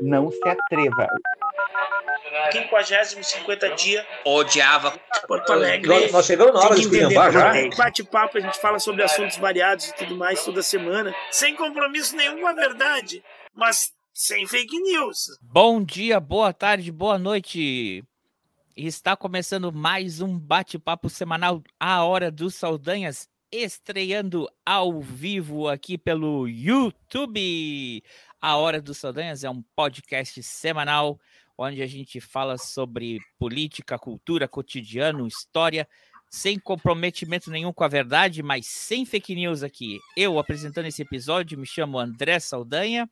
não se atreva. 50, 50 dia, odiava Porto Alegre. Nós, nós chegamos na hora de esculhambar já. Bate-papo, a gente fala sobre assuntos variados e tudo mais toda semana, sem compromisso nenhum com a verdade, mas sem fake news. Bom dia, boa tarde, boa noite. Está começando mais um bate-papo semanal A Hora dos Saldanhas, estreando ao vivo aqui pelo YouTube. A Hora dos Saldanhas é um podcast semanal onde a gente fala sobre política, cultura, cotidiano, história, sem comprometimento nenhum com a verdade, mas sem fake news aqui. Eu apresentando esse episódio me chamo André Saldanha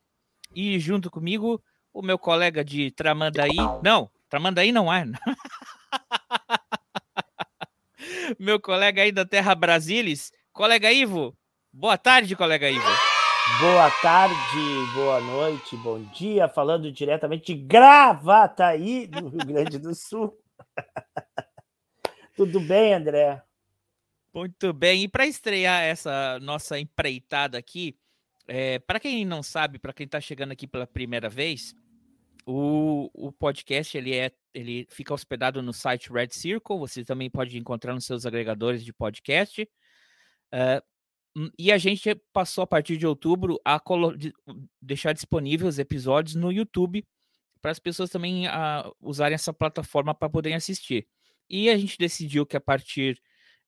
e junto comigo o meu colega de Tramandaí. Não, Tramandaí não é. meu colega aí da Terra Brasilis, colega Ivo. Boa tarde, colega Ivo. Boa tarde, boa noite, bom dia, falando diretamente de Gravataí, do Rio Grande do Sul. Tudo bem, André? Muito bem. E para estrear essa nossa empreitada aqui, é, para quem não sabe, para quem está chegando aqui pela primeira vez, o, o podcast ele é ele fica hospedado no site Red Circle. Você também pode encontrar nos seus agregadores de podcast. Uh, Hum, e a gente passou a partir de outubro a deixar disponíveis os episódios no YouTube para as pessoas também uh, usarem essa plataforma para poderem assistir. E a gente decidiu que a partir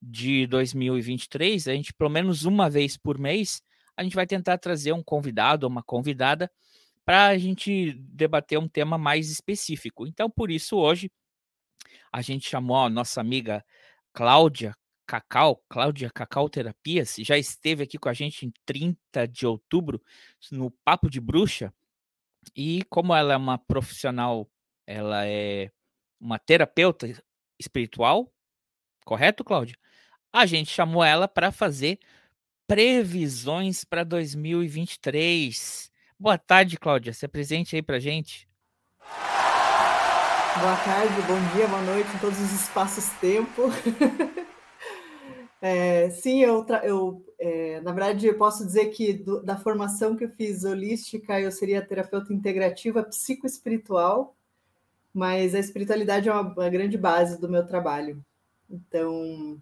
de 2023, a gente pelo menos uma vez por mês, a gente vai tentar trazer um convidado ou uma convidada para a gente debater um tema mais específico. Então, por isso, hoje, a gente chamou a nossa amiga Cláudia Cacau, Cláudia Cacau Terapias, já esteve aqui com a gente em 30 de outubro, no Papo de Bruxa. E como ela é uma profissional, ela é uma terapeuta espiritual, correto, Cláudia? A gente chamou ela para fazer previsões para 2023. Boa tarde, Cláudia. Se apresente aí para gente. Boa tarde, bom dia, boa noite em todos os espaços-tempo. É, sim, eu, eu é, na verdade, eu posso dizer que do, da formação que eu fiz holística, eu seria terapeuta integrativa psicoespiritual, mas a espiritualidade é uma, uma grande base do meu trabalho. Então,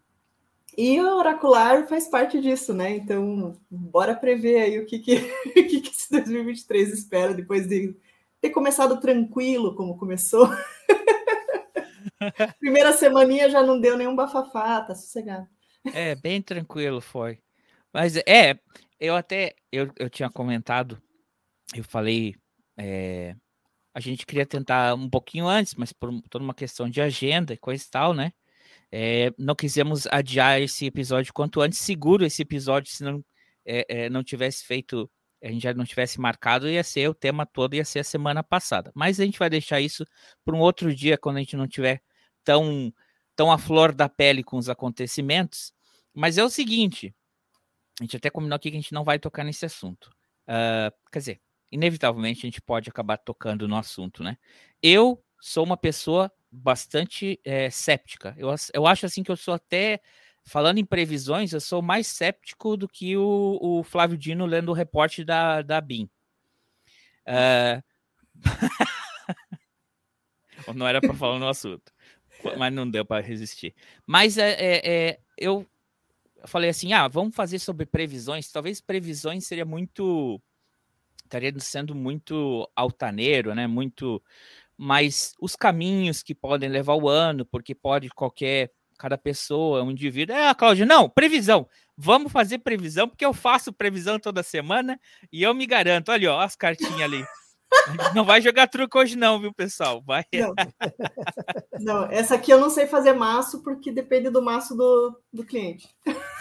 e o oracular faz parte disso, né? Então, bora prever aí o que, que, o que, que esse 2023 espera depois de ter começado tranquilo, como começou. Primeira semaninha já não deu nenhum bafafá, tá sossegado. É, bem tranquilo foi. Mas é, eu até eu, eu tinha comentado, eu falei, é, a gente queria tentar um pouquinho antes, mas por toda uma questão de agenda e coisa e tal, né? É, não quisemos adiar esse episódio quanto antes, seguro esse episódio, se não, é, não tivesse feito, a gente já não tivesse marcado, ia ser o tema todo, ia ser a semana passada. Mas a gente vai deixar isso para um outro dia, quando a gente não tiver tão tão à flor da pele com os acontecimentos. Mas é o seguinte, a gente até combinou aqui que a gente não vai tocar nesse assunto. Uh, quer dizer, inevitavelmente a gente pode acabar tocando no assunto, né? Eu sou uma pessoa bastante é, céptica. Eu, eu acho assim que eu sou até, falando em previsões, eu sou mais céptico do que o, o Flávio Dino lendo o reporte da, da BIM. Uh... não era para falar no assunto mas não deu para resistir. Mas é, é, eu falei assim: ah, vamos fazer sobre previsões. Talvez previsões seria muito. estaria sendo muito altaneiro, né? Muito. Mas os caminhos que podem levar o ano, porque pode qualquer. Cada pessoa, um indivíduo. É, Cláudia, não, previsão. Vamos fazer previsão, porque eu faço previsão toda semana e eu me garanto. Olha, ó, as cartinhas ali. Não vai jogar truco hoje, não, viu, pessoal? Vai. Não. não. essa aqui eu não sei fazer maço, porque depende do maço do, do cliente.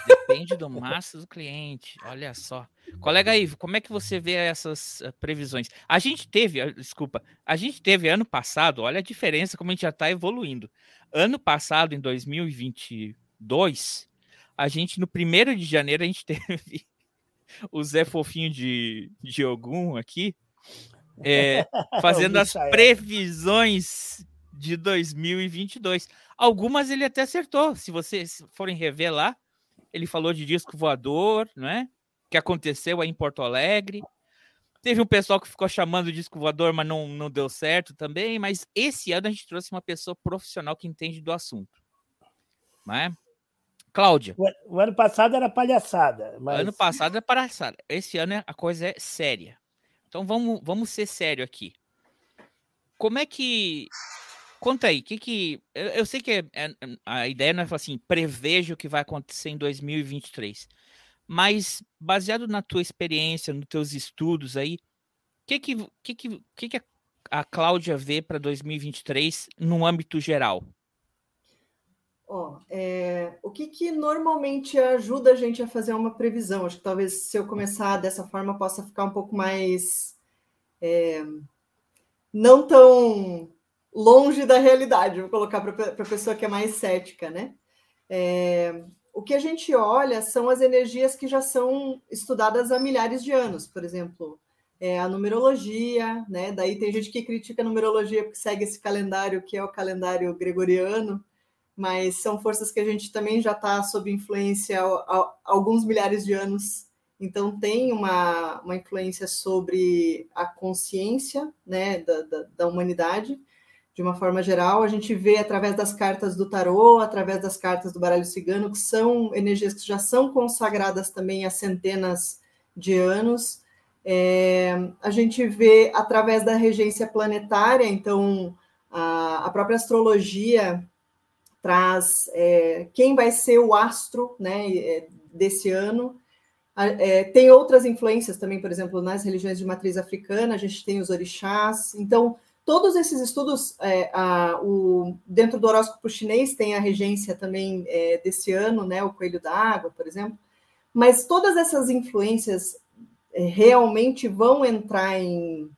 Depende do maço do cliente. Olha só. Colega Ivo, como é que você vê essas uh, previsões? A gente teve, uh, desculpa, a gente teve ano passado, olha a diferença como a gente já está evoluindo. Ano passado, em 2022, a gente, no primeiro de janeiro, a gente teve o Zé Fofinho de, de Ogum aqui, é, fazendo as previsões de 2022. Algumas ele até acertou. Se vocês forem rever lá, ele falou de disco voador, não é? Que aconteceu aí em Porto Alegre. Teve um pessoal que ficou chamando de disco voador, mas não, não deu certo também. Mas esse ano a gente trouxe uma pessoa profissional que entende do assunto. Não é? Cláudia. O, ano passado era palhaçada. Mas... Ano passado era palhaçada. Esse ano é, a coisa é séria. Então vamos, vamos ser sério aqui. Como é que. Conta aí, que que. Eu, eu sei que é, é, a ideia não é assim, preveja o que vai acontecer em 2023. Mas, baseado na tua experiência, nos teus estudos aí, o que que, que, que, que, que a Cláudia vê para 2023 no âmbito geral? Ó, é, o que, que normalmente ajuda a gente a fazer uma previsão? Acho que talvez se eu começar dessa forma possa ficar um pouco mais é, não tão longe da realidade, vou colocar para a pessoa que é mais cética, né? É, o que a gente olha são as energias que já são estudadas há milhares de anos, por exemplo, é, a numerologia, né? Daí tem gente que critica a numerologia porque segue esse calendário que é o calendário gregoriano, mas são forças que a gente também já está sob influência há, alguns milhares de anos. Então, tem uma, uma influência sobre a consciência né, da, da, da humanidade, de uma forma geral. A gente vê através das cartas do tarô, através das cartas do baralho cigano, que são energias que já são consagradas também há centenas de anos. É, a gente vê através da regência planetária, então a, a própria astrologia traz é, quem vai ser o astro né, é, desse ano. É, tem outras influências também, por exemplo, nas religiões de matriz africana, a gente tem os orixás. Então, todos esses estudos, é, a, o, dentro do horóscopo chinês, tem a regência também é, desse ano, né, o coelho da água, por exemplo. Mas todas essas influências é, realmente vão entrar em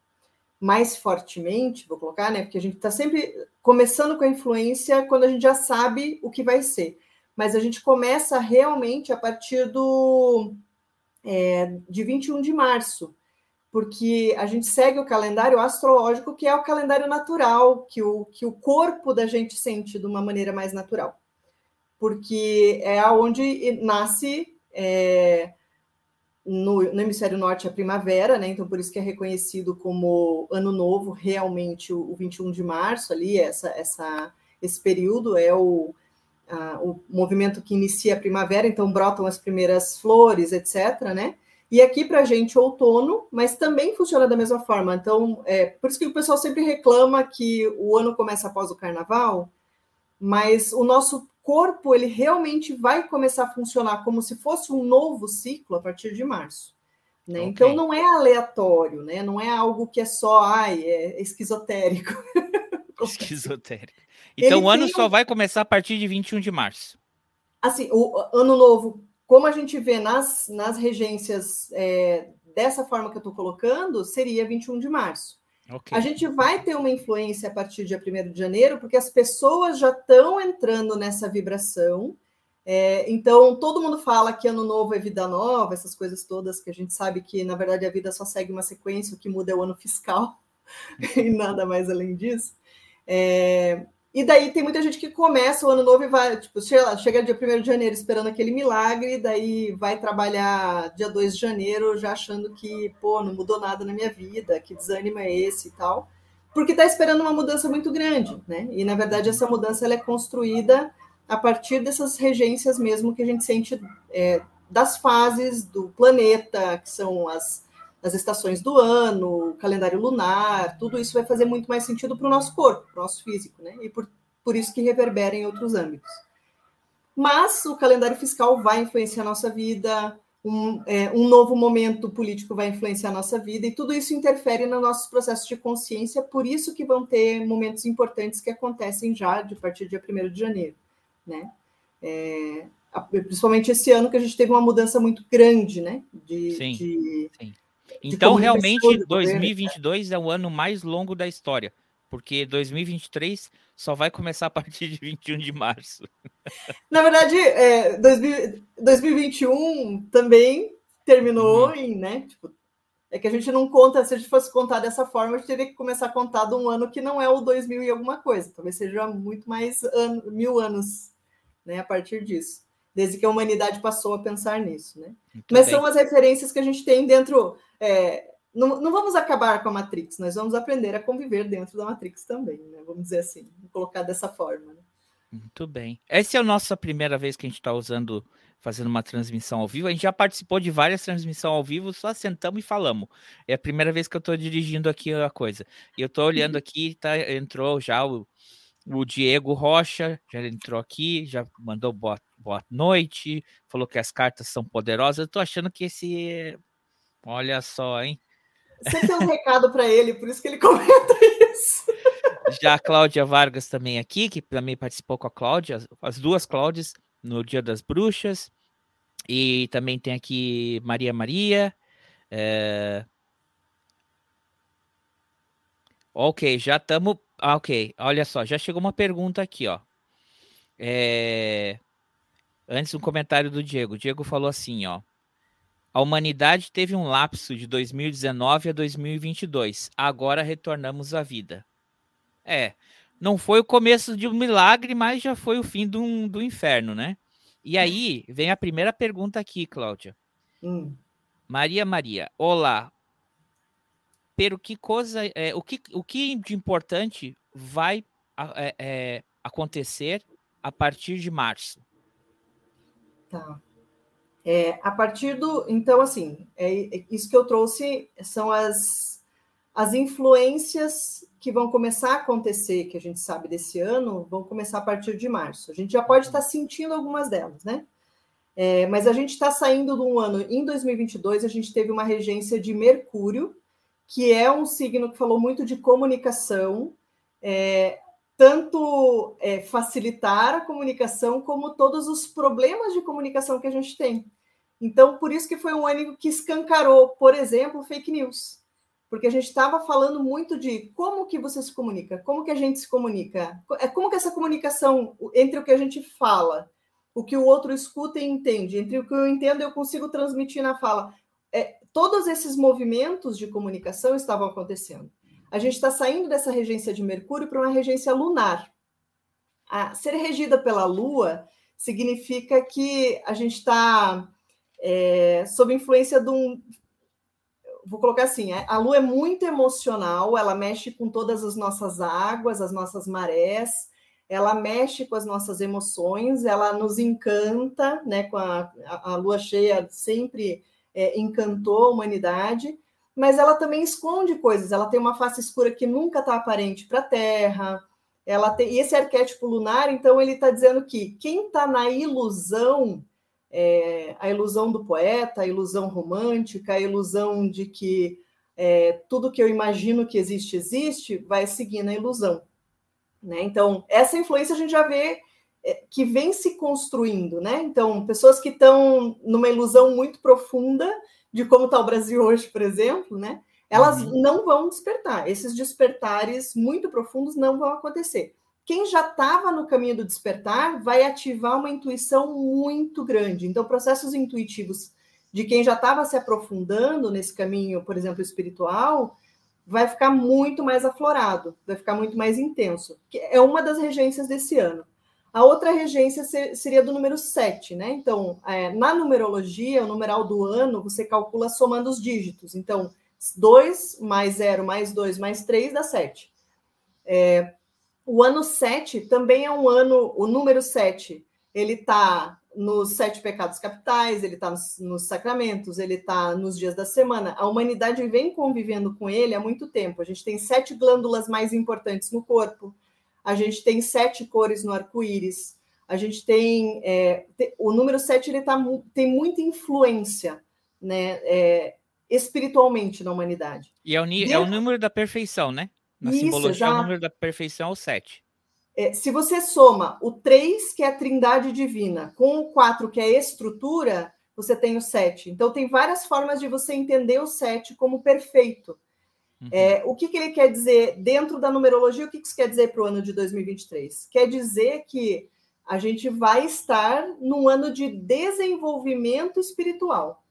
mais fortemente, vou colocar, né? Porque a gente está sempre começando com a influência quando a gente já sabe o que vai ser. Mas a gente começa realmente a partir do é, de 21 de março, porque a gente segue o calendário astrológico, que é o calendário natural, que o, que o corpo da gente sente de uma maneira mais natural. Porque é onde nasce é, no, no, hemisfério norte a primavera, né? Então, por isso que é reconhecido como ano novo, realmente, o, o 21 de março, ali, essa, essa, esse período é o, a, o movimento que inicia a primavera, então brotam as primeiras flores, etc., né? E aqui para a gente outono, mas também funciona da mesma forma. Então, é por isso que o pessoal sempre reclama que o ano começa após o carnaval, mas o nosso corpo ele realmente vai começar a funcionar como se fosse um novo ciclo a partir de março. Né? Okay. Então não é aleatório, né? não é algo que é só ai, é esquizotérico. esquizotérico. Então ele o ano só vai começar a partir de 21 de março. Assim, o ano novo, como a gente vê nas, nas regências é, dessa forma que eu estou colocando, seria 21 de março. Okay. A gente vai ter uma influência a partir dia 1 de janeiro, porque as pessoas já estão entrando nessa vibração. É, então, todo mundo fala que ano novo é vida nova, essas coisas todas que a gente sabe que, na verdade, a vida só segue uma sequência, o que muda é o ano fiscal e nada mais além disso. É, e daí tem muita gente que começa o ano novo e vai, tipo, chega, chega dia 1 de janeiro esperando aquele milagre, daí vai trabalhar dia 2 de janeiro já achando que, pô, não mudou nada na minha vida, que desânimo é esse e tal, porque está esperando uma mudança muito grande, né? E na verdade essa mudança ela é construída a partir dessas regências mesmo que a gente sente é, das fases do planeta, que são as as estações do ano, o calendário lunar, tudo isso vai fazer muito mais sentido para o nosso corpo, para o nosso físico, né? E por, por isso que reverbera em outros âmbitos. Mas o calendário fiscal vai influenciar a nossa vida, um, é, um novo momento político vai influenciar a nossa vida, e tudo isso interfere no nosso processo de consciência, por isso que vão ter momentos importantes que acontecem já de partir do dia 1 de janeiro, né? É, principalmente esse ano que a gente teve uma mudança muito grande, né? De, sim, de, sim. Então, realmente, 2022 é o ano mais longo da história, porque 2023 só vai começar a partir de 21 de março. Na verdade, é, 2021 também terminou uhum. em, né? Tipo, é que a gente não conta, se a gente fosse contar dessa forma, a gente teria que começar a contar de um ano que não é o 2000 e alguma coisa, talvez seja muito mais mil anos, né, a partir disso desde que a humanidade passou a pensar nisso, né? Muito Mas bem. são as referências que a gente tem dentro. É, não, não vamos acabar com a Matrix, nós vamos aprender a conviver dentro da Matrix também, né? Vamos dizer assim, colocar dessa forma. Né? Muito bem. Essa é a nossa primeira vez que a gente está usando, fazendo uma transmissão ao vivo. A gente já participou de várias transmissões ao vivo, só sentamos e falamos. É a primeira vez que eu estou dirigindo aqui a coisa. E eu estou olhando aqui, tá, entrou já o, o Diego Rocha, já entrou aqui, já mandou boa, boa noite, falou que as cartas são poderosas. Eu estou achando que esse. Olha só, hein? Você tem um recado para ele, por isso que ele comenta isso. Já a Cláudia Vargas também aqui, que também participou com a Cláudia, as duas Cláudias, no Dia das Bruxas. E também tem aqui Maria Maria. É... Ok, já estamos. Ah, ok, olha só, já chegou uma pergunta aqui, ó. É... Antes um comentário do Diego. O Diego falou assim, ó. A humanidade teve um lapso de 2019 a 2022. Agora retornamos à vida. É, não foi o começo de um milagre, mas já foi o fim do, do inferno, né? E aí vem a primeira pergunta aqui, Cláudia. Hum. Maria Maria, olá. Pero que coisa, é, o, que, o que de importante vai é, é, acontecer a partir de março? Tá. É, a partir do. Então, assim, é, é, isso que eu trouxe são as, as influências que vão começar a acontecer, que a gente sabe desse ano, vão começar a partir de março. A gente já pode estar sentindo algumas delas, né? É, mas a gente está saindo de um ano, em 2022, a gente teve uma regência de Mercúrio, que é um signo que falou muito de comunicação, é, tanto é, facilitar a comunicação, como todos os problemas de comunicação que a gente tem. Então, por isso que foi um ano que escancarou, por exemplo, fake news. Porque a gente estava falando muito de como que você se comunica, como que a gente se comunica, é como que essa comunicação entre o que a gente fala, o que o outro escuta e entende, entre o que eu entendo e eu consigo transmitir na fala. É, todos esses movimentos de comunicação estavam acontecendo a gente está saindo dessa regência de Mercúrio para uma regência lunar. A ser regida pela Lua significa que a gente está é, sob influência de um. Vou colocar assim: é, a Lua é muito emocional, ela mexe com todas as nossas águas, as nossas marés, ela mexe com as nossas emoções, ela nos encanta, né? Com a, a, a Lua cheia sempre é, encantou a humanidade mas ela também esconde coisas. Ela tem uma face escura que nunca está aparente para a Terra. Ela tem e esse arquétipo lunar, então ele está dizendo que quem está na ilusão, é, a ilusão do poeta, a ilusão romântica, a ilusão de que é, tudo que eu imagino que existe existe, vai seguir na ilusão. Né? Então essa influência a gente já vê é, que vem se construindo, né? Então pessoas que estão numa ilusão muito profunda de como está o Brasil hoje, por exemplo, né? Elas uhum. não vão despertar. Esses despertares muito profundos não vão acontecer. Quem já estava no caminho do despertar vai ativar uma intuição muito grande. Então, processos intuitivos de quem já estava se aprofundando nesse caminho, por exemplo, espiritual, vai ficar muito mais aflorado, vai ficar muito mais intenso. É uma das regências desse ano. A outra regência seria do número 7, né? Então, é, na numerologia, o numeral do ano, você calcula somando os dígitos. Então, 2 mais 0 mais 2 mais 3 dá 7. É, o ano 7 também é um ano, o número 7, ele está nos sete pecados capitais, ele está nos, nos, sacramentos, ele está nos dias da semana. A humanidade vem convivendo com ele há muito tempo. A gente tem sete glândulas mais importantes no corpo a gente tem sete cores no arco-íris, a gente tem, é, o número sete ele tá, tem muita influência né, é, espiritualmente na humanidade. E é o, é o número da perfeição, né? Na Isso, simbologia, já... é o número da perfeição o sete. É, se você soma o 3, que é a trindade divina, com o 4, que é a estrutura, você tem o 7. Então, tem várias formas de você entender o 7 como perfeito. Uhum. É, o que, que, ele quer dizer dentro da numerologia? O que, que isso quer dizer para o ano de 2023? Quer dizer que a gente vai estar num ano de desenvolvimento espiritual.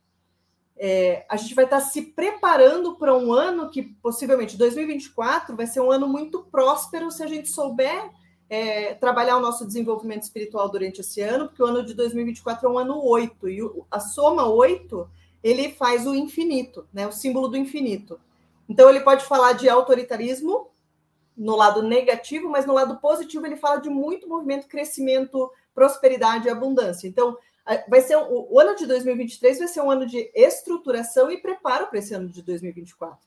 É, a gente vai estar se preparando para um ano que possivelmente 2024 vai ser um ano muito próspero se a gente souber é, trabalhar o nosso desenvolvimento espiritual durante esse ano, porque o ano de 2024 é um ano 8, e a soma 8 ele faz o infinito, né? O símbolo do infinito. Então ele pode falar de autoritarismo no lado negativo, mas no lado positivo ele fala de muito movimento, crescimento, prosperidade e abundância. Então vai ser o, o ano de 2023 vai ser um ano de estruturação e preparo para esse ano de 2024.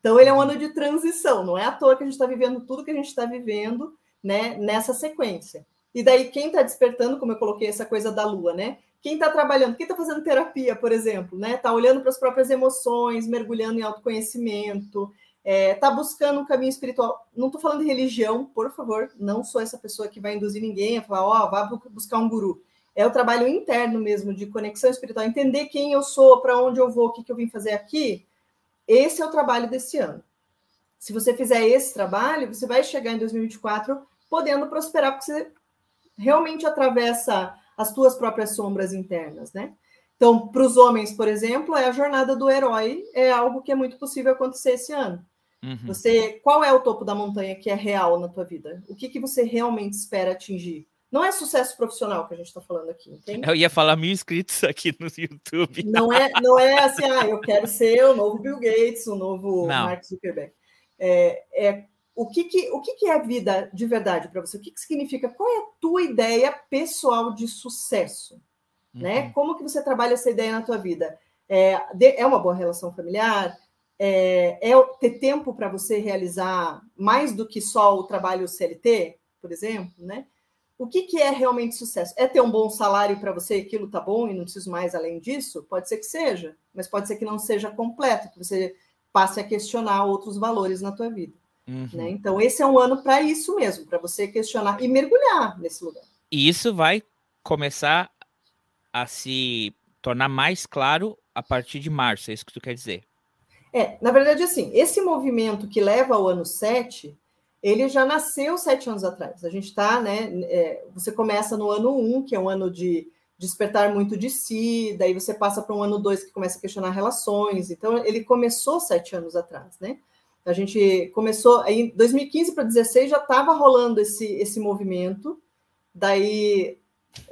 Então ele é um ano de transição, não é à toa que a gente está vivendo tudo que a gente está vivendo, né, nessa sequência. E daí quem está despertando, como eu coloquei essa coisa da lua, né? Quem está trabalhando, quem está fazendo terapia, por exemplo, né? Está olhando para as próprias emoções, mergulhando em autoconhecimento, está é, tá buscando um caminho espiritual. Não estou falando de religião, por favor, não sou essa pessoa que vai induzir ninguém a falar, ó, oh, vá buscar um guru. É o trabalho interno mesmo, de conexão espiritual, entender quem eu sou, para onde eu vou, o que, que eu vim fazer aqui. Esse é o trabalho desse ano. Se você fizer esse trabalho, você vai chegar em 2024 podendo prosperar, porque você realmente atravessa as tuas próprias sombras internas, né? Então, para os homens, por exemplo, é a jornada do herói, é algo que é muito possível acontecer esse ano. Uhum. Você, qual é o topo da montanha que é real na tua vida? O que, que você realmente espera atingir? Não é sucesso profissional que a gente está falando aqui, entende? Eu ia falar mil inscritos aqui no YouTube. Não é, não é assim, ah, eu quero ser o novo Bill Gates, o novo não. Mark Zuckerberg. É, é o que, que, o que, que é vida de verdade para você? O que, que significa? Qual é a tua ideia pessoal de sucesso? Né? Uhum. Né? Como que você trabalha essa ideia na tua vida? É, é uma boa relação familiar? É, é ter tempo para você realizar mais do que só o trabalho CLT, por exemplo, né? O que, que é realmente sucesso? É ter um bom salário para você, aquilo tá bom e não preciso mais além disso? Pode ser que seja, mas pode ser que não seja completo, que você passe a questionar outros valores na tua vida. Uhum. Né? Então, esse é um ano para isso mesmo, para você questionar e mergulhar nesse lugar. E isso vai começar a se tornar mais claro a partir de março, é isso que tu quer dizer? É, na verdade, assim, esse movimento que leva ao ano 7, ele já nasceu sete anos atrás. A gente está, né? É, você começa no ano 1, um, que é um ano de despertar muito de si, daí você passa para um ano 2 que começa a questionar relações. Então, ele começou sete anos atrás, né? A gente começou em 2015 para 2016 já estava rolando esse, esse movimento. Daí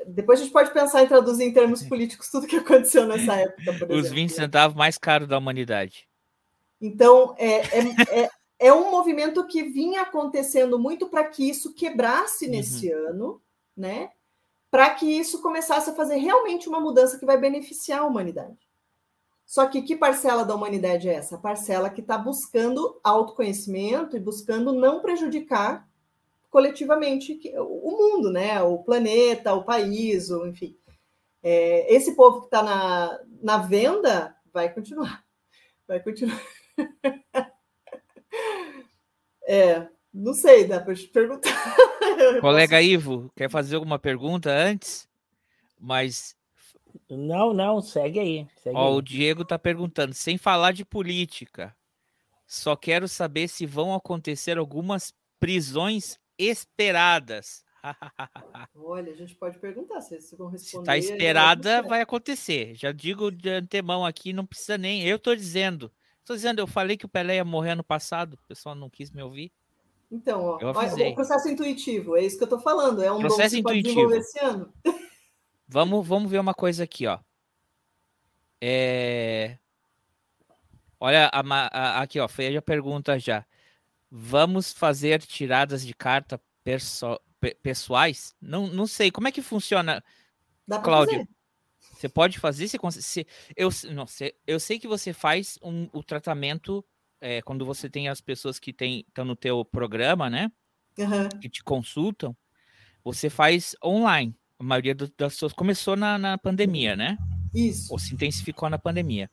depois a gente pode pensar em traduzir em termos políticos tudo que aconteceu nessa época. Os 20 centavos mais caros da humanidade. Então, é, é, é, é, um movimento que vinha acontecendo muito para que isso quebrasse nesse uhum. ano, né? Para que isso começasse a fazer realmente uma mudança que vai beneficiar a humanidade. Só que que parcela da humanidade é essa? A parcela que está buscando autoconhecimento e buscando não prejudicar coletivamente o mundo, né? O planeta, o país, o, enfim. É, esse povo que está na, na venda vai continuar. Vai continuar. é, não sei, dá para perguntar. Colega Ivo, quer fazer alguma pergunta antes? Mas não, não, segue aí. Segue Ó, aí. O Diego tá perguntando, sem falar de política, só quero saber se vão acontecer algumas prisões esperadas. Olha, a gente pode perguntar se eles vão responder. Se tá esperada, vai acontecer. Já digo de antemão aqui, não precisa nem. Eu tô dizendo. Tô dizendo, eu falei que o Pelé ia morrer ano passado, o pessoal não quis me ouvir. Então, ó, o processo intuitivo, é isso que eu tô falando. É um processo dom que intuitivo. esse ano. Vamos, vamos ver uma coisa aqui, ó. É... Olha, a, a, aqui, ó, Feia já pergunta já. Vamos fazer tiradas de carta perso, pessoais? Não, não sei. Como é que funciona, Dá Cláudio? Fazer. Você pode fazer? Se, se, eu, não, se, eu sei que você faz um, o tratamento é, quando você tem as pessoas que estão no teu programa, né? Uhum. Que te consultam. Você faz online a maioria das pessoas começou na, na pandemia, né? Isso. Ou se intensificou na pandemia.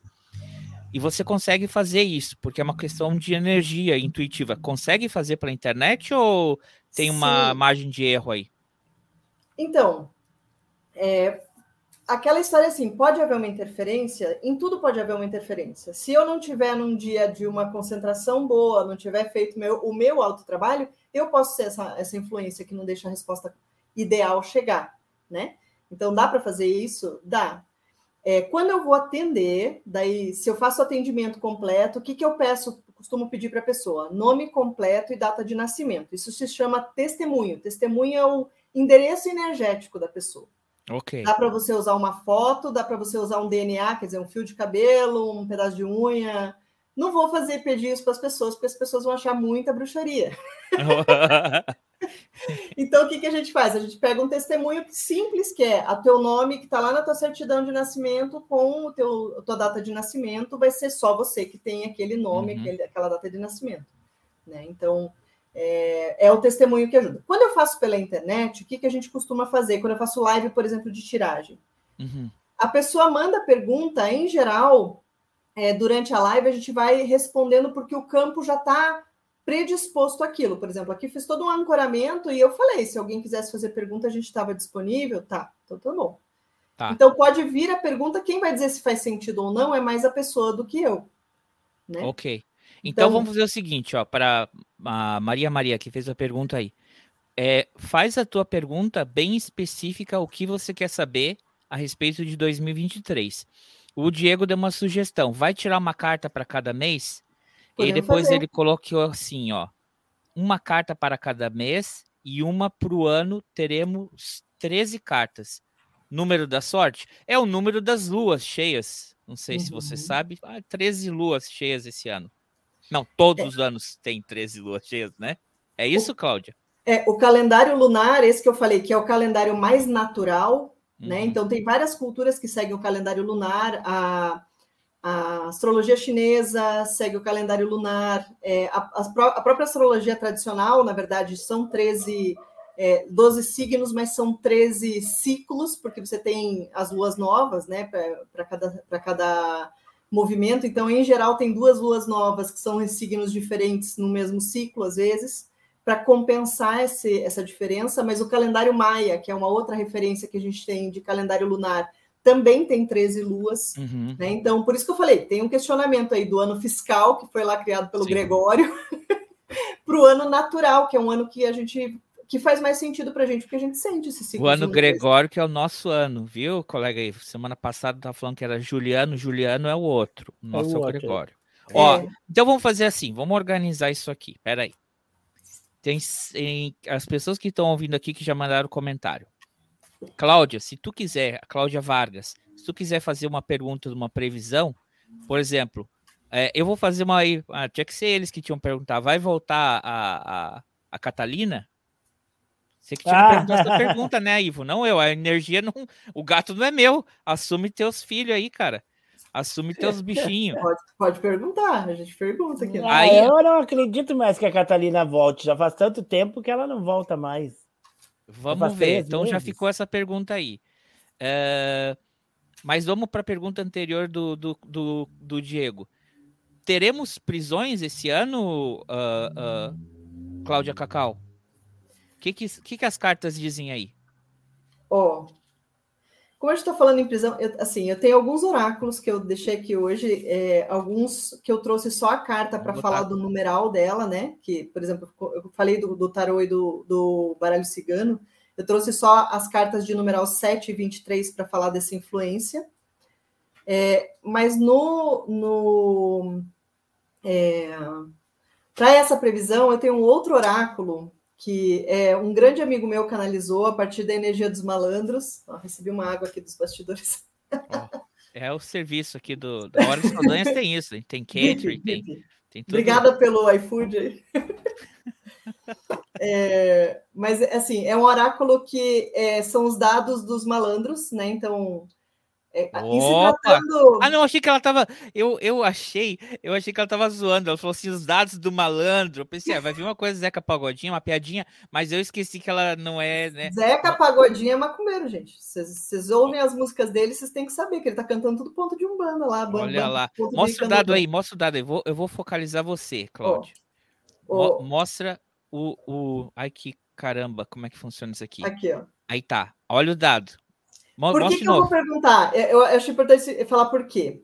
E você consegue fazer isso, porque é uma questão de energia intuitiva. Consegue fazer pela internet ou tem uma Sim. margem de erro aí? Então, é, aquela história assim, pode haver uma interferência, em tudo pode haver uma interferência. Se eu não tiver num dia de uma concentração boa, não tiver feito meu, o meu autotrabalho, eu posso ser essa, essa influência que não deixa a resposta ideal chegar né? Então dá para fazer isso? Dá. É, quando eu vou atender, daí, se eu faço atendimento completo, o que, que eu peço, costumo pedir para a pessoa? Nome completo e data de nascimento. Isso se chama testemunho. Testemunho é o endereço energético da pessoa. Ok. Dá para você usar uma foto, dá para você usar um DNA, quer dizer, um fio de cabelo, um pedaço de unha. Não vou fazer pedir isso para as pessoas, porque as pessoas vão achar muita bruxaria. então, o que, que a gente faz? A gente pega um testemunho simples, que é a teu nome, que está lá na tua certidão de nascimento, com o teu, a tua data de nascimento, vai ser só você que tem aquele nome, uhum. aquele, aquela data de nascimento. Né? Então, é, é, o testemunho que ajuda. Quando eu faço pela internet, o que, que a gente costuma fazer? Quando eu faço live, por exemplo, de tiragem. Uhum. A pessoa manda pergunta, em geral, é, durante a live, a gente vai respondendo porque o campo já está predisposto àquilo. Por exemplo, aqui fiz todo um ancoramento e eu falei: se alguém quisesse fazer pergunta, a gente estava disponível. Tá, então tá bom. Tá. Então pode vir a pergunta, quem vai dizer se faz sentido ou não é mais a pessoa do que eu. Né? Ok. Então, então vamos fazer o seguinte, ó, para a Maria Maria que fez a pergunta aí. É, faz a tua pergunta bem específica o que você quer saber a respeito de 2023. O Diego deu uma sugestão. Vai tirar uma carta para cada mês? Podemos e depois fazer. ele colocou assim, ó. Uma carta para cada mês e uma para o ano teremos 13 cartas. Número da sorte é o número das luas cheias. Não sei uhum. se você uhum. sabe. Ah, 13 luas cheias esse ano. Não, todos é. os anos tem 13 luas cheias, né? É isso, Cláudia? É, o calendário lunar, esse que eu falei, que é o calendário mais natural, né? Uhum. Né? Então, tem várias culturas que seguem o calendário lunar. A, a astrologia chinesa segue o calendário lunar. É, a, a, própria astrologia tradicional, na verdade, são 13, é, 12 signos, mas são 13 ciclos, porque você tem as luas novas, né? Para cada, cada movimento. Então, em geral, tem duas luas novas que são em signos diferentes no mesmo ciclo, às vezes para compensar esse, essa diferença, mas o calendário maia, que é uma outra referência que a gente tem de calendário lunar, também tem 13 luas. Uhum. Né? Então, por isso que eu falei, tem um questionamento aí do ano fiscal, que foi lá criado pelo Sim. Gregório, para o ano natural, que é um ano que a gente que faz mais sentido para a gente, porque a gente sente esse ciclo. O ano Gregório, que é o nosso ano, viu, colega aí? Semana passada estava falando que era Juliano, Juliano é o outro. O nosso é o, é o Gregório. É. Ó, então vamos fazer assim, vamos organizar isso aqui. Peraí. Tem, tem as pessoas que estão ouvindo aqui que já mandaram comentário. Cláudia, se tu quiser, Cláudia Vargas, se tu quiser fazer uma pergunta de uma previsão, por exemplo, é, eu vou fazer uma aí. Ah, tinha que ser eles que tinham perguntar. Vai voltar a, a, a Catalina? Você que tinha ah. perguntado essa pergunta, né, Ivo? Não eu. A energia não. O gato não é meu. Assume teus filhos aí, cara. Assume teus bichinhos. Pode, pode perguntar, a gente pergunta aqui. Ah, Aí... Eu não acredito mais que a Catalina volte. Já faz tanto tempo que ela não volta mais. Vamos ver. Então já ficou essa pergunta aí. É... Mas vamos para a pergunta anterior do, do, do, do, Diego. Teremos prisões esse ano, uh, uh, Cláudia Cacau? O que, que, que, que as cartas dizem aí? Ó, oh, como a gente está falando em prisão, eu, assim, eu tenho alguns oráculos que eu deixei aqui hoje, é, alguns que eu trouxe só a carta para falar do numeral dela, né? Que, por exemplo, eu falei do, do tarô e do, do baralho cigano, eu trouxe só as cartas de numeral 7 e 23 para falar dessa influência. É, mas no. no é, para essa previsão, eu tenho um outro oráculo que é, um grande amigo meu canalizou a partir da energia dos malandros. Ó, recebi uma água aqui dos bastidores. Oh, é o serviço aqui do da Hora dos Saldanhas tem isso, tem catering, tem, tem tudo. Obrigada pelo iFood. é, mas assim, é um oráculo que é, são os dados dos malandros, né? Então é, tratando... Ah, não, achei que ela tava. Eu, eu achei, eu achei que ela tava zoando. Ela falou assim: os dados do malandro. Eu pensei, ah, vai vir uma coisa Zeca Pagodinha, uma piadinha, mas eu esqueci que ela não é, né? Zeca Pagodinha é macumbeiro, gente. Vocês ouvem as músicas dele, vocês têm que saber que ele tá cantando tudo ponto de umbanda lá. Banda, Olha lá. Mostra o dado aí, mostra o dado aí. Vou, eu vou focalizar você, Cláudio. Oh, oh. Mostra o, o. Ai, que caramba, como é que funciona isso aqui? Aqui, ó. Aí tá. Olha o dado. Por que, que eu vou perguntar? É, eu acho importante falar por quê.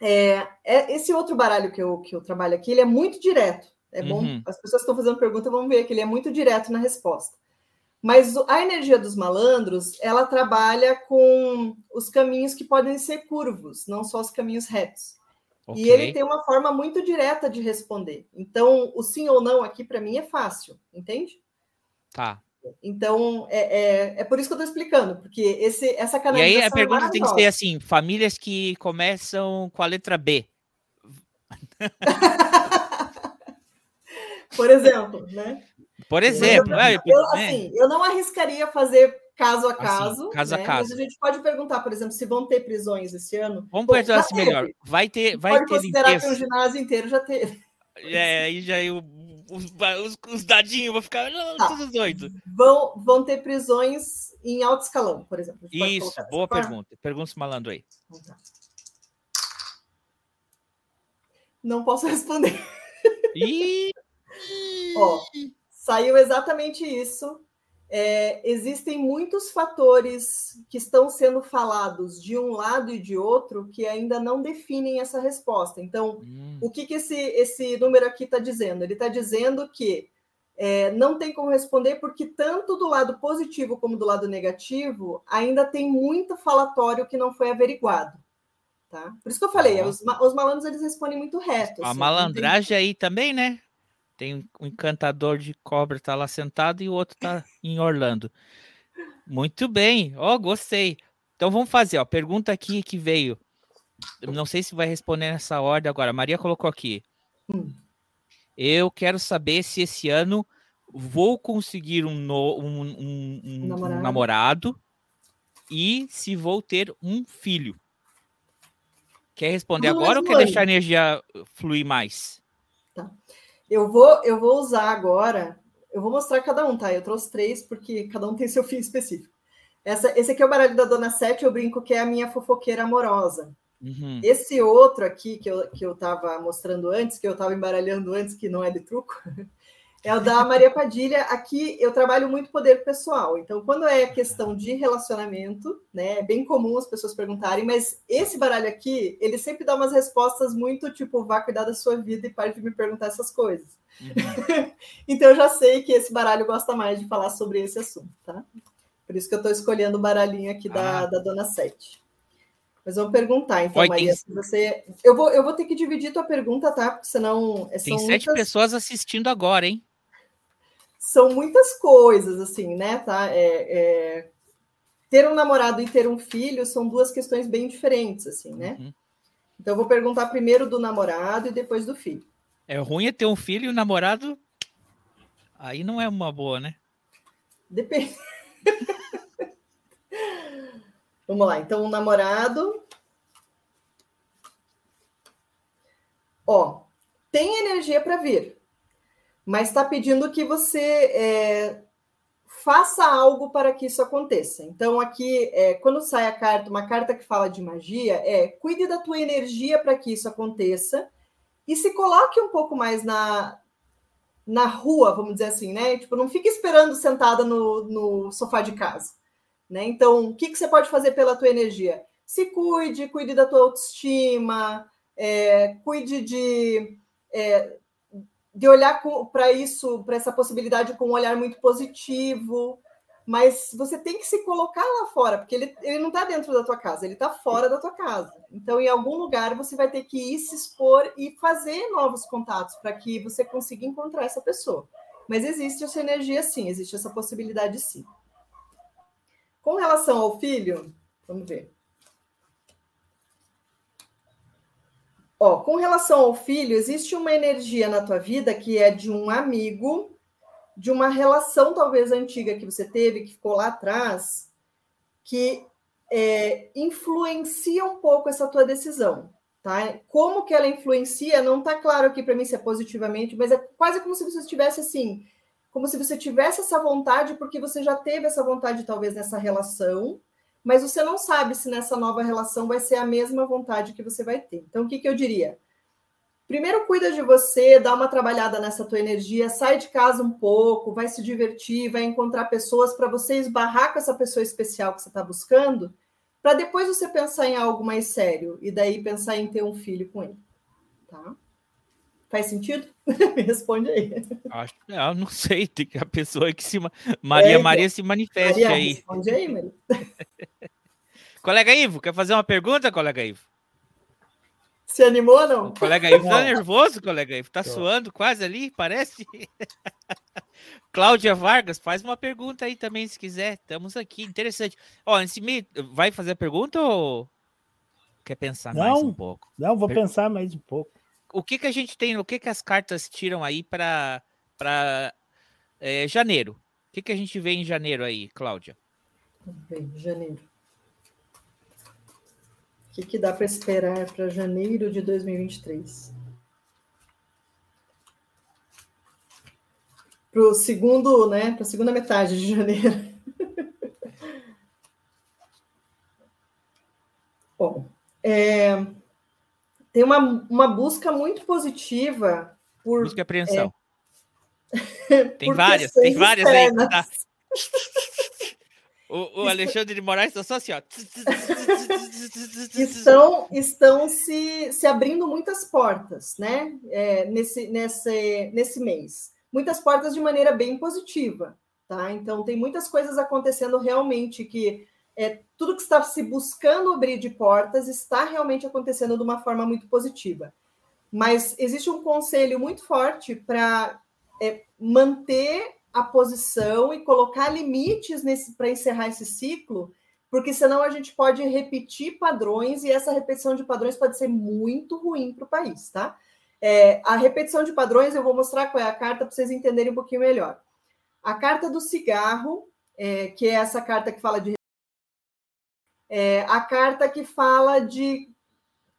É, é, esse outro baralho que eu, que eu trabalho aqui, ele é muito direto. É bom, uhum. as pessoas que estão fazendo pergunta vão ver que ele é muito direto na resposta. Mas a energia dos malandros, ela trabalha com os caminhos que podem ser curvos, não só os caminhos retos. Okay. E ele tem uma forma muito direta de responder. Então, o sim ou não aqui para mim é fácil, entende? Tá. Então, é, é, é, por isso que eu estou explicando, porque esse, essa canalização. E aí a pergunta é tem que ser assim: famílias que começam com a letra B. por exemplo, né? Por exemplo, eu, eu, assim, eu não arriscaria fazer caso a caso. Assim, caso né? a caso. Mas a gente pode perguntar, por exemplo, se vão ter prisões esse ano. Vamos perguntar assim melhor. Vai ter. Vai pode ter considerar limpeza. que um ginásio inteiro já teve. É, aí já eu, os, os, os dadinhos vão ficar tá. todos doidos. Vão, vão ter prisões em alto escalão, por exemplo. Isso, boa pergunta. Pergunta malandro aí. Então tá. Não posso responder. Ó, saiu exatamente isso. É, existem muitos fatores que estão sendo falados de um lado e de outro que ainda não definem essa resposta. Então, hum. o que, que esse, esse número aqui está dizendo? Ele está dizendo que é, não tem como responder porque tanto do lado positivo como do lado negativo ainda tem muito falatório que não foi averiguado. Tá? Por isso que eu falei, ah. os, os malandros eles respondem muito reto. A assim, malandragem tem... aí também, né? Tem um encantador de cobra tá lá sentado e o outro tá em Orlando. Muito bem, ó, oh, gostei. Então vamos fazer, ó, pergunta aqui que veio. Não sei se vai responder nessa ordem agora. A Maria colocou aqui. Hum. Eu quero saber se esse ano vou conseguir um, no, um, um, um namorado. namorado e se vou ter um filho. Quer responder agora ou quer deixar a energia fluir mais? Tá. Eu vou, eu vou usar agora, eu vou mostrar cada um, tá? Eu trouxe três, porque cada um tem seu fim específico. Essa, esse aqui é o baralho da Dona Sete, eu brinco que é a minha fofoqueira amorosa. Uhum. Esse outro aqui que eu, que eu tava mostrando antes, que eu tava embaralhando antes, que não é de truco, é o da Maria Padilha. Aqui eu trabalho muito poder pessoal. Então, quando é questão de relacionamento, né, é bem comum as pessoas perguntarem, mas esse baralho aqui, ele sempre dá umas respostas muito tipo, vá cuidar da sua vida e pare de me perguntar essas coisas. Uhum. então, eu já sei que esse baralho gosta mais de falar sobre esse assunto, tá? Por isso que eu estou escolhendo o baralhinho aqui da, ah. da Dona Sete. Mas vamos perguntar, então, Oi, Maria, tem... se você. Eu vou, eu vou ter que dividir tua pergunta, tá? Porque senão. É, tem sete muitas... pessoas assistindo agora, hein? São muitas coisas, assim, né? Tá? É, é... Ter um namorado e ter um filho são duas questões bem diferentes, assim, né? Uhum. Então, eu vou perguntar primeiro do namorado e depois do filho. É ruim é ter um filho e o namorado. Aí não é uma boa, né? Depende. Vamos lá, então, o namorado. Ó, tem energia para vir mas está pedindo que você é, faça algo para que isso aconteça. Então, aqui, é, quando sai a carta, uma carta que fala de magia, é cuide da tua energia para que isso aconteça e se coloque um pouco mais na, na rua, vamos dizer assim, né? Tipo, não fique esperando sentada no, no sofá de casa. Né? Então, o que, que você pode fazer pela tua energia? Se cuide, cuide da tua autoestima, é, cuide de é, de olhar para isso, para essa possibilidade com um olhar muito positivo, mas você tem que se colocar lá fora, porque ele, ele não está dentro da tua casa, ele está fora da tua casa. Então, em algum lugar, você vai ter que ir se expor e fazer novos contatos para que você consiga encontrar essa pessoa. Mas existe essa energia sim, existe essa possibilidade sim. Com relação ao filho, vamos ver. Ó, com relação ao filho, existe uma energia na tua vida que é de um amigo, de uma relação talvez antiga que você teve, que ficou lá atrás, que é, influencia um pouco essa tua decisão, tá? Como que ela influencia, não tá claro aqui para mim se é positivamente, mas é quase como se você estivesse assim, como se você tivesse essa vontade, porque você já teve essa vontade talvez nessa relação, mas você não sabe se nessa nova relação vai ser a mesma vontade que você vai ter. Então, o que, que eu diria? Primeiro, cuida de você, dá uma trabalhada nessa tua energia, sai de casa um pouco, vai se divertir, vai encontrar pessoas para você esbarrar com essa pessoa especial que você está buscando, para depois você pensar em algo mais sério e daí pensar em ter um filho com ele. Tá? Faz sentido? Me responde aí. Acho, eu não sei, tem que a pessoa que se. Maria é, Maria se manifeste Maria, aí. Responde aí, Maria. colega Ivo, quer fazer uma pergunta, colega Ivo? Se animou, não? O colega Ivo tá nervoso, colega Ivo. Tá suando quase ali, parece. Cláudia Vargas, faz uma pergunta aí também, se quiser. Estamos aqui, interessante. Ó, esse meio, vai fazer a pergunta ou quer pensar não, mais um pouco? Não, vou per... pensar mais um pouco. O que que a gente tem, o que que as cartas tiram aí para é, janeiro? O que que a gente vê em janeiro aí, Cláudia? Bem, janeiro. O que, que dá para esperar para janeiro de 2023? Para o segundo, né? Para a segunda metade de janeiro. Bom, é, tem uma, uma busca muito positiva por. Busca e apreensão. É, tem várias, tem várias externas. aí. Tá? O, o Alexandre de Moraes está só assim, ó. Estão, estão se, se abrindo muitas portas, né? É, nesse, nesse, nesse mês. Muitas portas de maneira bem positiva, tá? Então, tem muitas coisas acontecendo realmente que é, tudo que está se buscando abrir de portas está realmente acontecendo de uma forma muito positiva. Mas existe um conselho muito forte para é, manter a posição e colocar limites para encerrar esse ciclo, porque senão a gente pode repetir padrões e essa repetição de padrões pode ser muito ruim para o país, tá? É, a repetição de padrões, eu vou mostrar qual é a carta para vocês entenderem um pouquinho melhor. A carta do cigarro, é, que é essa carta que fala de. É, a carta que fala de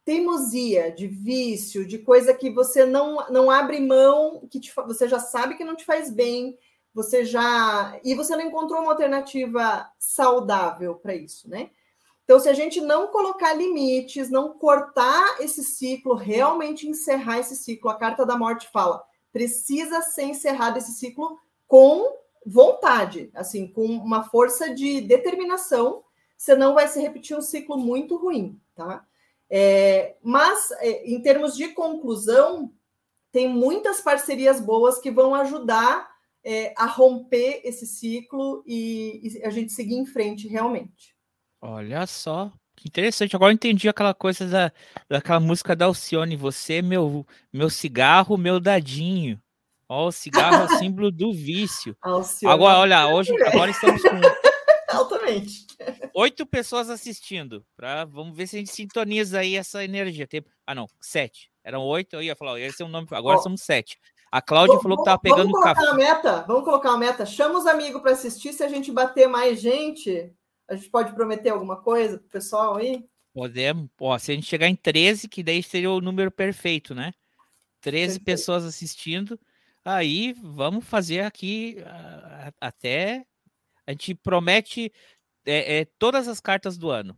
teimosia, de vício, de coisa que você não, não abre mão, que te, você já sabe que não te faz bem, você já. E você não encontrou uma alternativa saudável para isso, né? Então, se a gente não colocar limites, não cortar esse ciclo, realmente encerrar esse ciclo, a carta da morte fala, precisa ser encerrado esse ciclo com vontade, assim, com uma força de determinação, senão vai se repetir um ciclo muito ruim, tá? É, mas, é, em termos de conclusão, tem muitas parcerias boas que vão ajudar é, a romper esse ciclo e, e, a gente seguir em frente realmente. Olha só, que interessante. Agora eu entendi aquela coisa da, daquela música da Alcione, você, meu, meu cigarro, meu dadinho. Ó, o cigarro é o símbolo do vício. Alcione. Agora, olha, hoje, agora estamos com altamente. Oito pessoas assistindo. Pra, vamos ver se a gente sintoniza aí essa energia. Tem, ah, não, sete. Eram oito, eu ia falar, esse é um nome. Agora oh. somos sete. A Cláudia falou que estava pegando vamos café. Uma meta, vamos colocar uma meta. Chama os amigos para assistir. Se a gente bater mais gente, a gente pode prometer alguma coisa para o pessoal aí? Podemos. Ó, se a gente chegar em 13, que daí seria o número perfeito, né? 13 perfeito. pessoas assistindo. Aí vamos fazer aqui uh, até. A gente promete é, é, todas as cartas do ano.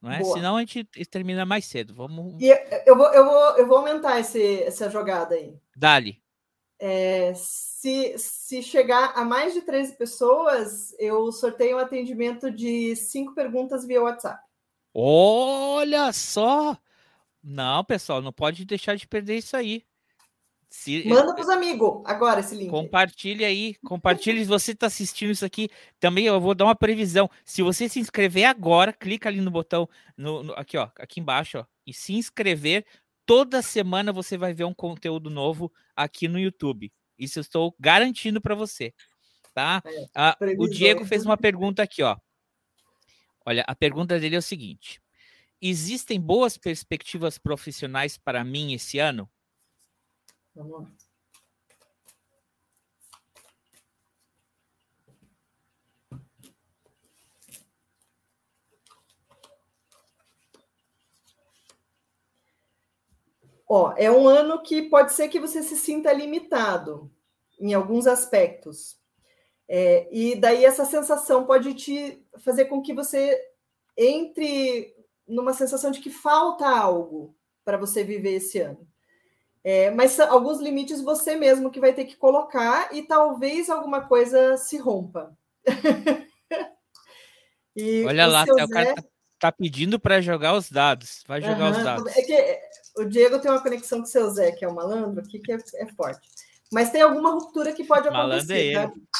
Não é? Senão a gente termina mais cedo. Vamos. E eu vou, eu vou, eu vou aumentar esse, essa jogada aí. Dali. É, se, se chegar a mais de 13 pessoas, eu sorteio um atendimento de cinco perguntas via WhatsApp. Olha só! Não, pessoal, não pode deixar de perder isso aí. Se, Manda para os amigos agora esse link. Compartilhe aí, compartilhe. se você está assistindo isso aqui, também eu vou dar uma previsão. Se você se inscrever agora, clica ali no botão, no, no, aqui ó, aqui embaixo, ó, e se inscrever. Toda semana você vai ver um conteúdo novo aqui no YouTube. Isso eu estou garantindo para você, tá? É, ah, o Diego fez uma pergunta aqui, ó. Olha, a pergunta dele é o seguinte: existem boas perspectivas profissionais para mim esse ano? Vamos lá. Ó, é um ano que pode ser que você se sinta limitado em alguns aspectos. É, e daí essa sensação pode te fazer com que você entre numa sensação de que falta algo para você viver esse ano. É, mas alguns limites você mesmo que vai ter que colocar e talvez alguma coisa se rompa. Olha lá, o cara tá, tá pedindo para jogar os dados. Vai jogar uhum, os dados. É que o Diego tem uma conexão com o seu Zé, que é o malandro, aqui que é, é forte. Mas tem alguma ruptura que pode acontecer. Malandro é tá?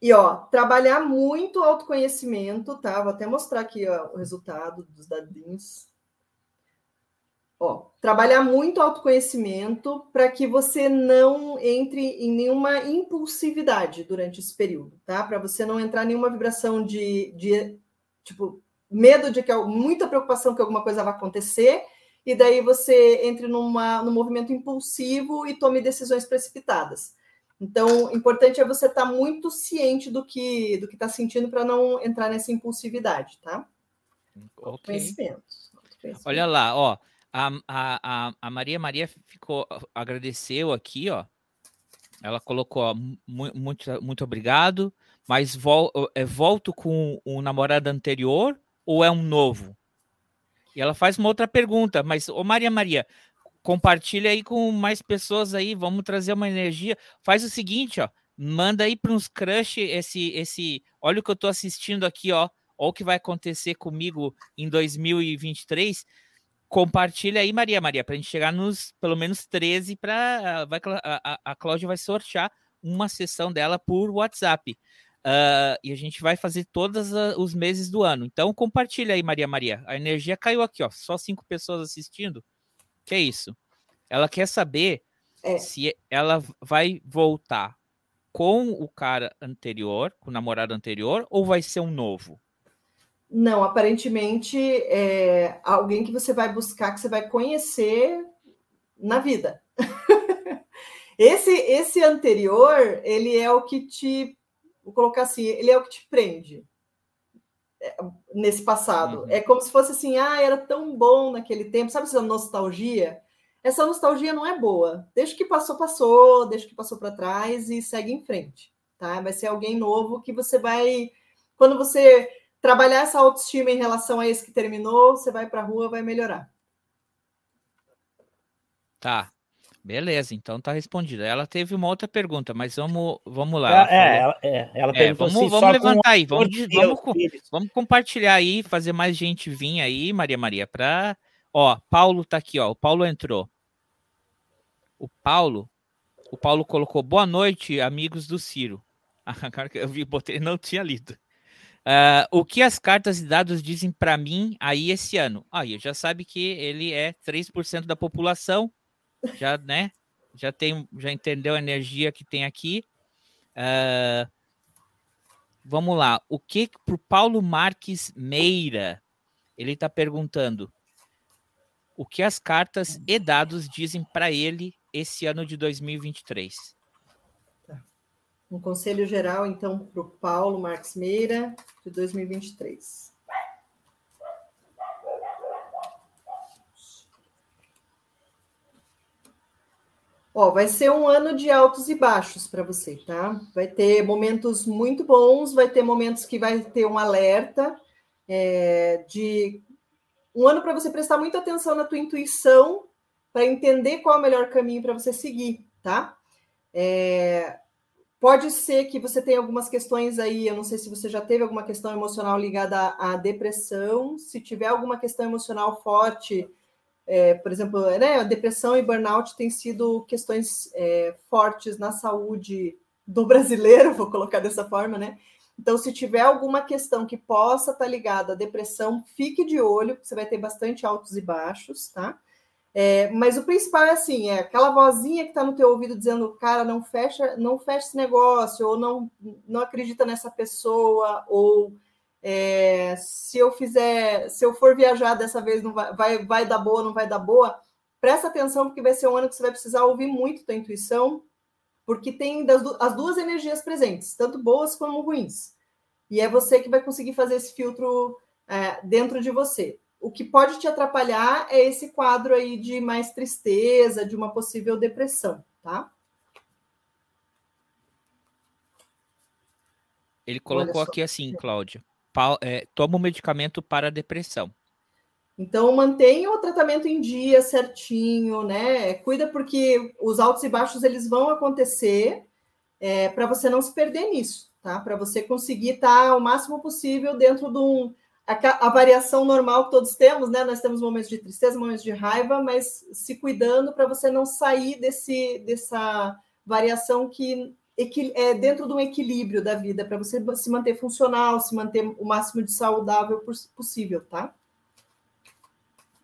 E ó, trabalhar muito autoconhecimento, tá? Vou até mostrar aqui ó, o resultado dos dadinhos. Trabalhar muito autoconhecimento para que você não entre em nenhuma impulsividade durante esse período, tá? Para você não entrar em nenhuma vibração de, de tipo medo de que muita preocupação que alguma coisa vai acontecer e daí você entre numa, num movimento impulsivo e tome decisões precipitadas. Então, importante é você estar tá muito ciente do que do que está sentindo para não entrar nessa impulsividade, tá? Ok. Olha lá, ó. A, a, a Maria Maria ficou, agradeceu aqui, ó. Ela colocou, ó, muito, muito obrigado, mas vol, é, volto com o namorado anterior ou é um novo? E ela faz uma outra pergunta, mas, ô Maria Maria, compartilha aí com mais pessoas aí, vamos trazer uma energia. Faz o seguinte, ó, manda aí para uns crush esse, esse, olha o que eu tô assistindo aqui, ó, olha o que vai acontecer comigo em 2023 compartilha aí, Maria Maria, para a gente chegar nos pelo menos 13 para a, a, a Cláudia vai sortear uma sessão dela por WhatsApp. Uh, e a gente vai fazer todos os meses do ano. Então compartilha aí, Maria Maria. A energia caiu aqui, ó. Só cinco pessoas assistindo. Que é isso? Ela quer saber é. se ela vai voltar com o cara anterior, com o namorado anterior, ou vai ser um novo? Não, aparentemente é alguém que você vai buscar, que você vai conhecer na vida. esse esse anterior, ele é o que te, vou colocar assim, ele é o que te prende é, nesse passado. Uhum. É como se fosse assim, ah, era tão bom naquele tempo. Sabe essa nostalgia? Essa nostalgia não é boa. Deixa que passou, passou, deixa que passou para trás e segue em frente, tá? Vai ser alguém novo que você vai quando você trabalhar essa autoestima em relação a esse que terminou, você vai para a rua, vai melhorar. Tá. Beleza, então tá respondido. Ela teve uma outra pergunta, mas vamos, vamos lá. É, ela, é, ela é, vamos, assim, vamos levantar aí, vamos, vamos, vamos, compartilhar aí, fazer mais gente vir aí, Maria Maria, para Ó, Paulo tá aqui, ó. O Paulo entrou. O Paulo, o Paulo colocou boa noite, amigos do Ciro. Agora que eu vi, botei, não tinha lido. Uh, o que as cartas e dados dizem para mim aí esse ano? Aí, ah, já sabe que ele é 3% da população, já, né? Já tem, já entendeu a energia que tem aqui. Uh, vamos lá. O que para o Paulo Marques Meira? Ele está perguntando o que as cartas e dados dizem para ele esse ano de 2023. Um conselho geral, então, para o Paulo Marques Meira, de 2023. Ó, vai ser um ano de altos e baixos para você, tá? Vai ter momentos muito bons, vai ter momentos que vai ter um alerta é, de um ano para você prestar muita atenção na tua intuição para entender qual é o melhor caminho para você seguir, tá? É, Pode ser que você tenha algumas questões aí, eu não sei se você já teve alguma questão emocional ligada à, depressão. Se tiver alguma questão emocional forte, é, por exemplo, né, a depressão e burnout têm sido questões é, fortes na saúde do brasileiro, vou colocar dessa forma, né? Então, se tiver alguma questão que possa estar ligada à depressão, fique de olho, você vai ter bastante altos e baixos, tá? É, mas o principal é assim, é aquela vozinha que está no teu ouvido dizendo, cara, não fecha, não fecha esse negócio, ou não, não acredita nessa pessoa, ou é, se eu fizer, se eu for viajar dessa vez, não vai, vai, vai dar boa, não vai dar boa. Presta atenção, porque vai ser um ano que você vai precisar ouvir muito tua intuição, porque tem das, as duas energias presentes, tanto boas como ruins. E é você que vai conseguir fazer esse filtro é, dentro de você o que pode te atrapalhar é esse quadro aí de mais tristeza, de uma possível depressão, tá? Ele colocou aqui assim, Cláudia, é, toma o um medicamento para a depressão. Então mantenha o tratamento em dia certinho, né? Cuida porque os altos e baixos eles vão acontecer é, para você não se perder nisso, tá? Para você conseguir estar tá o máximo possível dentro de um, a, a, variação normal que todos temos, né? Nós temos momentos de tristeza, momentos de raiva, mas se cuidando para você não sair desse, dessa variação que é dentro de um equilíbrio da vida, para você se manter funcional, se manter o máximo de saudável possível, tá?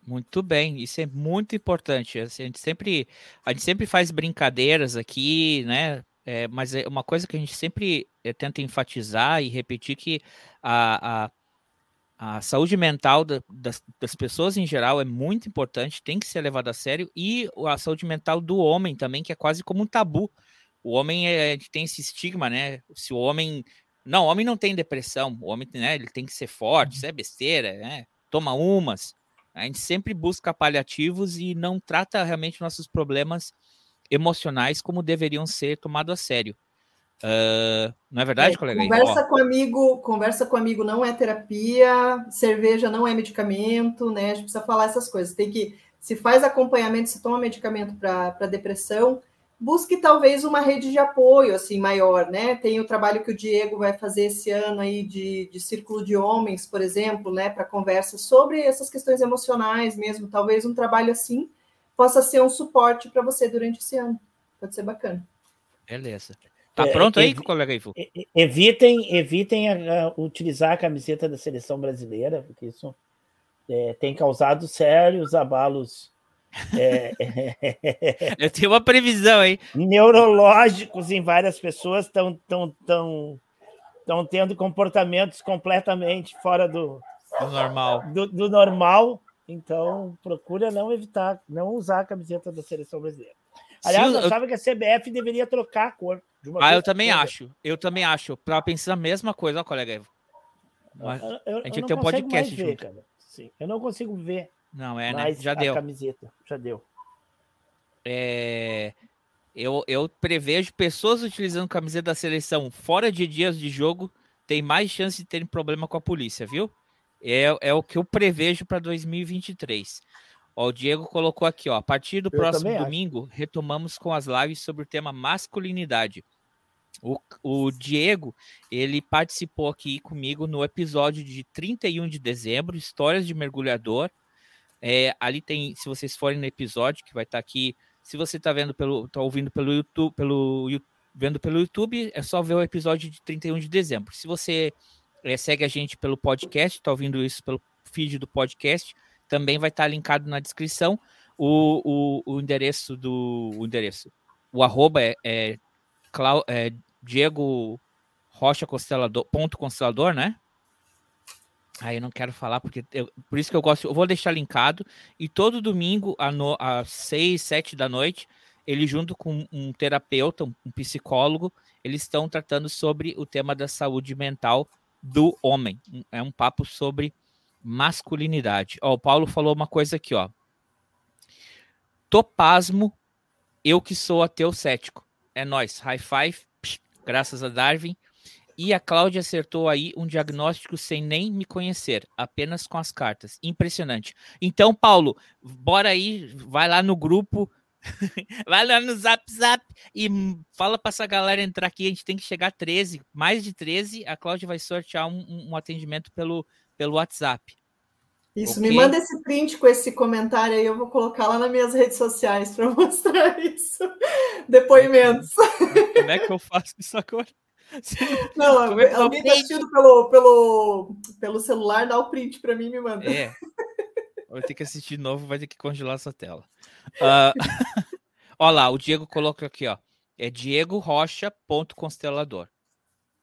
Muito bem, isso é muito importante. Assim, a gente sempre, a gente sempre faz brincadeiras aqui, né? É, mas é uma coisa que a gente sempre é, tenta enfatizar e repetir que a, a, a saúde mental da, das, das, pessoas em geral é muito importante, tem que ser levada a sério, e a saúde mental do homem também, que é quase como um tabu. O homem é, tem esse estigma, né? Se o homem. Não, o homem não tem depressão, o homem né, ele tem que ser forte, isso é besteira, né? Toma umas. A gente sempre busca paliativos e não trata realmente nossos problemas emocionais como deveriam ser tomados a sério. Uh, não é verdade, é, colega? Conversa com amigo, conversa com amigo não é terapia, cerveja não é medicamento, né? A gente precisa falar essas coisas. Tem que, se faz acompanhamento, se toma medicamento para depressão, busque talvez uma rede de apoio assim maior, né? Tem o trabalho que o Diego vai fazer esse ano aí de, de círculo de homens, por exemplo, né, para conversa sobre essas questões emocionais mesmo. Talvez um trabalho assim possa ser um suporte para você durante esse ano. Pode ser bacana. Beleza. Tá é, pronto aí, colega Ivo? Evitem, evitem a, a utilizar a camiseta da seleção brasileira, porque isso é, tem causado sérios abalos é, Eu tenho uma previsão aí. Neurológicos em várias pessoas estão tão, tão, tão tendo comportamentos completamente fora do, do normal. Do, do, normal. Então, procura não evitar, não usar a camiseta da seleção brasileira. Aliás, eu achava que a CBF deveria trocar a cor. ah, eu também acho. Eu também acho. Para pensar a mesma coisa, ó, colega Mas, eu, eu, a gente tem um podcast ver, junto. Cara. Sim, eu não consigo ver não, é, né? Já deu. camiseta, já deu. É, eu, eu prevejo pessoas utilizando camiseta da seleção fora de dias de jogo tem mais chance de terem problema com a polícia, viu? É, é o que eu prevejo para 2023. Ó, o Diego colocou aqui, ó. A partir do eu próximo domingo, acho. retomamos com as lives sobre o tema masculinidade. O, o, Diego, ele participou aqui comigo no episódio de 31 de dezembro, Histórias de Mergulhador, é, ali tem, se vocês forem no episódio que vai estar tá aqui, se você está vendo pelo, tá ouvindo pelo YouTube, pelo vendo pelo YouTube, é só ver o episódio de 31 de dezembro. Se você é, segue a gente pelo podcast, está ouvindo isso pelo feed do podcast, também vai estar linkado na descrição o, o, o endereço do o endereço. O arroba é, é, Clau, é Diego Rocha Constelador, ponto constelador, né? Aí eu não quero falar, porque eu, por isso que eu gosto. Eu vou deixar linkado. E todo domingo, às seis, sete da noite, ele, junto com um terapeuta, um psicólogo, eles estão tratando sobre o tema da saúde mental do homem. É um papo sobre masculinidade. Ó, o Paulo falou uma coisa aqui, ó. Topasmo, eu que sou ateu cético. É nós, high five, graças a Darwin. E a Cláudia acertou aí um diagnóstico sem nem me conhecer, apenas com as cartas. Impressionante. Então, Paulo, bora aí, vai lá no grupo, vai lá no Zap Zap e fala para essa galera entrar aqui. A gente tem que chegar a 13, mais de 13. A Cláudia vai sortear um, um atendimento pelo, pelo WhatsApp. Isso, okay? me manda esse print com esse comentário aí, eu vou colocar lá nas minhas redes sociais para mostrar isso. Depoimentos. Como é que eu faço isso agora? Não, é alguém está assistindo pelo, pelo, pelo celular, dá o print para mim e me manda. É. Vai ter que assistir de novo, vai ter que congelar essa tela. Uh, olha lá, o Diego colocou aqui, ó. É Diego Rocha.constelador.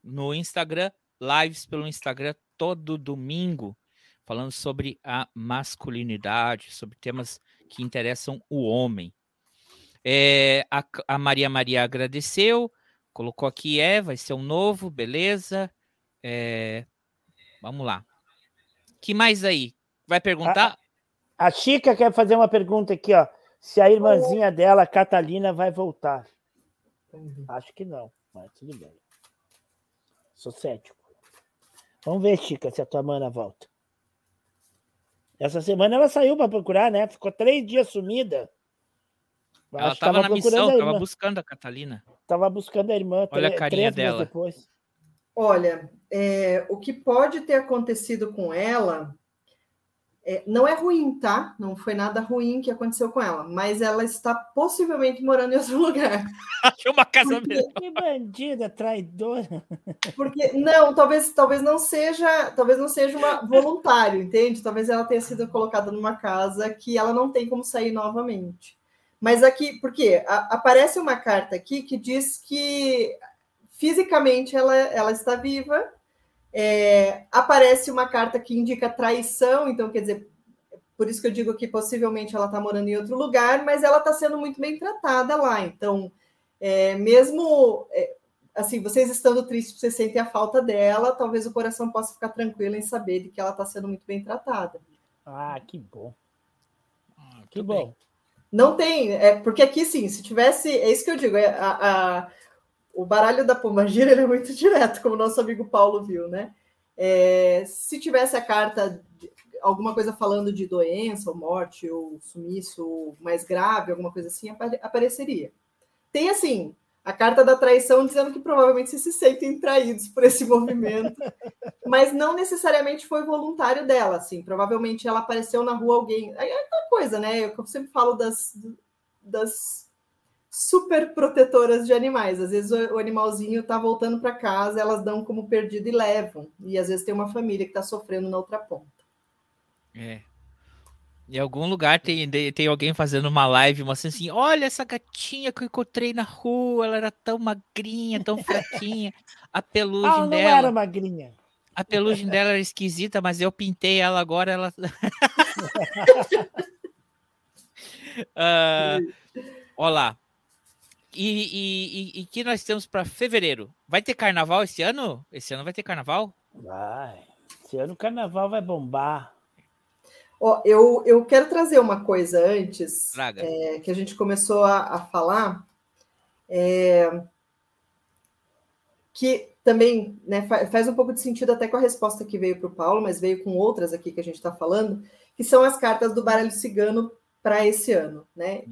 No Instagram, lives pelo Instagram todo domingo, falando sobre a masculinidade, sobre temas que interessam o homem. É, a, a Maria Maria agradeceu. Colocou aqui, é, vai ser um novo, beleza. É, vamos lá. que mais aí? Vai perguntar? A, a, Chica quer fazer uma pergunta aqui, ó. Se a irmãzinha dela, Catalina, vai voltar. Acho que não, mas tudo bem. Sou cético. Vamos ver, Chica, se a tua mana volta. Essa semana ela saiu para procurar, né? Ficou três dias sumida. Ela estava na missão, estava buscando a Catalina. Estava buscando a irmã. Olha a carinha dela. Depois. Olha, é, o que pode ter acontecido com ela é, não é ruim, tá? Não foi nada ruim que aconteceu com ela, mas ela está possivelmente morando em outro lugar. Achou uma casa porque, mesmo. Que bandida, traidora. Porque não, talvez, talvez não seja, talvez não seja uma voluntário, entende? Talvez ela tenha sido colocada numa casa que ela não tem como sair novamente. Mas aqui, porque aparece uma carta aqui que diz que fisicamente ela, ela está viva, é, aparece uma carta que indica traição, então quer dizer, por isso que eu digo que possivelmente ela está morando em outro lugar, mas ela está sendo muito bem tratada lá. Então, é, mesmo é, assim, vocês estando tristes, vocês sentem a falta dela, talvez o coração possa ficar tranquilo em saber de que ela está sendo muito bem tratada. Ah, que bom. Ah, Que bom. Não tem, é porque aqui sim, se tivesse, é isso que eu digo, é, a, a- o baralho da Pombagira ele é muito direto, como o nosso amigo Paulo viu, né? É, se tivesse a carta, de- alguma coisa falando de doença, ou morte, ou sumiço mais grave, alguma coisa assim, apare- apareceria. Tem assim, a carta da traição dizendo que provavelmente vocês se sentem traídos por esse movimento, mas não necessariamente foi voluntário dela, assim, provavelmente ela apareceu na rua alguém. Aí é aquela coisa, né? Eu sempre falo das, das super protetoras de animais. Às vezes o, o animalzinho tá voltando para casa, elas dão como perdido e levam. E às vezes tem uma família que está sofrendo na outra ponta. É. Em algum lugar tem, tem alguém fazendo uma live, mostrando assim: olha essa gatinha que eu encontrei na rua, ela era tão magrinha, tão fraquinha. A pelugem Ah, não dela. era magrinha. A pelugem dela era esquisita, mas eu pintei ela agora, ela. Ah, Olha lá. E, e, e, e que nós temos para fevereiro? Vai ter carnaval esse ano? Esse ano vai ter carnaval? Vai. Esse ano o carnaval vai bombar. Ó, eu, eu quero trazer uma coisa antes, é, que a gente começou a, a falar, é, que também né, fa- faz um pouco de sentido até com a resposta que veio para o Paulo, mas veio com outras aqui que a gente está falando, que são as cartas do baralho cigano para esse ano. Né?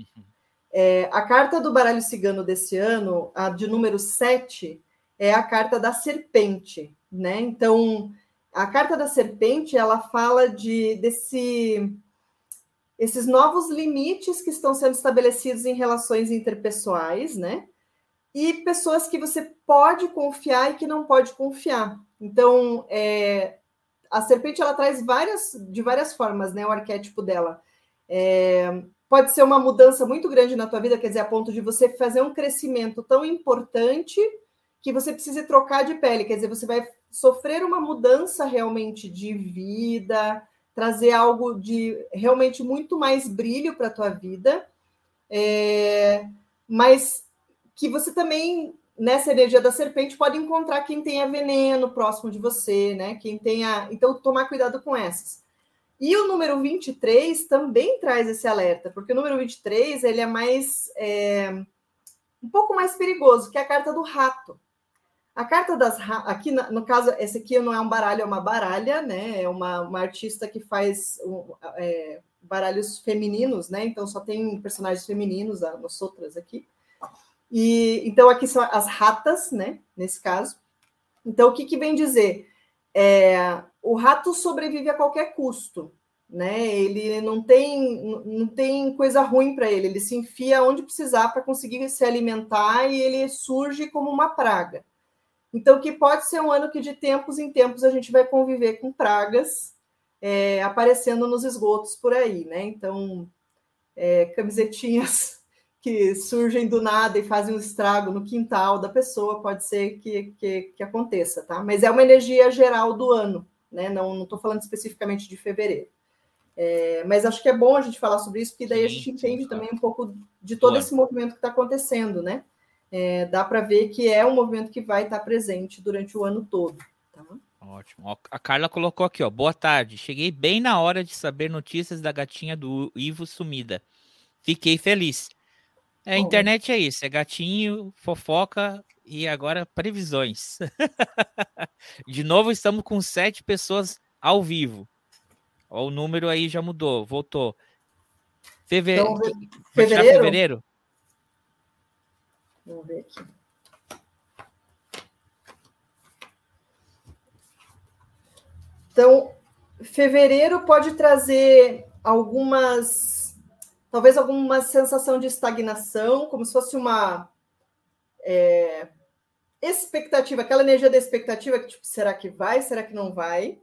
É, a carta do baralho cigano desse ano, a de número 7, é a carta da serpente. Né? Então, a carta da serpente ela fala de desse esses novos limites que estão sendo estabelecidos em relações interpessoais, né? E pessoas que você pode confiar e que não pode confiar. Então, é, a serpente ela traz várias de várias formas, né? O arquétipo dela É, pode ser uma mudança muito grande na tua vida, quer dizer, a ponto de você fazer um crescimento tão importante que você precise trocar de pele, quer dizer, você vai sofrer uma mudança realmente de vida, trazer algo de realmente muito mais brilho para a tua vida, é, mas que você também, nessa energia da serpente, pode encontrar quem tenha veneno próximo de você, né? Quem tenha. Então, tomar cuidado com essas. E o número 23 também traz esse alerta, porque o número 23 ele é mais. É, um pouco mais perigoso, que é a carta do rato. A carta das aqui no caso esse aqui não é um baralho, é uma baralha, né? É uma, uma artista que faz é, baralhos femininos, né? Então só tem personagens femininos, as outras aqui. E então aqui são as ratas, né? Nesse caso. Então o que, que vem dizer? É, o rato sobrevive a qualquer custo, né? Ele não tem não tem coisa ruim para ele. Ele se enfia onde precisar para conseguir se alimentar e ele surge como uma praga. Então, que pode ser um ano que de tempos em tempos a gente vai conviver com pragas é, aparecendo nos esgotos por aí, né? Então, é, camisetinhas que surgem do nada e fazem um estrago no quintal da pessoa, pode ser que, que, que aconteça, tá? Mas é uma energia geral do ano, né? Não estou falando especificamente de fevereiro. É, mas acho que é bom a gente falar sobre isso, porque daí a gente entende também um pouco de todo esse movimento que está acontecendo, né? É, dá para ver que é um movimento que vai estar presente durante o ano todo. Tá? Ótimo. A Carla colocou aqui, ó. Boa tarde. Cheguei bem na hora de saber notícias da gatinha do Ivo sumida. Fiquei feliz. É, a internet é isso, é gatinho, fofoca e agora previsões. de novo, estamos com sete pessoas ao vivo. O número aí já mudou, voltou. Feve... Então, fevereiro? fevereiro? Vamos ver aqui. Então, fevereiro pode trazer algumas, talvez alguma sensação de estagnação, como se fosse uma é, expectativa, aquela energia da expectativa que tipo, será que vai, será que não vai?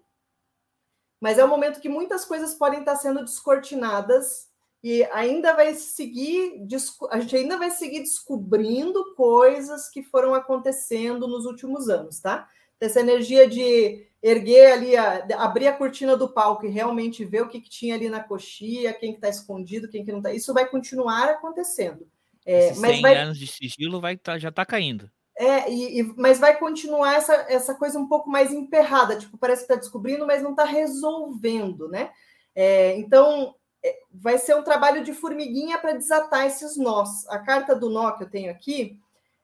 Mas é um momento que muitas coisas podem estar sendo descortinadas e ainda vai seguir, a gente ainda vai seguir descobrindo coisas que foram acontecendo nos últimos anos, tá? Essa energia de erguer ali, a, abrir a cortina do palco e realmente ver o que, que tinha ali na coxia, quem que está escondido, quem que não está. Isso vai continuar acontecendo. É, mas 100 vai... anos de sigilo vai tá, já está caindo. É, e, e, mas vai continuar essa, essa coisa um pouco mais emperrada, tipo, parece que está descobrindo, mas não está resolvendo, né? É, então, é, vai ser um trabalho de formiguinha para desatar esses nós. A carta do nó que eu tenho aqui,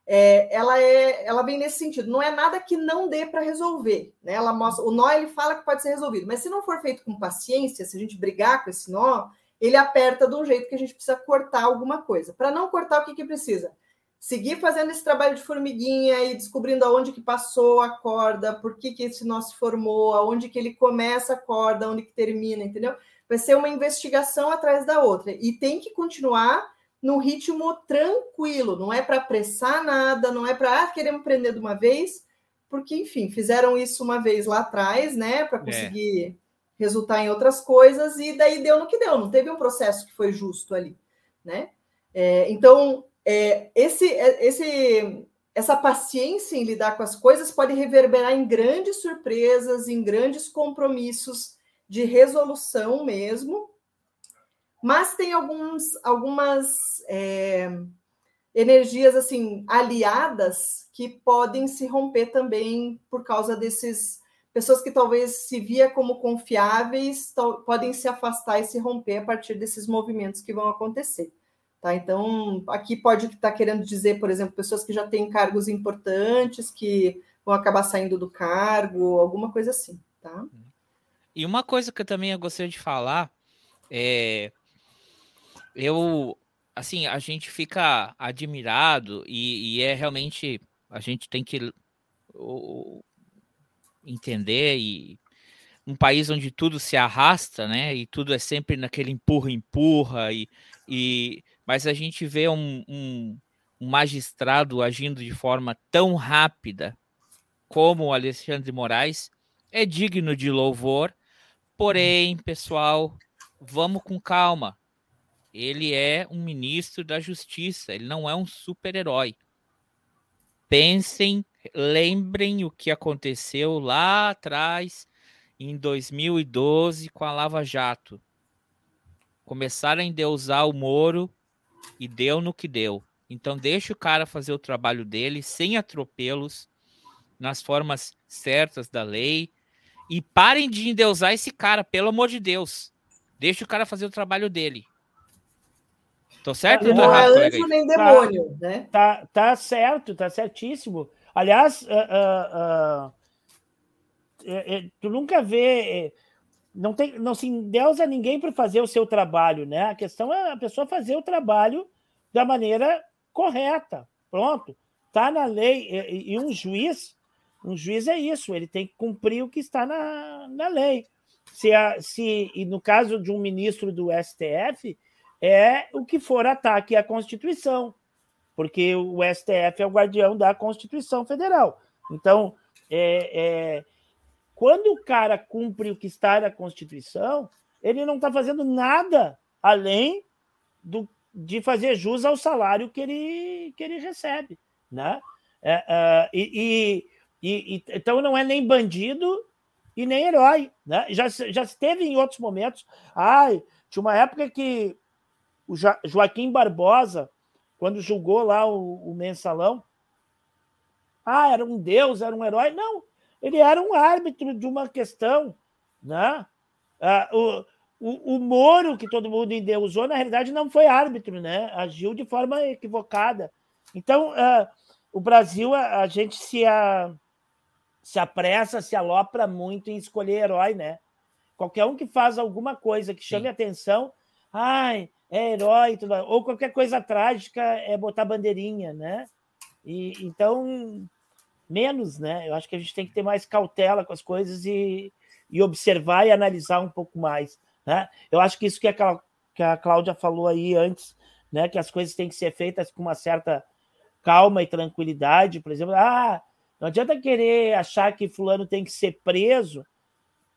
é, ela, é, ela vem nesse sentido. Não é nada que não dê para resolver, né? Ela mostra, o nó ele fala que pode ser resolvido, mas se não for feito com paciência, se a gente brigar com esse nó, ele aperta de um jeito que a gente precisa cortar alguma coisa. Para não cortar, o que, que precisa? seguir fazendo esse trabalho de formiguinha e descobrindo aonde que passou a corda, por que, que esse nó se formou, aonde que ele começa a corda, aonde que termina, entendeu? Vai ser uma investigação atrás da outra. E tem que continuar num ritmo tranquilo, não é para apressar nada, não é para ah, queremos aprender de uma vez, porque, enfim, fizeram isso uma vez lá atrás, né, para é. conseguir é. resultar em outras coisas, e daí deu no que deu, não teve um processo que foi justo ali, né? É, então, é, esse, é, esse, essa paciência em lidar com as coisas pode reverberar em grandes surpresas, em grandes compromissos de resolução mesmo, mas tem alguns, algumas é, energias assim aliadas que podem se romper também por causa desses pessoas que talvez se via como confiáveis podem se afastar e se romper a partir desses movimentos que vão acontecer. Tá? Então, aqui pode estar querendo dizer, por exemplo, pessoas que já têm cargos importantes, que vão acabar saindo do cargo, alguma coisa assim. Tá? E uma coisa que eu também gostaria de falar é. Eu, assim, a gente fica admirado e, e é realmente. A gente tem que entender e um país onde tudo se arrasta, né? E tudo é sempre naquele empurra, empurra e, e mas a gente vê um, um, um magistrado agindo de forma tão rápida como o Alexandre Moraes é digno de louvor. Porém, pessoal, vamos com calma. Ele é um ministro da Justiça, ele não é um super-herói. Pensem, lembrem o que aconteceu lá atrás, em 2012, com a Lava Jato. Começaram a endeusar o Moro e deu no que deu. Então deixa o cara fazer o trabalho dele sem atropelos, nas formas certas da lei. E parem de endeusar esse cara, pelo amor de Deus. Deixa o cara fazer o trabalho dele. Tô certo? Não é anjo nem demônio, tá, né? Tá, tá certo, tá certíssimo. Aliás, uh, uh, uh, tu nunca vê não tem, não se endeusa ninguém para fazer o seu trabalho, né? A questão é a pessoa fazer o trabalho da maneira correta. Pronto, tá na lei e, e um juiz, um juiz é isso, ele tem que cumprir o que está na, na lei. Se, a, se e no caso de um ministro do STF é o que for ataque à Constituição, porque o STF é o guardião da Constituição Federal. Então, é, é quando o cara cumpre o que está na Constituição, ele não está fazendo nada além do, de fazer jus ao salário que ele, que ele recebe. Né? É, é, e, e, e, então não é nem bandido e nem herói. Né? Já, já esteve em outros momentos. Ai, tinha uma época que o Joaquim Barbosa, quando julgou lá o, o mensalão, ah, era um deus, era um herói. Não, ele era um árbitro de uma questão. Né? Ah, o, o, o Moro, que todo mundo endeusou, na realidade não foi árbitro, né? agiu de forma equivocada. Então, ah, o Brasil, a, a gente se, a, se apressa, se alopra muito em escolher herói, né? Qualquer um que faz alguma coisa que chame Sim. atenção, ai, é herói, tudo, ou qualquer coisa trágica é botar bandeirinha, né? E, então, menos, né? Eu acho que a gente tem que ter mais cautela com as coisas e e observar e analisar um pouco mais. Né? Eu acho que isso que a, que a Cláudia falou aí antes, né, que as coisas têm que ser feitas com uma certa calma e tranquilidade. Por exemplo, ah, não adianta querer achar que fulano tem que ser preso,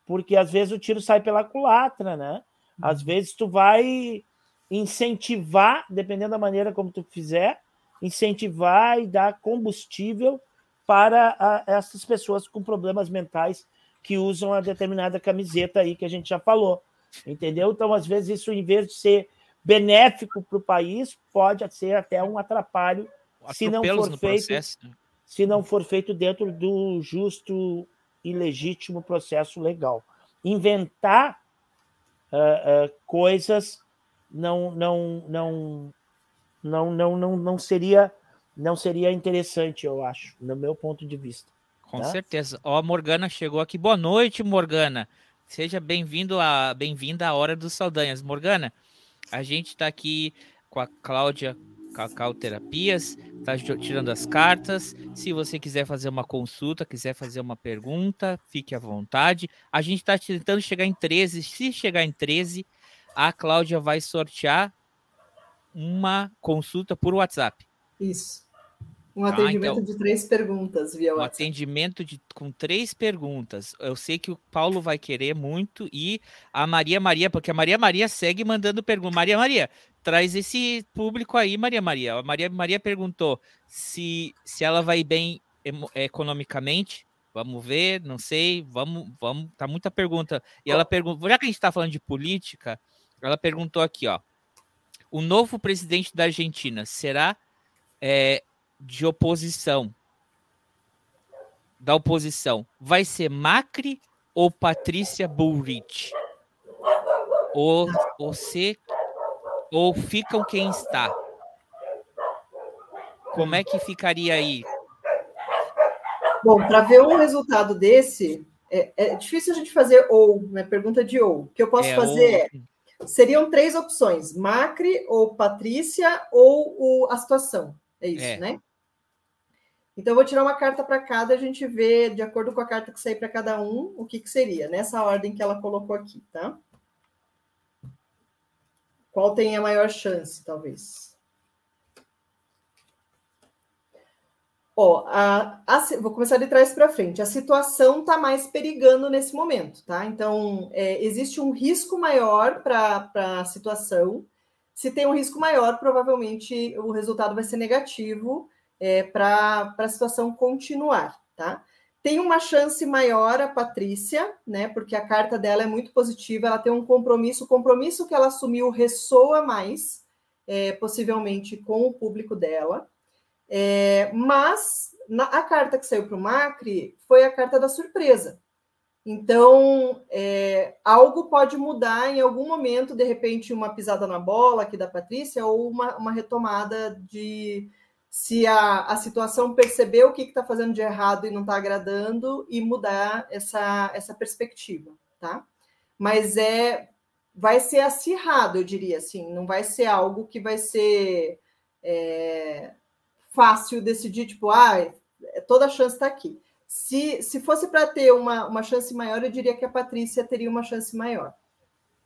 porque às vezes o tiro sai pela culatra, né? Às uhum. vezes tu vai incentivar, dependendo da maneira como tu fizer, incentivar e dar combustível para a, essas pessoas com problemas mentais que usam a determinada camiseta aí que a gente já falou, entendeu? Então, às vezes, isso, em vez de ser benéfico para o país, pode ser até um atrapalho se não for feito, processo. Né? se não for feito dentro do justo e legítimo processo legal. Inventar uh, uh, coisas não, não, não, não, não, não, não seria não seria interessante, eu acho, no meu ponto de vista. Com tá? certeza. Ó, a Morgana chegou aqui. Boa noite, Morgana. Seja bem-vindo a bem-vinda à hora dos Saldanhas. Morgana, a gente está aqui com a Cláudia Cacau Terapias, está tirando as cartas. Se você quiser fazer uma consulta, quiser fazer uma pergunta, fique à vontade. A gente está tentando chegar em 13. Se chegar em 13, a Cláudia vai sortear uma consulta por WhatsApp. Isso. Um tá, atendimento então, de três perguntas via WhatsApp. Um atendimento de, com três perguntas. Eu sei que o Paulo vai querer muito e a Maria Maria, porque a Maria Maria segue mandando perguntas. Maria Maria, traz esse público aí, Maria Maria. A Maria Maria perguntou se, se ela vai bem economicamente. Vamos ver, não sei, vamos, vamos, tá muita pergunta. E ela perguntou, já que a gente está falando de política, ela perguntou aqui, ó. O novo presidente da Argentina será é, de oposição, da oposição, vai ser Macri ou Patrícia Bullrich? Ou, ou, se, ou ficam quem está? Como é que ficaria aí? Bom, para ver um resultado desse, é, é, difícil a gente fazer ou, né? Pergunta de ou. O que eu posso é, fazer ou... seriam três opções: Macri ou Patrícia ou o, a situação. É isso, é. né? Então, eu vou tirar uma carta para cada, a gente vê, de acordo com a carta que sair para cada um, o que, que seria, nessa ordem que ela colocou aqui, tá? Qual tem a maior chance, talvez? Ó, a, a, vou começar de trás para frente. A situação está mais perigando nesse momento, tá? Então, é, existe um risco maior para a situação. Se tem um risco maior, provavelmente o resultado vai ser negativo é, para a situação continuar, tá? Tem uma chance maior a Patrícia, né? Porque a carta dela é muito positiva, ela tem um compromisso, o compromisso que ela assumiu ressoa mais, é, possivelmente, com o público dela. É, mas na, a carta que saiu para o Macri foi a carta da surpresa. Então, é, algo pode mudar em algum momento, de repente, uma pisada na bola aqui da Patrícia, ou uma, uma retomada de, se a, a situação perceber o que está fazendo de errado e não está agradando e mudar essa, essa perspectiva, tá? Mas é vai ser acirrado, eu diria assim, não vai ser algo que vai ser é, fácil decidir, tipo, ah, toda a chance está aqui. Se, se fosse para ter uma, uma chance maior, eu diria que a Patrícia teria uma chance maior.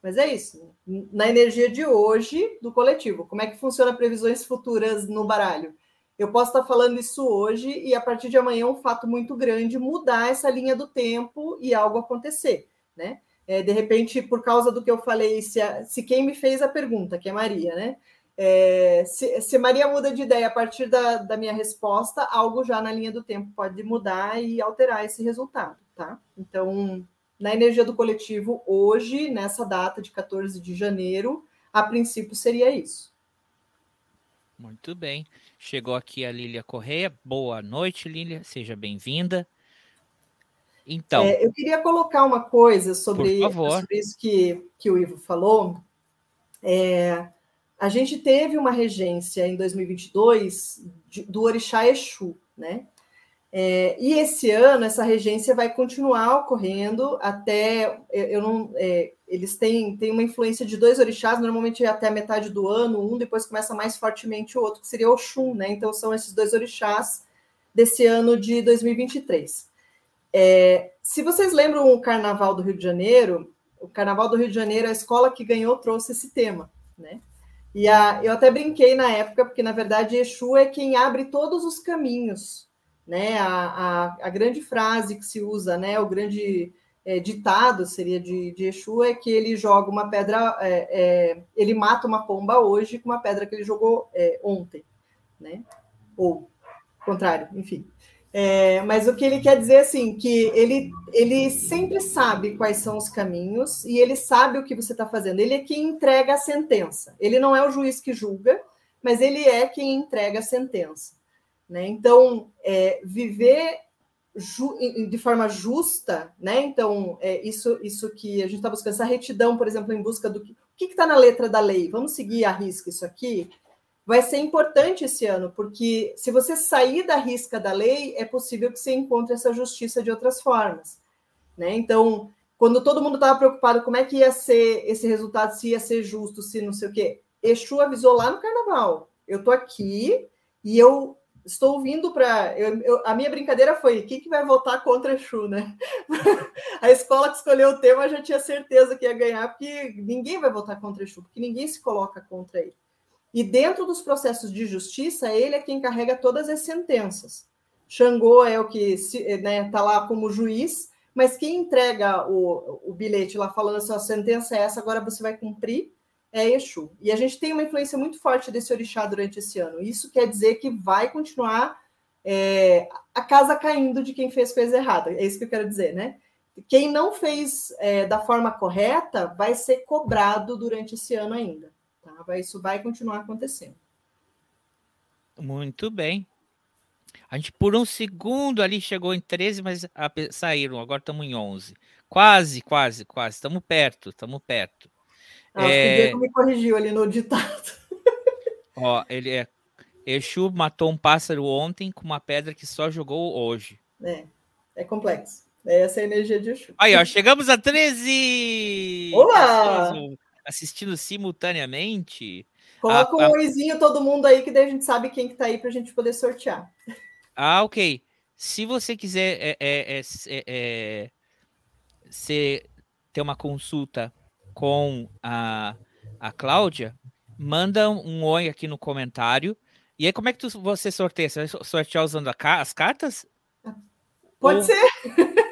Mas é isso. Na energia de hoje do coletivo, como é que funciona previsões futuras no baralho? Eu posso estar falando isso hoje e a partir de amanhã um fato muito grande mudar essa linha do tempo e algo acontecer, né? É, de repente, por causa do que eu falei, se, a, se quem me fez a pergunta, que é Maria, né? É, se, se, Maria muda de ideia a partir da, da, minha resposta, algo já na linha do tempo pode mudar e alterar esse resultado, tá? Então, na energia do coletivo, hoje, nessa data de 14 de janeiro, a princípio seria isso. Muito bem. Chegou aqui a Lília Correia. Boa noite, Lília. Seja bem-vinda. Então. É, eu queria colocar uma coisa sobre, sobre, isso que, que o Ivo falou. É, a gente teve uma regência em 2022 de, do Orixá Exu, né? É, e esse ano essa regência vai continuar ocorrendo até eu não é, eles têm, têm uma influência de dois orixás, normalmente é até a metade do ano, um depois começa mais fortemente o outro, que seria Oxum, né? Então são esses dois orixás desse ano de 2023. é, se vocês lembram o Carnaval do Rio de Janeiro, o Carnaval do Rio de Janeiro, a escola que ganhou trouxe esse tema, né? E a, eu até brinquei na época, porque na verdade Exu é quem abre todos os caminhos, né? A, a, a grande frase que se usa, né? O grande é, ditado seria de, de Exu é que ele joga uma pedra, é, é, ele mata uma pomba hoje com uma pedra que ele jogou é, ontem, né? Ou contrário, enfim. É, mas o que ele quer dizer assim, que ele, ele sempre sabe quais são os caminhos e ele sabe o que você está fazendo. Ele é quem entrega a sentença. Ele não é o juiz que julga, mas ele é quem entrega a sentença. Né? Então, é, viver de forma justa, né? Então, é isso, isso que a gente está buscando, essa retidão, por exemplo, em busca do que está na letra da lei. Vamos seguir a risca isso aqui? Vai ser importante esse ano, porque se você sair da risca da lei, é possível que você encontre essa justiça de outras formas. Né? Então, quando todo mundo estava preocupado como é que ia ser esse resultado, se ia ser justo, se não sei o quê, Exu avisou lá no carnaval. Eu estou aqui e eu estou vindo para. A minha brincadeira foi: quem que vai votar contra Exu, né? a escola que escolheu o tema já tinha certeza que ia ganhar, porque ninguém vai votar contra Exu, porque ninguém se coloca contra ele. E dentro dos processos de justiça, ele é quem carrega todas as sentenças. Xangô é o que está né, tá lá como juiz, mas quem entrega o, o bilhete lá falando assim, a sentença é essa, agora você vai cumprir, é Exu. E a gente tem uma influência muito forte desse orixá durante esse ano. Isso quer dizer que vai continuar é, a casa caindo de quem fez coisa errada. É isso que eu quero dizer, né? Quem não fez é, da forma correta vai ser cobrado durante esse ano ainda. Tá? Isso vai continuar acontecendo. Muito bem. A gente, por um segundo ali, chegou em 13, mas saíram. Agora estamos em 11. Quase, quase, quase. Estamos perto, estamos perto. Ah, é... O me corrigiu ali no ditado. Ó, ele é. Exu matou um pássaro ontem com uma pedra que só jogou hoje. É, é complexo. É essa é a energia de Exu. Aí, ó, chegamos a 13! Olá! Assistindo simultaneamente. Coloca a, um oizinho todo mundo aí, que daí a gente sabe quem que tá aí para a gente poder sortear. Ah, ok. Se você quiser é, é, é, é, é ter uma consulta com a, a Cláudia, manda um oi aqui no comentário. E aí, como é que tu, você sorteia? Você vai sortear usando a, as cartas? Pode Ou... ser.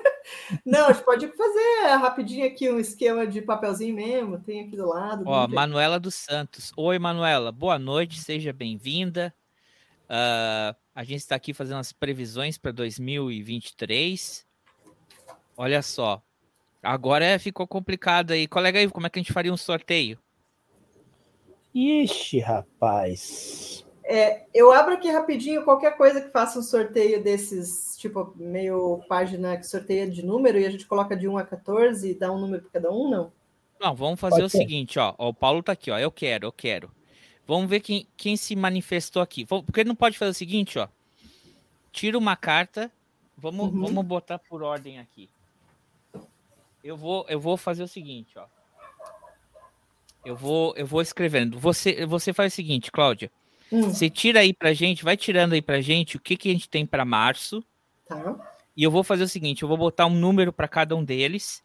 Não, a gente pode fazer rapidinho aqui um esquema de papelzinho mesmo, tem aqui do lado. Ó, Manuela dos Santos. Oi, Manuela, boa noite, seja bem-vinda. Uh, a gente está aqui fazendo as previsões para 2023. Olha só, agora ficou complicado aí. Colega aí, como é que a gente faria um sorteio? Ixi, rapaz. É, eu abro aqui rapidinho qualquer coisa que faça um sorteio desses, tipo, meio página que sorteia de número e a gente coloca de 1 a 14 e dá um número para cada um, não? Não, vamos fazer Pode o ser. seguinte, ó, ó. O Paulo tá aqui, ó. Eu quero, eu quero. Vamos ver quem, quem se manifestou aqui. Porque ele não pode fazer o seguinte, ó. Tira uma carta. Vamos, uhum. vamos botar por ordem aqui. Eu vou, eu vou fazer o seguinte, ó. Eu vou, eu vou escrevendo. Você, você faz o seguinte, Cláudia. Hum. Você tira aí pra gente, vai tirando aí pra gente o que, que a gente tem para março. Tá. E eu vou fazer o seguinte: eu vou botar um número para cada um deles.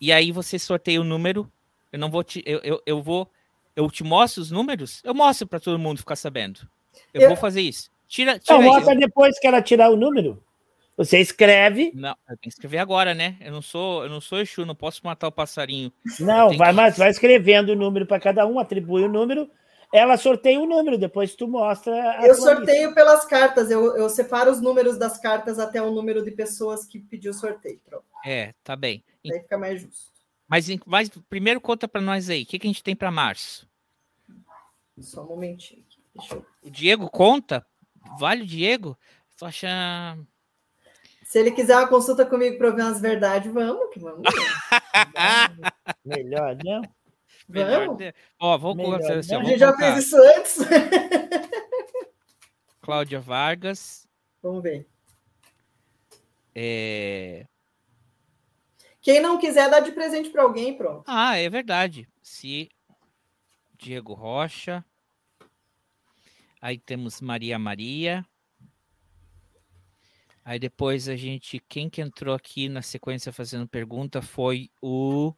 E aí você sorteia o número. Eu não vou te. Eu, eu, eu vou. Eu te mostro os números? Eu mostro para todo mundo ficar sabendo. Eu, eu, vou fazer isso. Tira, tira não, mostra depois que ela tirar o número. Você escreve. Não, eu tenho que escrever agora, né? Eu não sou, eu não sou Exu, não posso matar o passarinho. Não, vai, que... mas vai escrevendo o número para cada um, atribui o número ela sorteia o um número, depois tu mostra. eu sorteio lista. pelas cartas, eu, eu, separo os números das cartas até o número de pessoas que pediu sorteio. Pronto. É, tá bem. Aí fica mais justo. Mas, mas primeiro conta para nós aí, o que, que a gente tem para março? Só um momentinho. Eu... O Diego conta? Vale o Diego? Tô achando. Se ele quiser uma consulta comigo para ver umas verdades, vamos, que vamos. Melhor, Vamos? Ó, vou colocar assim, A gente já fez isso antes. Cláudia Vargas. Vamos ver. É... Quem não quiser dar de presente para alguém, pronto. Ah, é verdade. Se Diego Rocha. Aí temos Maria Maria. Aí depois a gente, quem que entrou aqui na sequência fazendo pergunta foi o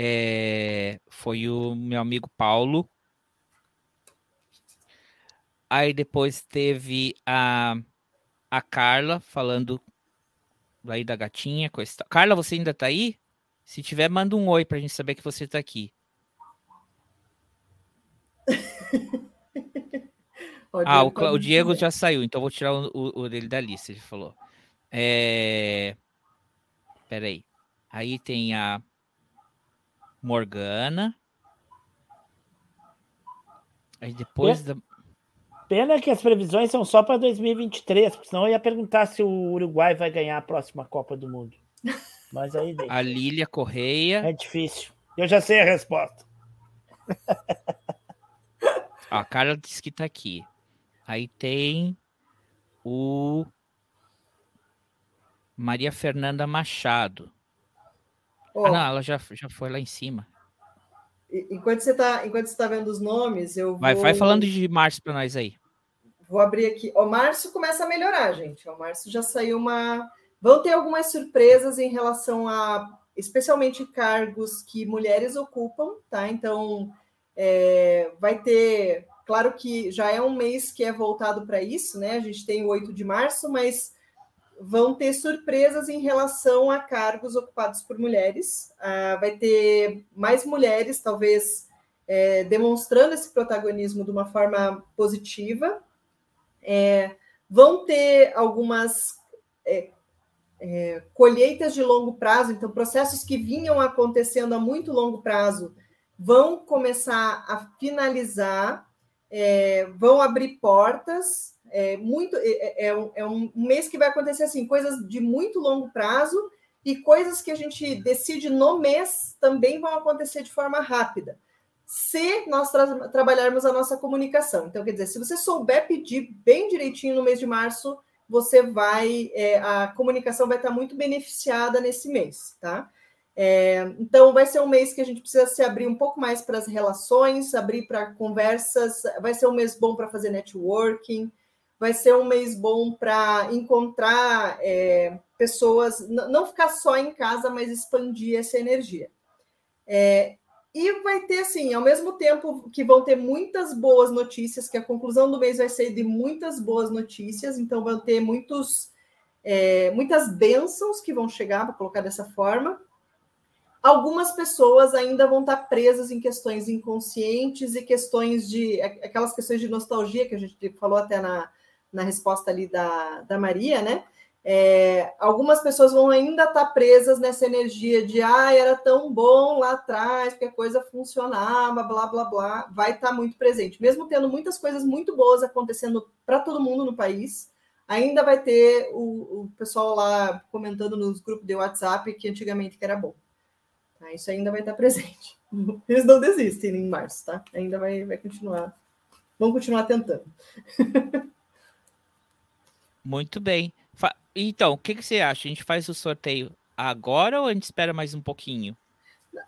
é, foi o meu amigo Paulo. Aí depois teve a, a Carla falando aí da gatinha. Coisa... Carla, você ainda tá aí? Se tiver, manda um oi pra gente saber que você tá aqui. ah, o, o, Diego já saiu, então vou tirar o, o, o, dele da lista, ele falou. É... Peraí. Aí tem a Morgana. Aí depois Pena, da. Pena que as previsões são só para 2023, porque senão eu ia perguntar se o Uruguai vai ganhar a próxima Copa do Mundo. Mas aí deixa. A Lília Correia. É difícil. Eu já sei a resposta. a Carla disse que tá aqui. Aí tem o Maria Fernanda Machado. Oh, ah, não, ela já, já foi lá em cima. Enquanto você está enquanto você tá vendo os nomes, eu vou... Vai, vai falando de março para nós aí. Vou abrir aqui. O março começa a melhorar, gente. O março já saiu uma. Vão ter algumas surpresas em relação a, especialmente cargos que mulheres ocupam, tá? Então, é, vai ter. Claro que já é um mês que é voltado para isso, né? A gente tem o 8 de março, mas vão ter surpresas em relação a cargos ocupados por mulheres. Ah, vai ter mais mulheres, talvez, é, demonstrando esse protagonismo de uma forma positiva. É, vão ter algumas é, é colheitas de longo prazo, então, processos que vinham acontecendo a muito longo prazo vão começar a finalizar, é, vão abrir portas é muito é, é, é, um, é um mês que vai acontecer assim, coisas de muito longo prazo e coisas que a gente decide no mês também vão acontecer de forma rápida. Se nós tra trabalharmos a nossa comunicação. Então, quer dizer, se você souber pedir bem direitinho no mês de março, você vai, é, a comunicação vai estar muito beneficiada nesse mês, tá? É, então, vai ser um mês que a gente precisa se abrir um pouco mais para as relações, abrir para conversas, vai ser um mês bom para fazer networking, vai ser um mês bom para encontrar é, pessoas, não ficar só em casa, mas expandir essa energia. É, e vai ter, assim, ao mesmo tempo que vão ter muitas boas notícias, que a conclusão do mês vai ser de muitas boas notícias, então vão ter muitos, é, muitas bênçãos que vão chegar, para colocar dessa forma. Algumas pessoas ainda vão estar presas em questões inconscientes e questões de aquelas questões de nostalgia que a gente falou até na, na resposta ali da, da Maria, né? É, algumas pessoas vão ainda estar tá presas nessa energia de ah, era tão bom lá atrás, porque a coisa funcionava, blá blá blá, vai estar tá muito presente. Mesmo tendo muitas coisas muito boas acontecendo para todo mundo no país, ainda vai ter o, o, pessoal lá comentando nos grupos de WhatsApp que antigamente que era bom. Tá? Isso ainda vai estar tá presente. Eles não desistem em março, tá? Ainda vai, vai continuar. Vamos continuar tentando. Muito bem. Fa então, o que, que você acha? A gente faz o sorteio agora ou a gente espera mais um pouquinho?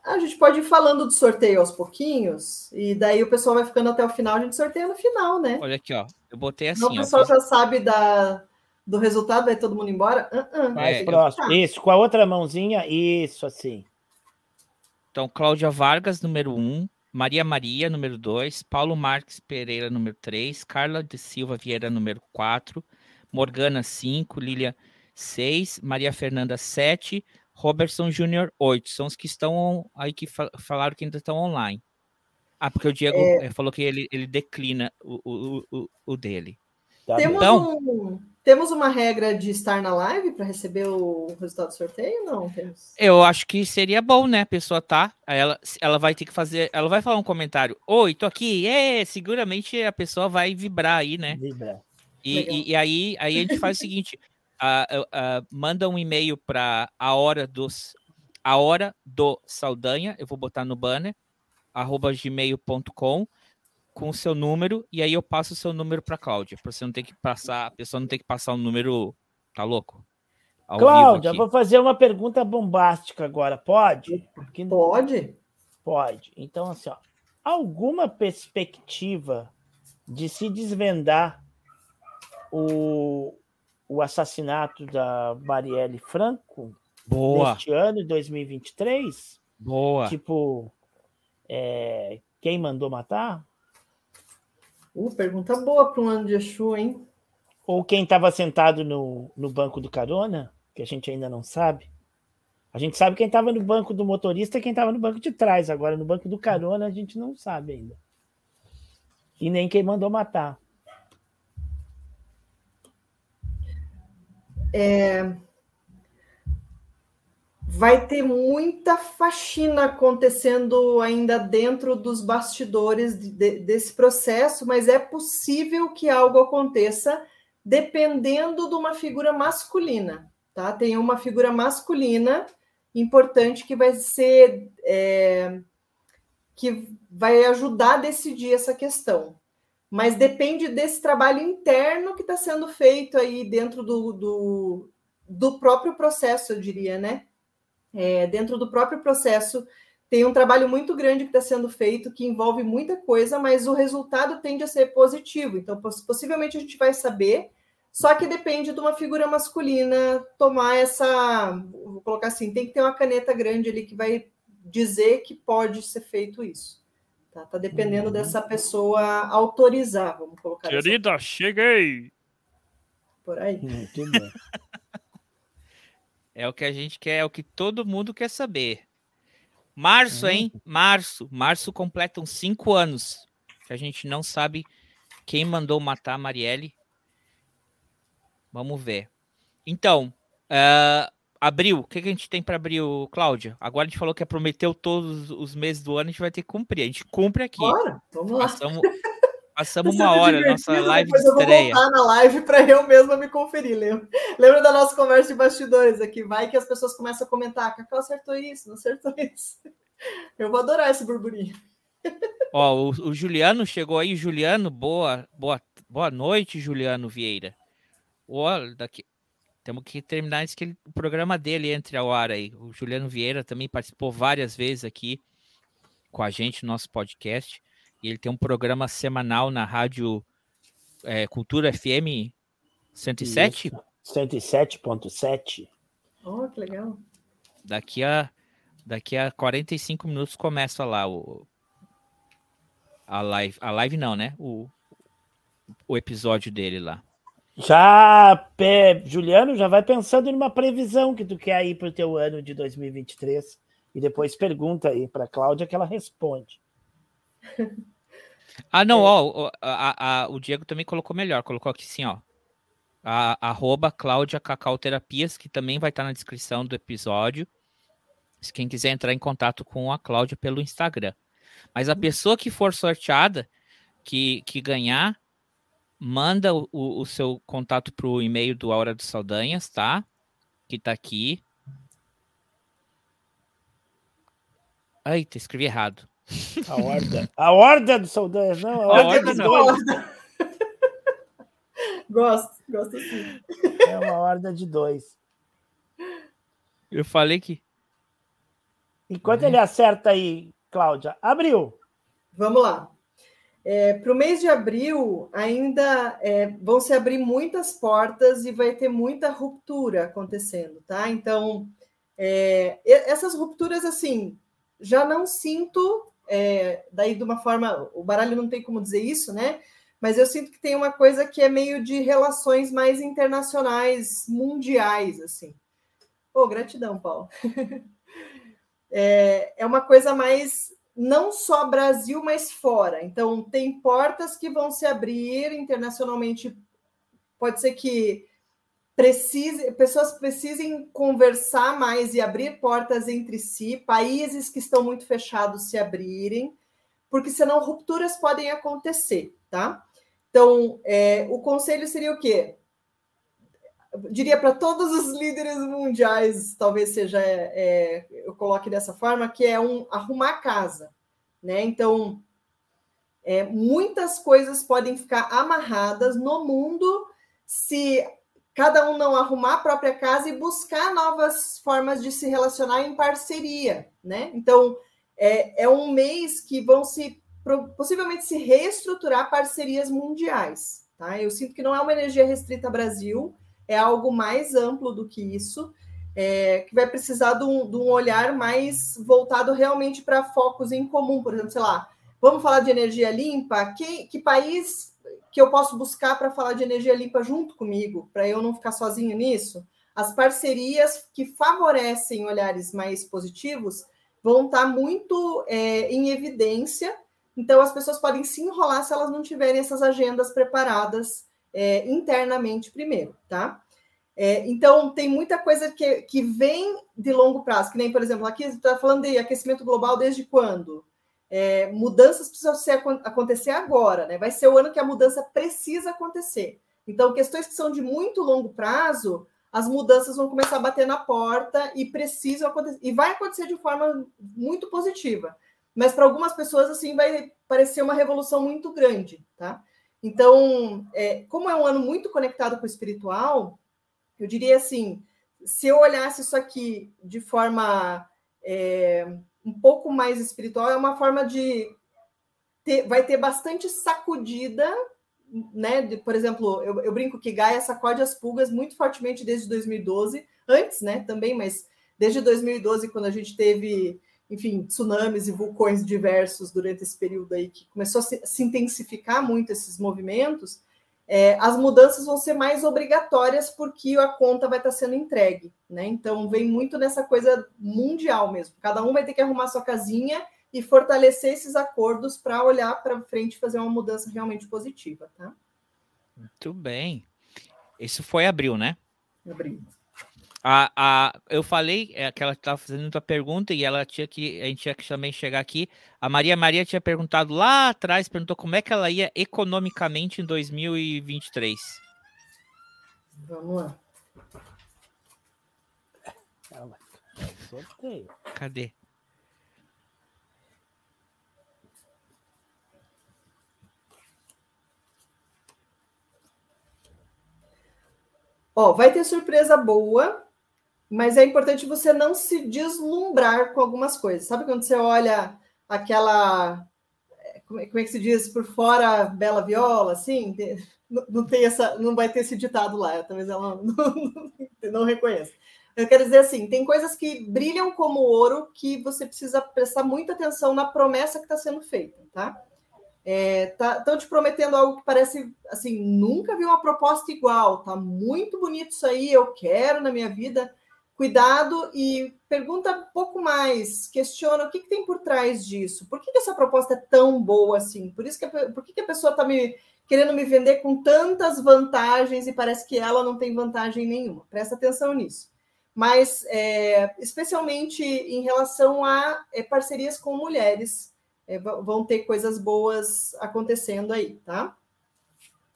A gente pode ir falando do sorteio aos pouquinhos, e daí o pessoal vai ficando até o final, a gente sorteia no final, né? Olha aqui, ó. Eu botei assim. Não, o pessoal ó, já sabe da, do resultado, vai todo mundo embora? Uh -uh, Mais é, próximo. Isso, com a outra mãozinha, isso, assim. Então, Cláudia Vargas, número 1, um, Maria Maria, número 2, Paulo Marques Pereira, número 3, Carla de Silva Vieira, número 4, Morgana 5, Lilia 6, Maria Fernanda 7, Robertson Júnior 8. São os que estão aí que falaram que ainda estão online. Ah, porque o Diego é... Eh, falou que ele, ele declina o, o, o, o dele. Tá temos, então, um, temos uma regra de estar na live para receber o resultado do sorteio? Não, temos. Eu acho que seria bom, né? A pessoa tá, ela, ela vai ter que fazer, ela vai falar um comentário. Oi, tô aqui. É, seguramente a pessoa vai vibrar aí, né? Vibrar. E, e, e, aí, aí a gente faz o seguinte: uh, uh, manda um e-mail para a hora dos a hora do Saldanha, eu vou botar no banner, arroba gmail.com com o seu número, e aí eu passo o seu número para Cláudia, para você não ter que passar, a pessoa não ter que passar o um número, tá louco? Ao Cláudia, vou fazer uma pergunta bombástica agora, pode? Pode. Pode. Então, assim, ó, alguma perspectiva de se desvendar o, o assassinato da Marielle Franco Boa. neste ano, 2023? Boa. Tipo, é, quem mandou matar? Uh, pergunta boa para um ano de Exu, hein? Ou quem estava sentado no, no banco do carona, que a gente ainda não sabe? A gente sabe quem estava no banco do motorista e quem estava no banco de trás. Agora, no banco do carona, a gente não sabe ainda. E nem quem mandou matar. É... Vai ter muita faxina acontecendo ainda dentro dos bastidores de, desse processo, mas é possível que algo aconteça dependendo de uma figura masculina, tá? Tem uma figura masculina importante que vai ser é, que vai ajudar a decidir essa questão. Mas depende desse trabalho interno que está sendo feito aí dentro do, do, do, próprio processo, eu diria, né? É, dentro do próprio processo tem um trabalho muito grande que está sendo feito, que envolve muita coisa, mas o resultado tende a ser positivo. Então, possivelmente a gente vai saber só que depende de uma figura masculina tomar essa. Vou colocar assim: tem que ter uma caneta grande ali que vai dizer que pode ser feito isso. Tá, tá dependendo uhum. dessa pessoa autorizar, vamos colocar Querida, assim. cheguei! Por aí. é o que a gente quer, é o que todo mundo quer saber. Março, uhum. hein? Março. Março completam cinco anos. Que a gente não sabe quem mandou matar a Marielle Vamos ver. Então, uh, abril, o que, que a gente tem para abril, Cláudia? Agora a gente falou que é prometeu todos os meses do ano, a gente vai ter que cumprir. A gente cumpre aqui. Bora, vamos lá. Passamos, passamos uma hora, nossa live de estreia. Eu vou voltar na live para eu mesma me conferir. Lembra? lembra da nossa conversa de bastidores aqui? Vai que as pessoas começam a comentar: Cacau acertou isso, não acertou isso. Eu vou adorar esse burburinho. Ó, o, o Juliano chegou aí. Juliano, boa, boa, boa noite, Juliano Vieira. Olha, daqui. Temos que terminar esse que o programa dele entre ao ar aí. O Juliano Vieira também participou várias vezes aqui com a gente no nosso podcast. E ele tem um programa semanal na rádio é, Cultura FM 107? 107.7. Oh, que legal. Daqui a, daqui a 45 minutos começa lá o, a live. A live não, né? O, o episódio dele lá. Já, pé, Juliano, já vai pensando numa previsão que tu quer aí para o teu ano de 2023 e depois pergunta aí para Cláudia que ela responde. Ah, não, é. ó, a, a, o Diego também colocou melhor, colocou aqui sim, ó. A, arroba Cláudia Cacau Terapias, que também vai estar na descrição do episódio. Se quem quiser entrar em contato com a Cláudia pelo Instagram. Mas a pessoa que for sorteada, que, que ganhar, manda o, o seu contato para o e-mail do Hora dos Saldanhas, tá? Que tá aqui. Eita, escrevi errado. A horda. A horda do Saldanhas, não. A horda, a horda dos dois. gosto, gosto sim. É uma horda de dois. Eu falei que. Enquanto é. ele acerta aí, Cláudia, abriu. Vamos lá. É, Para o mês de abril, ainda é, vão se abrir muitas portas e vai ter muita ruptura acontecendo, tá? Então, é, essas rupturas, assim, já não sinto, é, daí de uma forma, o baralho não tem como dizer isso, né? Mas eu sinto que tem uma coisa que é meio de relações mais internacionais, mundiais, assim. Pô, gratidão, Paulo. é, é uma coisa mais não só Brasil, mas fora. Então, tem portas que vão se abrir internacionalmente. Pode ser que precise, pessoas precisem conversar mais e abrir portas entre si, países que estão muito fechados se abrirem, porque senão rupturas podem acontecer, tá? Então, é, o conselho seria o quê? Diria para todos os líderes mundiais, talvez seja, é, eu coloque dessa forma, que é um arrumar casa, né? Então, é, muitas coisas podem ficar amarradas no mundo se cada um não arrumar a própria casa e buscar novas formas de se relacionar em parceria, né? Então, é, é um mês que vão se possivelmente se reestruturar parcerias mundiais, tá? Eu sinto que não é uma energia restrita ao Brasil, é algo mais amplo do que isso, é, que vai precisar de um, de um olhar mais voltado realmente para focos em comum, por exemplo, sei lá, vamos falar de energia limpa, que, que país que eu posso buscar para falar de energia limpa junto comigo, para eu não ficar sozinho nisso? As parcerias que favorecem olhares mais positivos vão estar tá muito é, em evidência, então as pessoas podem se enrolar se elas não tiverem essas agendas preparadas é, internamente primeiro, tá? É, então, tem muita coisa que, que vem de longo prazo, que nem, por exemplo, aqui está falando de aquecimento global desde quando? É, mudanças precisam ser, acontecer agora, né? Vai ser o ano que a mudança precisa acontecer. Então, questões que são de muito longo prazo, as mudanças vão começar a bater na porta e precisam acontecer. E vai acontecer de forma muito positiva. Mas para algumas pessoas, assim, vai parecer uma revolução muito grande, tá? Então, é, como é um ano muito conectado com o espiritual, eu diria assim: se eu olhasse isso aqui de forma é, um pouco mais espiritual, é uma forma de. Ter, vai ter bastante sacudida, né? De, por exemplo, eu, eu brinco que Gaia sacode as pulgas muito fortemente desde 2012, antes, né? Também, mas desde 2012, quando a gente teve enfim, tsunamis e vulcões diversos durante esse período aí, que começou a se, se intensificar muito esses movimentos, é, as mudanças vão ser mais obrigatórias porque a conta vai estar sendo entregue, né? Então vem muito nessa coisa mundial mesmo. Cada um vai ter que arrumar sua casinha e fortalecer esses acordos para olhar para frente e fazer uma mudança realmente positiva, tá? Muito bem. Isso foi abril, né? Abril. A, a, eu falei é, que ela estava fazendo muita pergunta e ela tinha que a gente tinha que também chegar aqui. A Maria Maria tinha perguntado lá atrás, perguntou como é que ela ia economicamente em 2023. Vamos lá. Cadê? Ó, vai ter surpresa boa mas é importante você não se deslumbrar com algumas coisas. Sabe quando você olha aquela. É, como é, que se diz? Por fora, bela viola, assim? Não, tem essa, não vai ter esse ditado lá, talvez ela não, não, não reconheça. Eu quero dizer assim: tem coisas que brilham como ouro que você precisa prestar muita atenção na promessa que está sendo feita, tá? Estão é, tá, te prometendo algo que parece assim, nunca vi uma proposta igual, tá muito bonito isso aí, eu quero na minha vida cuidado e pergunta um pouco mais, questiona o que, que tem por trás disso. Por que, que, essa proposta é tão boa assim? Por isso que a, por que, que a pessoa está me querendo me vender com tantas vantagens e parece que ela não tem vantagem nenhuma? Presta atenção nisso. Mas é, especialmente em relação a é, parcerias com mulheres, é, vão ter coisas boas acontecendo aí, tá?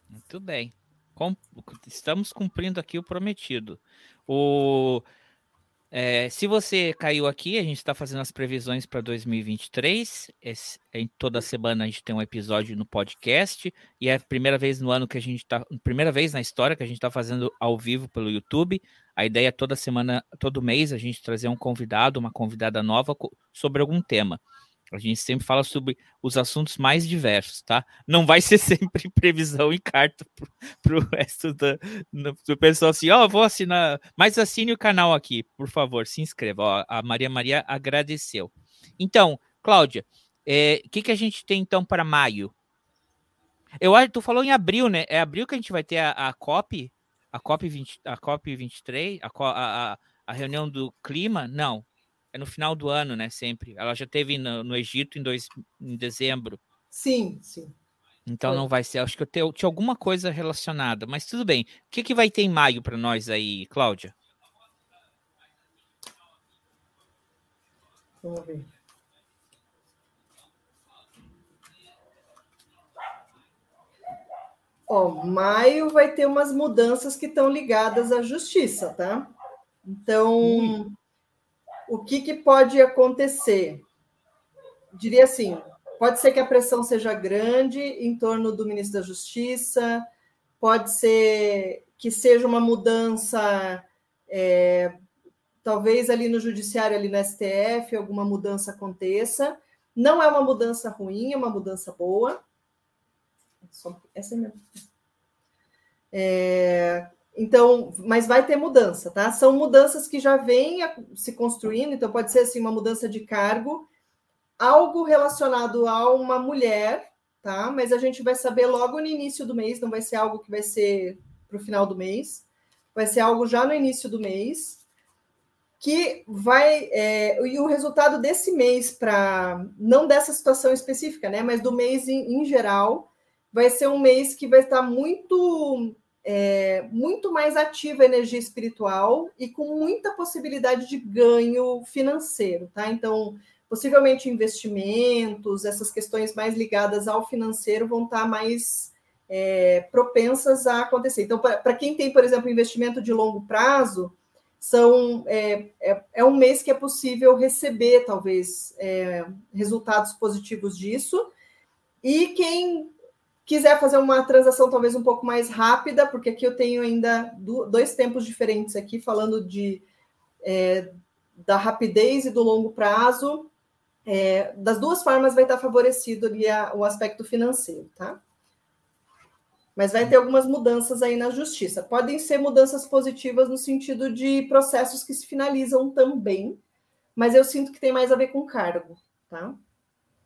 Muito bem. Com, estamos cumprindo aqui o prometido. O é, se você caiu aqui, a gente está fazendo as previsões para 2023. Esse, em toda semana a gente tem um episódio no podcast e é a primeira vez no ano que a gente está, primeira vez na história que a gente está fazendo ao vivo pelo YouTube. A ideia é toda semana, todo mês a gente trazer um convidado, uma convidada nova sobre algum tema. A gente sempre fala sobre os assuntos mais diversos, tá? Não vai ser sempre previsão e carta para o resto do, do pessoal assim, ó, oh, vou assinar, mas assine o canal aqui, por favor, se inscreva. Ó, a Maria Maria agradeceu. Então, Cláudia, o é, que, que a gente tem então para maio? Eu acho, tu falou em abril, né? É abril que a gente vai ter a, a COP, a COP 20, a COP 23, a, a, a reunião do clima? Não, é no final do ano, né? Sempre. Ela já teve no, no Egito em, dois, em dezembro. Sim, sim. Então Foi. não vai ser. Acho que eu tenho, tinha alguma coisa relacionada, mas tudo bem. O que, que vai ter em maio para nós aí, Cláudia? Vamos ver. Ó, maio vai ter umas mudanças que estão ligadas à justiça, tá? Então, hum o que, que pode acontecer? Diria assim: pode ser que a pressão seja grande em torno do ministro da Justiça, pode ser que seja uma mudança, é, talvez ali no Judiciário, ali no STF, alguma mudança aconteça. Não é uma mudança ruim, é uma mudança boa. Essa minha... é Então, mas vai ter mudança, tá? São mudanças que já vêm se construindo, então pode ser assim uma mudança de cargo, algo relacionado a uma mulher, tá? Mas a gente vai saber logo no início do mês, não vai ser algo que vai ser para o final do mês, vai ser algo já no início do mês, que vai é, e o resultado desse mês para não dessa situação específica, né? Mas do mês em, em geral, vai ser um mês que vai estar muito é, muito mais ativa a energia espiritual e com muita possibilidade de ganho financeiro, tá? Então, possivelmente investimentos, essas questões mais ligadas ao financeiro vão estar mais é, propensas a acontecer. Então, para quem tem, por exemplo, investimento de longo prazo, são é, é, é, um mês que é possível receber, talvez, é, resultados positivos disso. E quem quiser fazer uma transação talvez um pouco mais rápida, porque aqui eu tenho ainda dois tempos diferentes aqui, falando de é, da rapidez e do longo prazo. É, das duas formas vai estar favorecido ali a, o aspecto financeiro, tá? Mas vai ter algumas mudanças aí na justiça. Podem ser mudanças positivas no sentido de processos que se finalizam também, mas eu sinto que tem mais a ver com cargo, tá?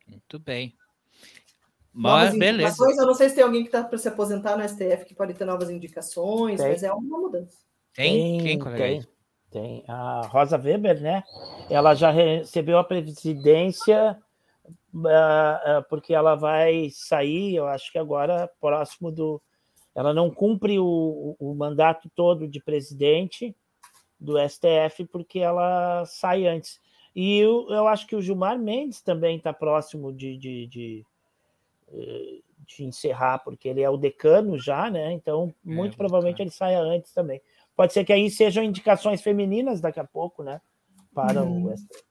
Muito bem. Mas beleza. Eu não sei se tem alguém que está para se aposentar no STF que pode ter novas indicações, tem. mas é uma mudança. Tem? Quem? Tem, tem. A Rosa Weber, né? Ela já recebeu a presidência uh, uh, porque ela vai sair, eu acho que agora, próximo do. Ela não cumpre o, o mandato todo de presidente do STF porque ela sai antes. E eu, eu acho que o Gilmar Mendes também está próximo de, de, de de encerrar, porque ele é o decano já, né? Então, é, muito é, provavelmente ele saia antes também. Pode ser que aí sejam indicações femininas daqui a pouco, né? Para hum. o STF.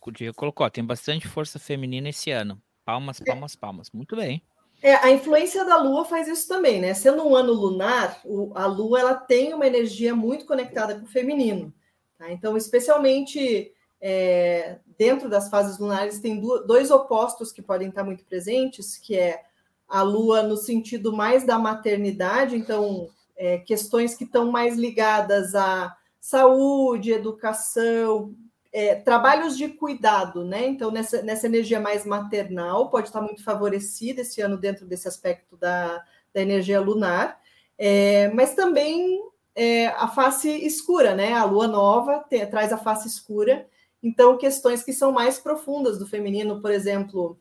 O Diego colocou, tem bastante força feminina esse ano. Palmas, palmas, palmas. Muito bem. É, a influência da Lua faz isso também, né? Sendo um ano lunar, o, a Lua ela tem uma energia muito conectada com o feminino. Tá? Então, especialmente é, dentro das fases lunares tem dois opostos que podem estar muito presentes, que é a Lua no sentido mais da maternidade, então é, questões que estão mais ligadas à saúde, educação, é, trabalhos de cuidado, né? Então, nessa, nessa energia mais maternal, pode estar muito favorecida esse ano dentro desse aspecto da, da energia lunar, é, mas também é, a face escura, né? A lua nova te, traz a face escura, então, questões que são mais profundas do feminino, por exemplo,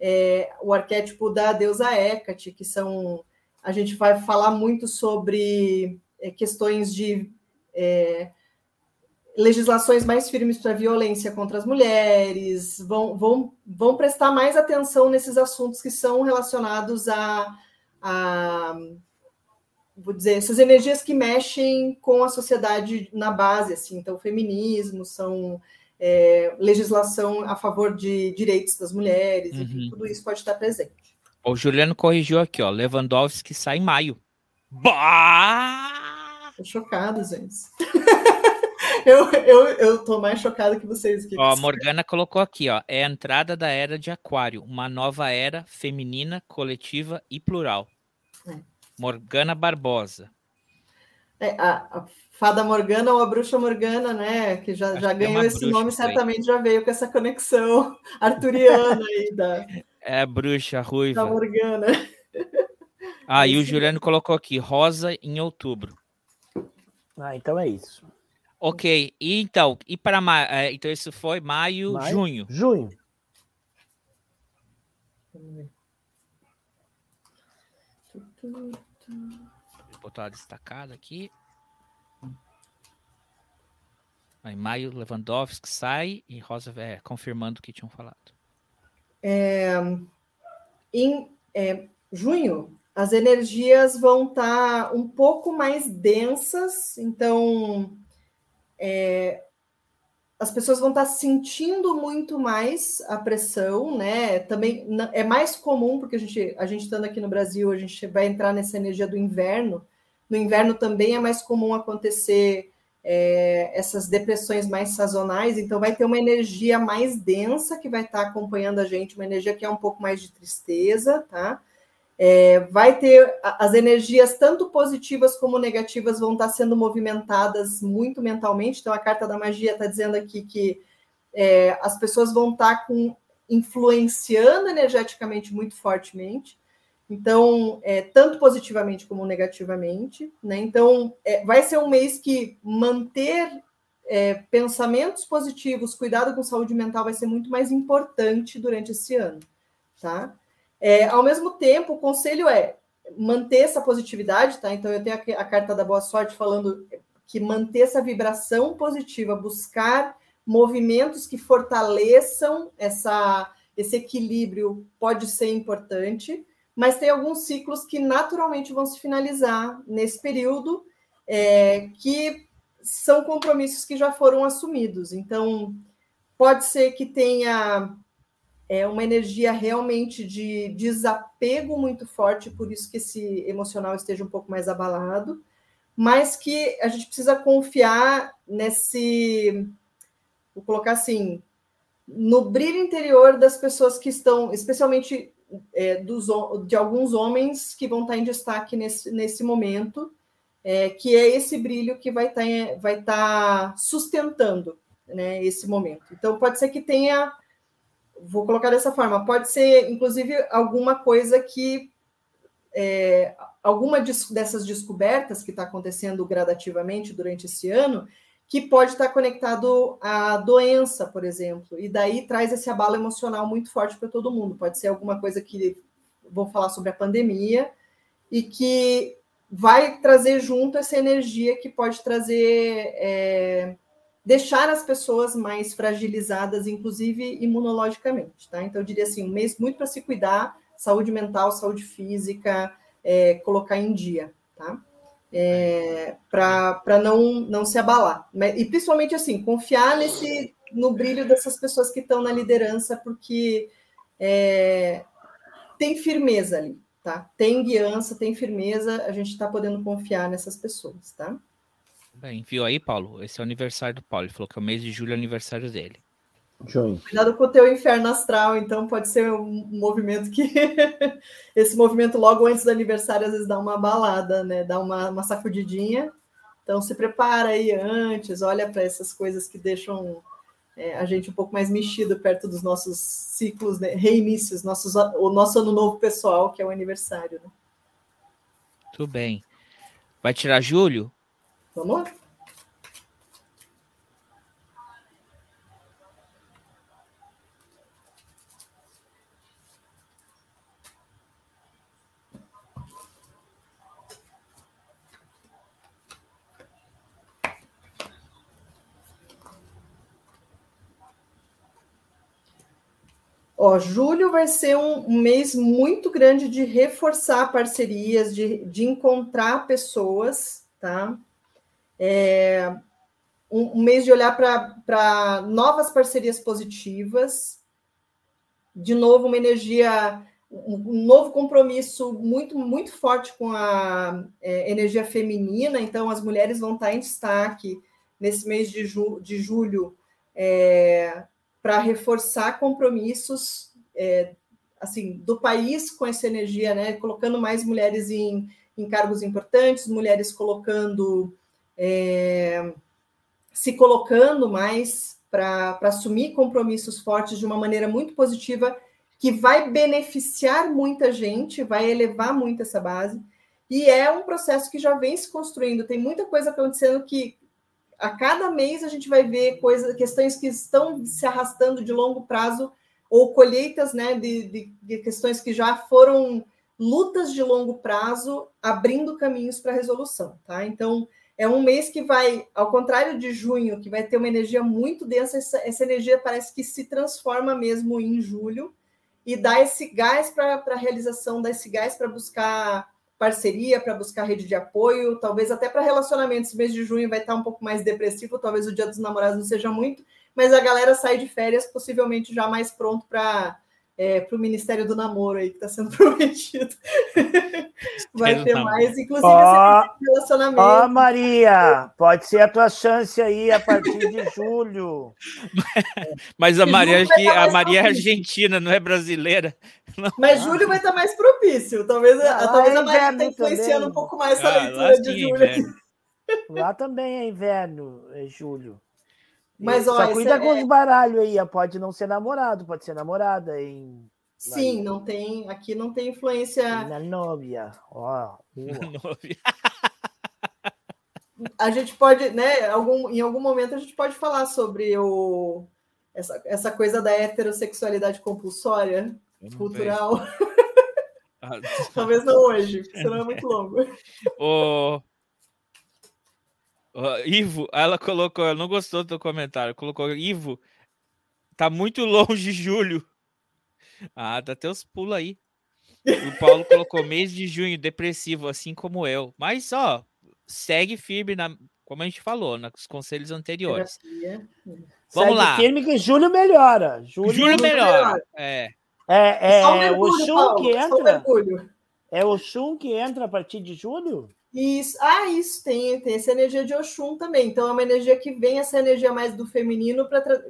é, o arquétipo da deusa Hecate, que são. A gente vai falar muito sobre é, questões de é, legislações mais firmes para violência contra as mulheres, vão, vão, vão prestar mais atenção nesses assuntos que são relacionados a, a vou dizer, essas energias que mexem com a sociedade na base, assim, então, feminismo, são é, legislação a favor de direitos das mulheres, uhum. enfim, tudo isso pode estar presente. O Juliano corrigiu aqui, ó, Lewandowski sai em maio. Bah! Tô chocado, gente. eu, eu, eu tô mais chocado que vocês. Que ó, a Morgana colocou aqui, ó, é a entrada da era de Aquário, uma nova era feminina, coletiva e plural. É. Morgana Barbosa. É, a, a Fada Morgana ou a Bruxa Morgana, né? Que já, já ganhou esse nome, certamente já veio com essa conexão arturiana aí da. É a bruxa ruiva. Da Morgana. Ah, e o Juliano colocou aqui, rosa em outubro. Ah, então é isso. Ok, e então, e para maio? É, então isso foi maio, maio, junho. Junho. Vou botar destacado aqui. Em maio, Lewandowski sai e Rosa é, confirmando o que tinham falado. É, em é, junho, as energias vão estar tá um pouco mais densas, então é, as pessoas vão estar tá sentindo muito mais a pressão, né? Também é mais comum, porque a gente, a gente estando aqui no Brasil, a gente vai entrar nessa energia do inverno. No inverno também é mais comum acontecer é, essas depressões mais sazonais, então vai ter uma energia mais densa que vai estar acompanhando a gente, uma energia que é um pouco mais de tristeza, tá? É, vai ter as energias, tanto positivas como negativas, vão estar sendo movimentadas muito mentalmente. Então, a carta da magia está dizendo aqui que é, as pessoas vão estar com, influenciando energeticamente muito fortemente. Então, é, tanto positivamente como negativamente. Né? Então, é, vai ser um mês que manter é, pensamentos positivos, cuidado com saúde mental vai ser muito mais importante durante esse ano, tá? É, ao mesmo tempo, o conselho é manter essa positividade, tá? Então, eu tenho a, a carta da boa sorte falando que manter essa vibração positiva, buscar movimentos que fortaleçam essa, esse equilíbrio pode ser importante, mas tem alguns ciclos que naturalmente vão se finalizar nesse período, é, que são compromissos que já foram assumidos. Então, pode ser que tenha é, uma energia realmente de desapego muito forte, por isso que esse emocional esteja um pouco mais abalado, mas que a gente precisa confiar nesse, vou colocar assim, no brilho interior das pessoas que estão, especialmente é, dos, de alguns homens que vão estar em destaque nesse, nesse momento, é, que é esse brilho que vai estar tá, vai tá sustentando né, esse momento. Então, pode ser que tenha, vou colocar dessa forma, pode ser, inclusive, alguma coisa que, é, alguma dessas descobertas que está acontecendo gradativamente durante esse ano, que pode estar conectado à doença, por exemplo, e daí traz esse abalo emocional muito forte para todo mundo. Pode ser alguma coisa que vou falar sobre a pandemia e que vai trazer junto essa energia que pode trazer, é, deixar as pessoas mais fragilizadas, inclusive imunologicamente, tá? Então, eu diria assim, um mês muito para se cuidar, saúde mental, saúde física, é, colocar em dia, tá? É, para não, não se abalar. E principalmente assim, confiar nesse no brilho dessas pessoas que estão na liderança, porque é, tem firmeza ali, tá? Tem guiança, tem firmeza, a gente está podendo confiar nessas pessoas, tá? Bem, viu aí, Paulo? Esse é o aniversário do Paulo. Ele falou que é o mês de julho é o aniversário dele. Junho. Cuidado com o teu inferno astral, então pode ser um movimento que. Esse movimento logo antes do aniversário às vezes dá uma balada, né? Dá uma, uma sacudidinha. Então se prepara aí antes, olha para essas coisas que deixam é, a gente um pouco mais mexido perto dos nossos ciclos, né, reinícios, nossos, o nosso ano novo pessoal, que é o aniversário. Né? Tudo bem. Vai tirar julho? Vamos lá. Ó, julho vai ser um, um, mês muito grande de reforçar parcerias, de, de encontrar pessoas, tá? É, um, um mês de olhar para novas parcerias positivas. De novo, uma energia, um novo compromisso muito, muito forte com a é, energia feminina. Então, as mulheres vão estar em destaque nesse mês de, ju, de julho. É, para reforçar compromissos é, assim do país com essa energia, né? Colocando mais mulheres em, em cargos importantes, mulheres colocando é, se colocando mais para assumir compromissos fortes de uma maneira muito positiva que vai beneficiar muita gente, vai elevar muito essa base. E é um processo que já vem se construindo. Tem muita coisa acontecendo que a cada mês a gente vai ver coisas, questões que estão se arrastando de longo prazo ou colheitas né, de, de, de questões que já foram lutas de longo prazo abrindo caminhos para resolução, tá? Então é um mês que vai, ao contrário de junho, que vai ter uma energia muito densa, essa, essa energia parece que se transforma mesmo em julho e dá esse gás para a realização, dá esse gás para buscar parceria para buscar rede de apoio, talvez até para relacionamentos. Esse mês de junho vai estar um pouco mais depressivo, talvez o Dia dos Namorados não seja muito, mas a galera sai de férias possivelmente já mais pronto para é, para o Ministério do Namoro aí que está sendo prometido. Vai ter mais, inclusive oh, relacionamento. Ó, oh, Maria, pode ser a tua chance aí a partir de julho. Mas a Maria, tá a Maria é argentina, não é brasileira. Não. Mas julho vai estar mais propício. Talvez, ah, talvez a Maria esteja influenciando também. um pouco mais essa ah, leitura de julho. Lá também é inverno, é julho. Mas, ó, Só cuida é... com os baralhos aí, pode não ser namorado, pode ser namorada em. Sim, não tem. Aqui não tem influência. Na nóvia, ó. a gente pode, né? Algum, em algum momento a gente pode falar sobre o, essa, essa coisa da heterossexualidade compulsória cultural. Ah, Talvez não hoje, senão é muito longo. O... Uh, Ivo, ela colocou, não gostou do teu comentário, colocou Ivo, tá muito longe, Júlio. Ah, dá teus pulos aí. O Paulo colocou mês de junho depressivo, assim como eu. Mas, ó, segue firme, na, como a gente falou, nos conselhos anteriores. Vamos segue lá. firme que julho melhora. Julho, julho melhora. melhora. É. É, é, mergulho, o Shun que entra. É o Shun que entra a partir de julho? Isso, ah, isso tem, tem essa energia de Oxum também. Então é uma energia que vem essa energia mais do feminino para tra...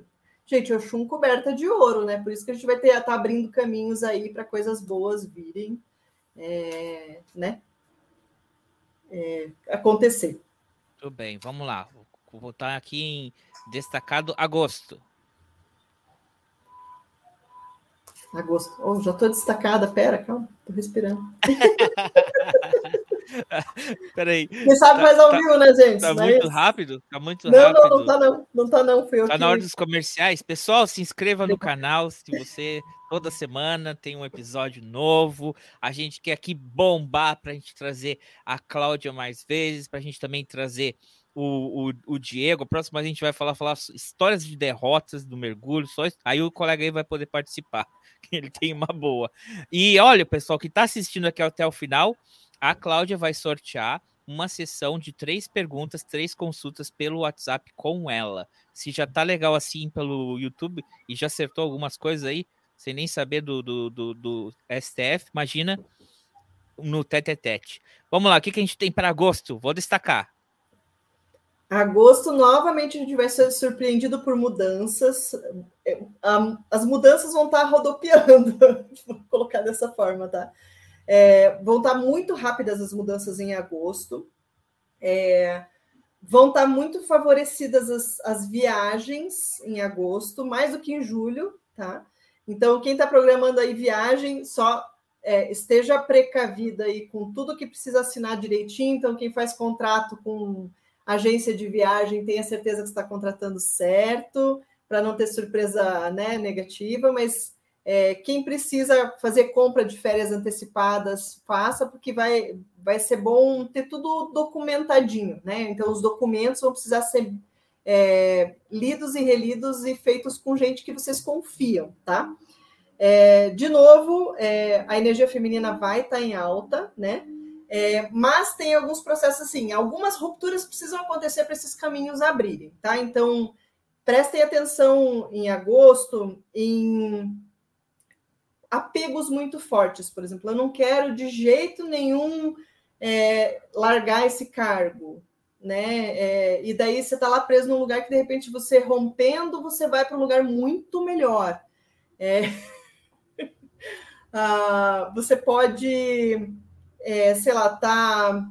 gente, Oxum coberta de ouro, né? Por isso que a gente vai ter tá abrindo caminhos aí para coisas boas virem, é, né? É, acontecer. Tudo bem, vamos lá. Vou botar aqui em destacado agosto. Agosto. Oh, já estou destacada. Pera, calma, estou respirando. Peraí. Quem sabe tá, mais ao tá, vivo, né, gente? Tá muito rápido? Tá muito não, rápido. Não, não tá não. Não tá não. Foi tá na hora dos comerciais. Pessoal, se inscreva no canal se você toda semana tem um episódio novo. A gente quer aqui bombar para a gente trazer a Cláudia mais vezes, para a gente também trazer o, o, o Diego. A próxima a gente vai falar, falar histórias de derrotas do mergulho. Só, aí o colega aí vai poder participar. Ele tem uma boa. E olha, pessoal que está assistindo aqui até o final, a Cláudia vai sortear uma sessão de três perguntas, três consultas pelo WhatsApp com ela. Se já tá legal assim pelo YouTube e já acertou algumas coisas aí, sem nem saber do, do, do, do STF, imagina no tete Vamos lá, o que, que a gente tem para agosto? Vou destacar. Agosto, novamente, a gente vai ser surpreendido por mudanças. É, as mudanças vão estar rodopiando, vou colocar dessa forma, tá? É, vão estar muito rápidas as mudanças em agosto. É, vão estar muito favorecidas as, as, viagens em agosto, mais do que em julho, tá? Então, quem está programando aí viagem, só é, esteja precavida aí com tudo que precisa assinar direitinho. Então, quem faz contrato com agência de viagem, tenha certeza que está contratando certo, para não ter surpresa né, negativa, mas é, quem precisa fazer compra de férias antecipadas, faça, porque vai, vai ser bom ter tudo documentadinho, né? Então, os documentos vão precisar ser é, lidos e relidos e feitos com gente que vocês confiam, tá? É, de novo, é, a energia feminina vai estar tá em alta, né? É, mas tem alguns processos assim, algumas rupturas precisam acontecer para esses caminhos abrirem, tá? Então, prestem atenção em agosto em apegos muito fortes, por exemplo, eu não quero de jeito nenhum é, largar esse cargo, né? É, e daí você está lá preso num lugar que de repente você rompendo, você vai para um lugar muito melhor. É... ah, você pode, é, sei lá, tá.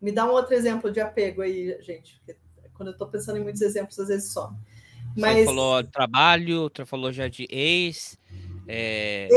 Me dá um outro exemplo de apego aí, gente. Quando eu estou pensando em muitos exemplos, às vezes só. Mas... Você falou trabalho, você falou já de ex, é...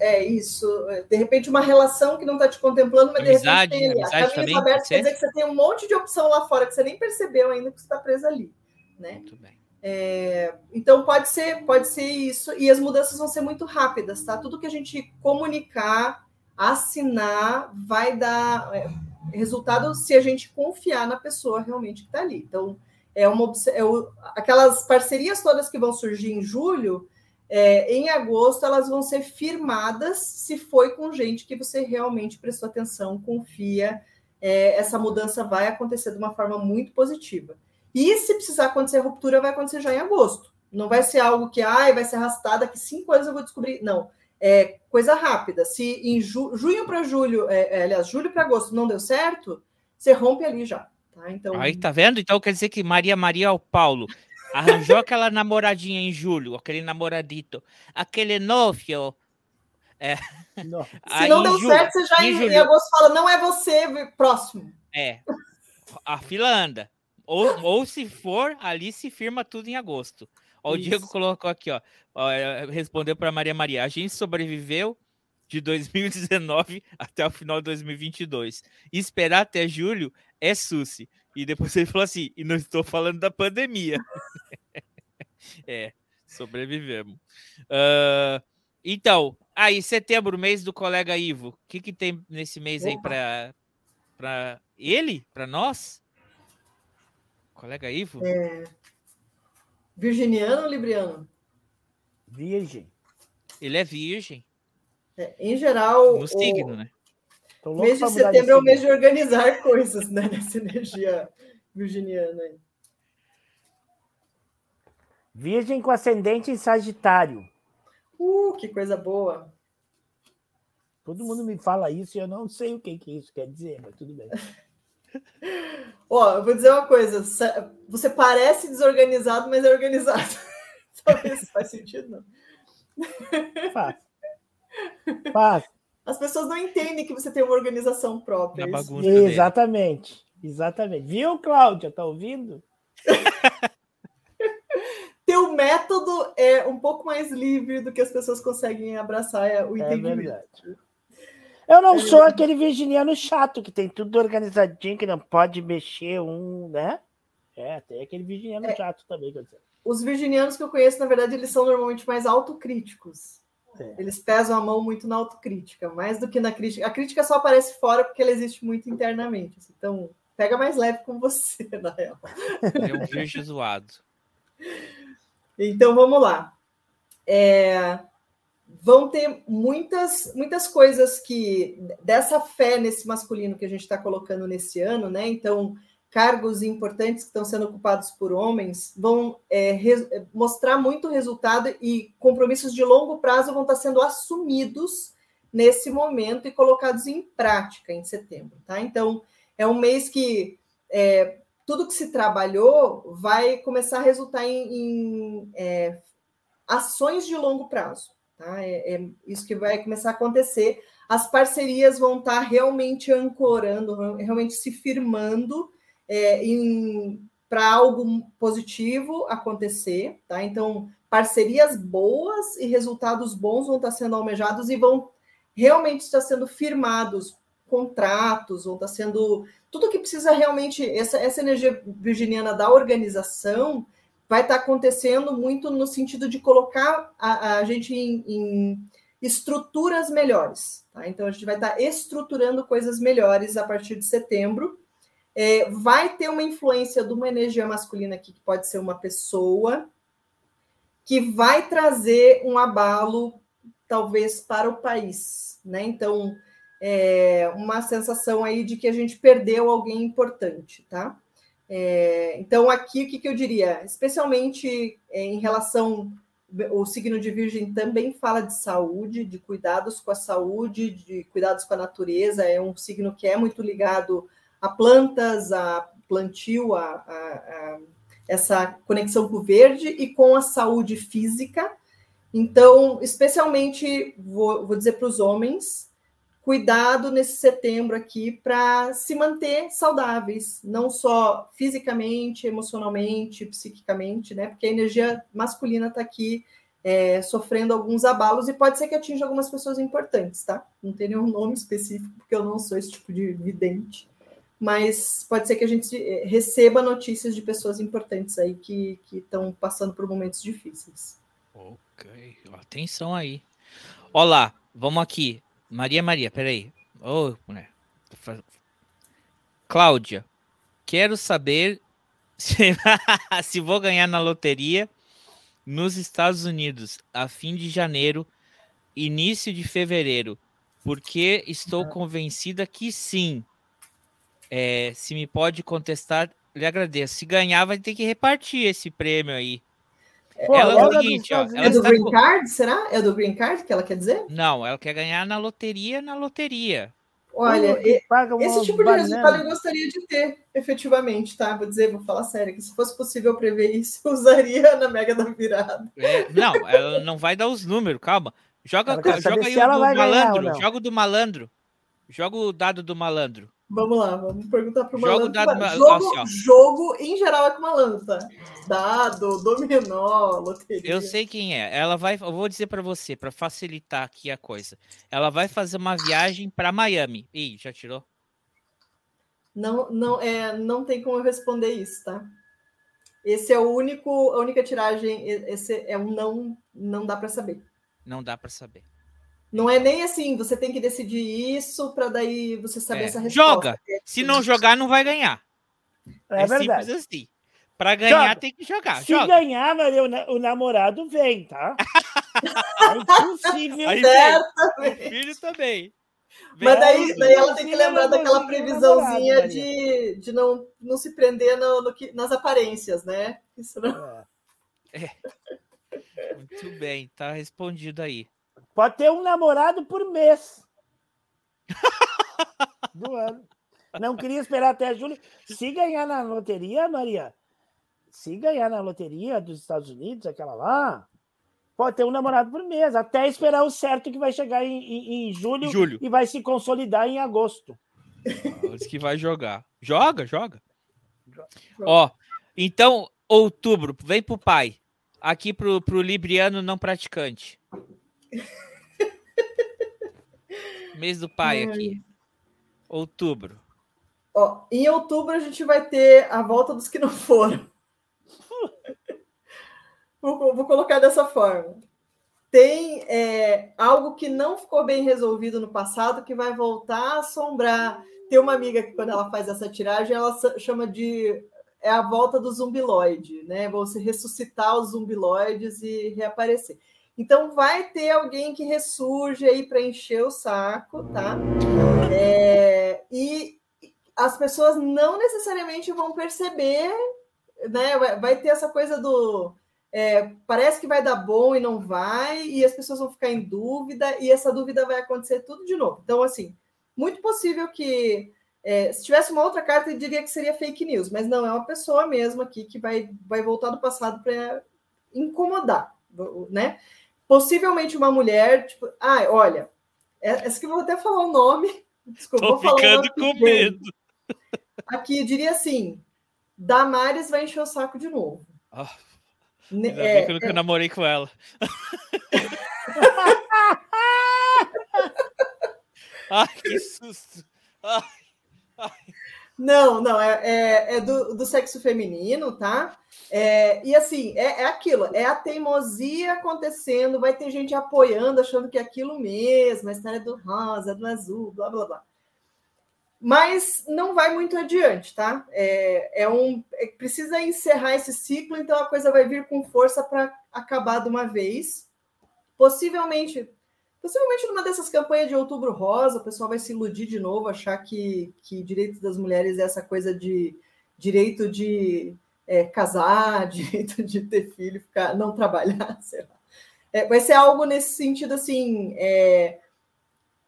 é isso. De repente, uma relação que não está te contemplando, mas amizade, de repente tem caminhos abertos, quer dizer que você tem um monte de opção lá fora que você nem percebeu ainda que você está preso ali. Né? Muito bem. É, então pode ser, pode ser isso, e as mudanças vão ser muito rápidas, tá? Tudo que a gente comunicar, assinar, vai dar é, resultado se a gente confiar na pessoa realmente que está ali. Então, é uma é o, aquelas parcerias todas que vão surgir em julho é, em agosto elas vão ser firmadas se foi com gente que você realmente prestou atenção, confia. É, essa mudança vai acontecer de uma forma muito positiva. E se precisar acontecer ruptura, vai acontecer já em agosto, Não vai ser algo que ai, vai ser arrastada, que cinco anos eu vou descobrir. Não. É coisa rápida. Se em ju junho para julho, é, é, aliás, julho para agosto não deu certo, você rompe ali já. Tá? Então... Aí tá vendo? Então quer dizer que Maria Maria o Paulo arranjou aquela namoradinha em julho, aquele namoradito, aquele novio. É. Não. Se não deu julho, certo, você já em, em, em agosto fala, não é você, próximo. É. A fila anda. Ou, ou se for, ali se firma tudo em agosto. Ó, o Diego colocou aqui, ó, ó é, respondeu para Maria Maria. A gente sobreviveu de 2019 até o final de 2022. E esperar até julho é suci. E depois ele falou assim: e não estou falando da pandemia. é, sobrevivemos. Uh, então, aí, setembro, mês do colega Ivo. O que, que tem nesse mês Opa. aí para ele? Para nós? Colega Ivo? É... Virginiano ou Libriano? Virgem. Ele é virgem. É, em geral. No signo, né? O mês de setembro é o mês de organizar coisas, né? Nessa energia virginiana aí. Virgem com ascendente em Sagitário. Uh, que coisa boa. Todo mundo me fala isso e eu não sei o que, que isso quer dizer, mas tudo bem. Ó, eu vou dizer uma coisa. Você parece desorganizado, mas é organizado. Talvez faz sentido, não. Faz. Faz. As pessoas não entendem que você tem uma organização própria. Na bagunça exatamente. Exatamente. Viu, Cláudia? Tá ouvindo? Teu método é um pouco mais livre do que as pessoas conseguem abraçar é o é entendimento. É verdade. Eu não é sou aquele virginiano chato que tem tudo organizadinho, que não pode mexer um, né? É, tem aquele virginiano é, chato também, quer dizer. Os virginianos que eu conheço, na verdade, eles são normalmente mais autocríticos. É. Eles pesam a mão muito na autocrítica, mais do que na crítica. A crítica só aparece fora porque ela existe muito internamente. Assim. Então, pega mais leve com você, na real. É um virgem zoado. Então, vamos lá. É, vão ter muitas, muitas coisas que dessa fé nesse masculino que a gente está colocando nesse ano, né? Então, cargos importantes que estão sendo ocupados por homens vão é, re, mostrar muito resultado e compromissos de longo prazo vão estar sendo assumidos nesse momento e colocados em prática em setembro, tá? Então, é um mês que é, tudo que se trabalhou vai começar a resultar em, em é, ações de longo prazo. Tá? É, é, isso que vai começar a acontecer. As parcerias vão estar realmente ancorando, realmente se firmando é, para algo positivo acontecer. Tá? Então, parcerias boas e resultados bons vão estar sendo almejados e vão realmente estar sendo firmados contratos, vão estar sendo tudo que precisa realmente essa, essa energia virginiana da organização vai estar acontecendo muito no sentido de colocar a, a gente em, em, estruturas melhores. Tá? Então, a gente vai estar estruturando coisas melhores a partir de setembro. É, vai ter uma influência de uma energia masculina aqui, que pode ser uma pessoa, que vai trazer um abalo, talvez, para o país. Né? Então, é uma sensação aí de que a gente perdeu alguém importante, tá? É, então, aqui, o que, que eu diria? Especialmente é, em relação. O signo de Virgem também fala de saúde, de cuidados com a saúde, de cuidados com a natureza. É um signo que é muito ligado a plantas, a plantio, a, a, a essa conexão com o verde e com a saúde física. Então, especialmente, vou, vou dizer para os homens, cuidado nesse setembro aqui para se manter saudáveis, não só fisicamente, emocionalmente, psiquicamente, né? Porque a energia masculina está aqui é, sofrendo alguns abalos e pode ser que atinja algumas pessoas importantes, tá? Não tem nenhum nome específico, porque eu não sou esse tipo de vidente. Mas pode ser que a gente é, receba notícias de pessoas importantes aí que estão passando por momentos difíceis. Ok, atenção aí. Olá, vamos aqui. Maria Maria, peraí. Ô, oh, mulher. Cláudia, quero saber se, se vou ganhar na loteria nos Estados Unidos a fim de janeiro, início de fevereiro, porque estou convencida que sim. É, se me pode contestar, lhe agradeço. Se ganhar, vai ter que repartir esse prêmio aí. Pô, ela é o seguinte, ó, é do Green co- Card, será? É do Green Card que ela quer dizer? Não, ela quer ganhar na loteria, na loteria. Olha, Pô, Esse tipo de banana. resultado eu gostaria de ter, efetivamente, tá? Vou dizer, vou falar sério, que se fosse possível prever isso, eu usaria na Mega da Virada. É, não, ela não vai dar os números, calma. Joga, joga aí o do malandro. Joga o do malandro. Joga o dado do malandro. Vamos lá, vamos perguntar Joga o malandro. dado jogo, assim, jogo, em geral, é com malandro, tá? Dado, dominó, loteria. Eu sei quem é. Ela vai, eu vou dizer pra você, pra facilitar aqui a coisa. Ela vai fazer uma viagem pra Miami. Ih, já tirou? Não, não, é, não tem como eu responder isso, tá? Esse é o único, a única tiragem, esse é um não, não dá para saber. Não dá pra saber. Não é nem assim, você tem que decidir isso para daí você saber É, essa resposta. Joga. Se não jogar, não vai ganhar. É, simples verdade. assim. Pra ganhar, Joga. tem que jogar. Se Joga. ganhar, Maria, o, na- o namorado vem, tá? É impossível. Aí vem. O filho também. Mas Vem. daí, daí ela tem que Filha lembrar daquela previsãozinha namorado, de, de não, não se prender no, no que- nas aparências, né? Isso não... É. Muito bem, tá respondido aí. Pode ter um namorado por mês. Do ano. Não queria esperar até julho. Se ganhar na loteria, Maria, se ganhar na loteria dos Estados Unidos, aquela lá, pode ter um namorado por mês, até esperar o certo que vai chegar em, em- em julho, Julho. e vai se consolidar em agosto. Diz que vai jogar. Joga, joga. Ó, então, outubro, vem pro pai. Aqui pro, pro Libriano não praticante. Mês do pai aqui. Outubro. Ó, em outubro a gente vai ter a volta dos que não foram. vou, vou colocar dessa forma. Tem é, algo que não ficou bem resolvido no passado que vai voltar a assombrar. Tem uma amiga que, quando ela faz essa tiragem, ela chama de. É a volta do zumbiloide, né? Você ressuscitar os zumbiloides e reaparecer. Então, vai ter alguém que ressurge aí para encher o saco, tá? É, e as pessoas não necessariamente vão perceber, né? Vai, ter essa coisa do é, parece que vai dar bom e não vai, e as pessoas vão ficar em dúvida, e essa dúvida vai acontecer tudo de novo. Então, assim, muito possível que é, se tivesse uma outra carta, eu diria que seria fake news, mas não, é uma pessoa mesmo aqui que vai, vai voltar do passado para incomodar, né? Possivelmente uma mulher, tipo, ah, olha, essa que eu vou até falar o nome. Desculpa, Tô vou ficando com medo. Aqui diria assim: Damares vai encher o saco de novo. Ah, Ne- Ainda é, que eu nunca namorei com ela. Ai, que susto. Ai, Não, não, é, é, é do, do sexo feminino, tá? É, e assim, é, é aquilo, é a teimosia acontecendo, vai ter gente apoiando, achando que é aquilo mesmo, a história do rosa, do azul, blá blá blá. Mas não vai muito adiante, tá? É, é um, é- precisa encerrar esse ciclo, então a coisa vai vir com força para acabar de uma vez. Possivelmente, possivelmente numa dessas campanhas de outubro rosa, o pessoal vai se iludir de novo, achar que, que direito das mulheres é essa coisa de direito de é, casar, direito de ter filho, ficar, não trabalhar, sei lá. É, vai ser algo nesse sentido assim, é,